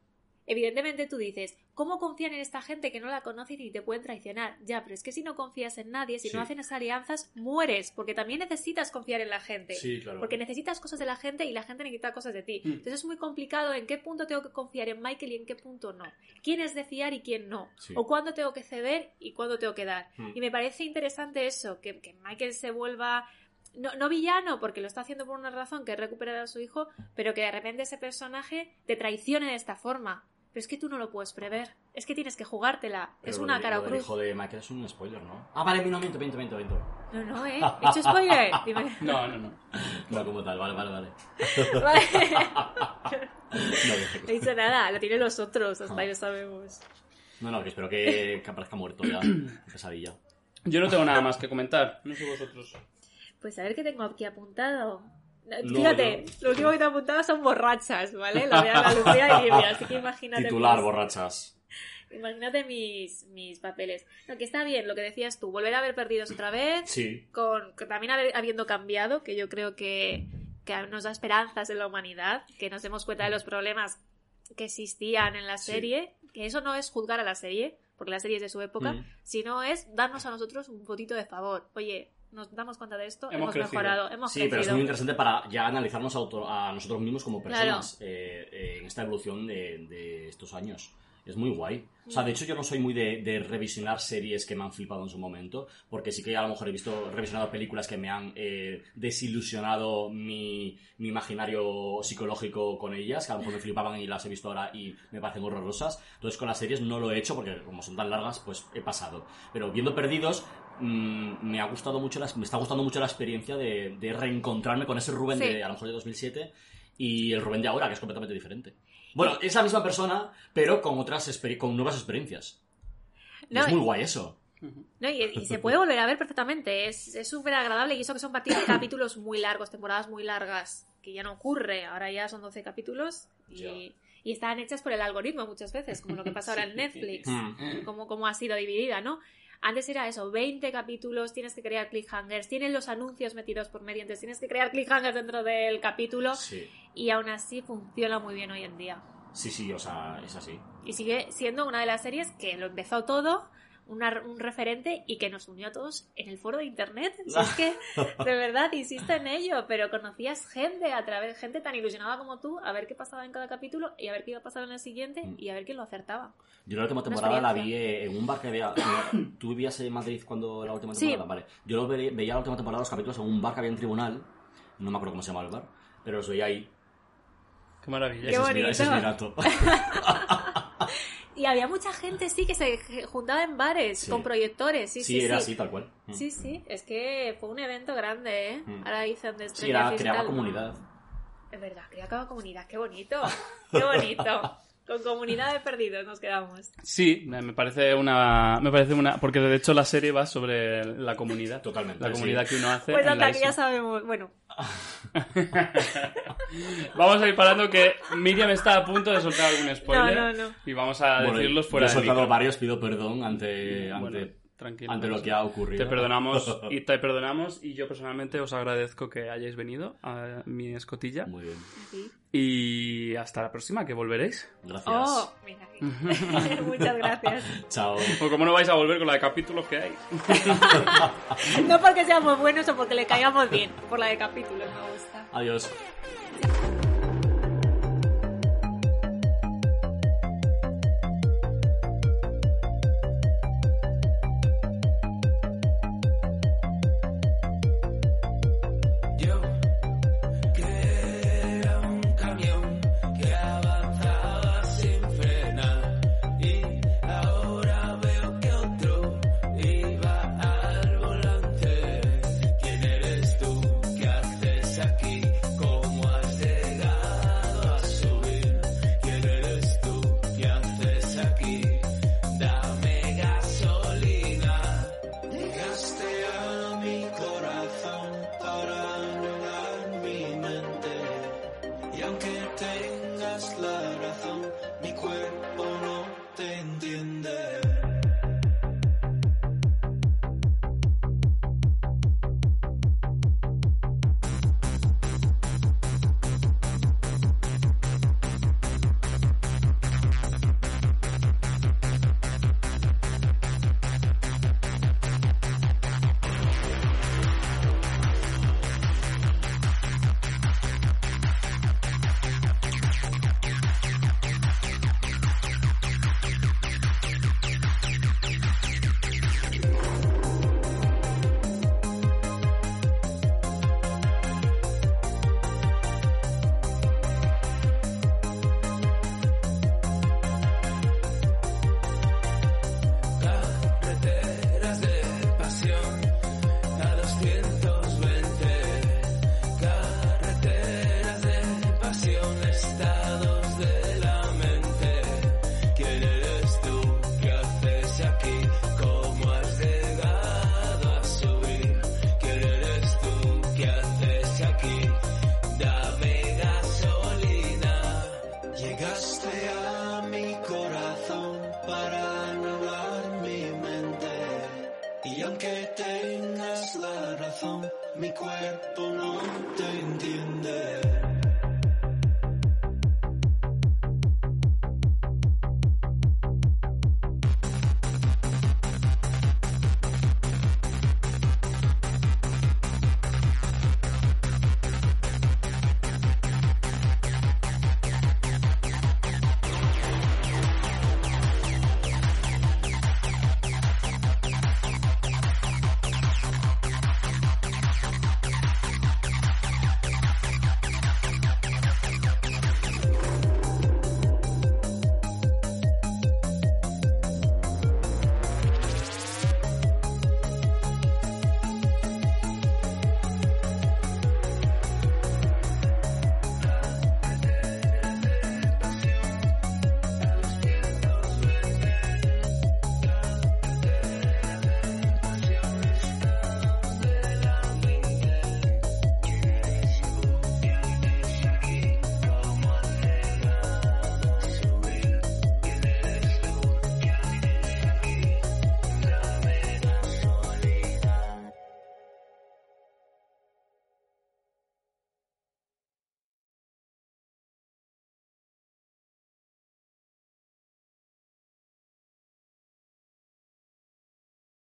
evidentemente tú dices, ¿cómo confían en esta gente que no la conocen y te pueden traicionar? Ya, pero es que si no confías en nadie, si
Sí.
no hacen esas alianzas, mueres, porque también necesitas confiar en la gente.
claro.
Porque necesitas cosas de la gente y la gente necesita cosas de ti.
Mm.
Entonces es muy complicado en qué punto tengo que confiar en Michael y en qué punto no. ¿Quién es de fiar y quién no?
Sí.
O cuándo tengo que ceder y cuándo tengo que dar.
Mm.
Y me parece interesante eso, que, que Michael se vuelva... No, no villano, porque lo está haciendo por una razón, que es recuperar a su hijo, pero que de repente ese personaje te traicione de esta forma. Pero es que tú no lo puedes prever. Es que tienes que jugártela.
Pero
es una
de-
cara o cruz.
hijo de Michael es un spoiler, ¿no? Ah, vale, no, miento, miento, miento, miento.
No, no, ¿eh? <laughs> ¿He hecho spoiler? Dime. <laughs>
No, no, no.
No, como tal, vale, vale, vale. <laughs>
Vale.
No,
he dicho nada, lo tienen los otros, hasta
Ah.
ahí lo sabemos.
no, no, que espero que, que aparezca muerto ya. <clears throat> Qué Pesadilla.
Yo no tengo nada más que comentar. No sé vosotros.
Pues a ver qué tengo aquí apuntado. Fíjate, lo último que te he apuntado son borrachas, ¿vale? Lo de Ana Lucía y Livia, así que imagínate.
Titular,
mis-
borrachas.
Imagínate mis, mis papeles. No, que está bien lo que decías tú, volver a ver perdidos otra vez,
Sí.
con también haber- habiendo cambiado, que yo creo que, que nos da esperanzas en la humanidad, que nos demos cuenta de los problemas que existían en la
Sí.
serie, que eso no es juzgar a la serie, porque la serie es de su época,
Mm.
sino es darnos a nosotros un poquito de favor. Oye, nos damos cuenta de esto,
Hemos
hemos,
crecido.
mejorado, hemos
Sí, pero es
crecido.
muy interesante para ya analizarnos a, nosotros mismos como
Claro.
personas eh, eh, en esta evolución de, de estos años. Es muy guay. O sea, de hecho yo no soy muy de, de revisionar series que me han flipado en su momento, porque sí que a lo mejor he visto revisionado películas que me han eh, desilusionado mi, mi imaginario psicológico con ellas, que a lo mejor me flipaban y las he visto ahora y me parecen horrorosas. Entonces con las series no lo he hecho porque como son tan largas, pues he pasado. Pero viendo Perdidos, mm, me ha gustado mucho, la- me está gustando mucho la experiencia de, de reencontrarme con ese Rubén
Sí.
de a lo mejor de 2007 y el Rubén de ahora, que es completamente diferente. Bueno, es la misma persona, pero con otras con nuevas experiencias.
No,
es muy guay eso.
¿no? Y, y se puede volver a ver perfectamente. Es es súper agradable y eso que son partidos <coughs> capítulos muy largos, temporadas muy largas, que ya no ocurre. Ahora ya son 12 capítulos y, y están hechas por el algoritmo muchas veces, como lo que pasa ahora en <laughs> Netflix,
Mm.
como, como ha sido dividida, ¿no? Antes era eso, 20 capítulos, tienes que crear cliffhangers, tienen los anuncios metidos por medio, entonces tienes que crear cliffhangers dentro del capítulo
Sí.
y aún así funciona muy bien hoy en día.
Sí, sí, o sea, es así.
Y sigue siendo una de las series que lo empezó todo, una- un referente y que nos unió a todos en el foro de internet. <laughs> Si es que, de verdad, insisto en ello, pero conocías gente a través, gente tan ilusionada como tú, a ver qué pasaba en cada capítulo y a ver qué iba a pasar en el siguiente
Mm.
y a ver quién lo acertaba.
Yo la última temporada la vi en un bar que había. <coughs> ¿Tú vivías en Madrid cuando la última
Sí.
temporada? Vale. Yo lo ve- veía la última temporada los capítulos en un bar que había en tribunal. No me acuerdo cómo se llama el bar. Pero los veía ahí.
Qué maravilla.
Qué
ese, es mi, ese es mi
bonito. <laughs> Y había mucha gente, sí, que se juntaba en bares
Sí.
con proyectores. Sí,
Sí,
sí,
era
sí.
así, tal cual. Mm.
Sí, sí, es que fue un evento grande, ¿eh?
Mm.
Ahora dicen de
Sí, era, creaba comunidad.
Es verdad, creaba comunidad, qué bonito, qué bonito. <laughs> Con comunidad de perdidos nos quedamos.
Sí, me parece una. Me parece una. Porque de hecho la serie va sobre la comunidad.
Totalmente,
La
sí.
comunidad que uno hace.
Pues hasta
la
aquí ya sabemos, bueno, <laughs>
Vamos a ir parando que Miriam está a punto de soltar algún spoiler.
No, no, no.
Y vamos a
Bueno,
decirlos
yo
fuera
he
de
soltado
micro.
varios, pido perdón ante, ante,
Bueno, tranquilo.
ante lo que ha ocurrido.
Te perdonamos <laughs> y te perdonamos y yo personalmente os agradezco que hayáis venido a mi escotilla
Muy bien.
y hasta la próxima que volveréis.
Gracias.
Oh, mira. <laughs> Muchas gracias. <laughs>
Chao.
O como no vais a volver con la de capítulos que hay.
No porque seamos buenos o porque le caigamos bien, por la de capítulos me gusta.
Adiós.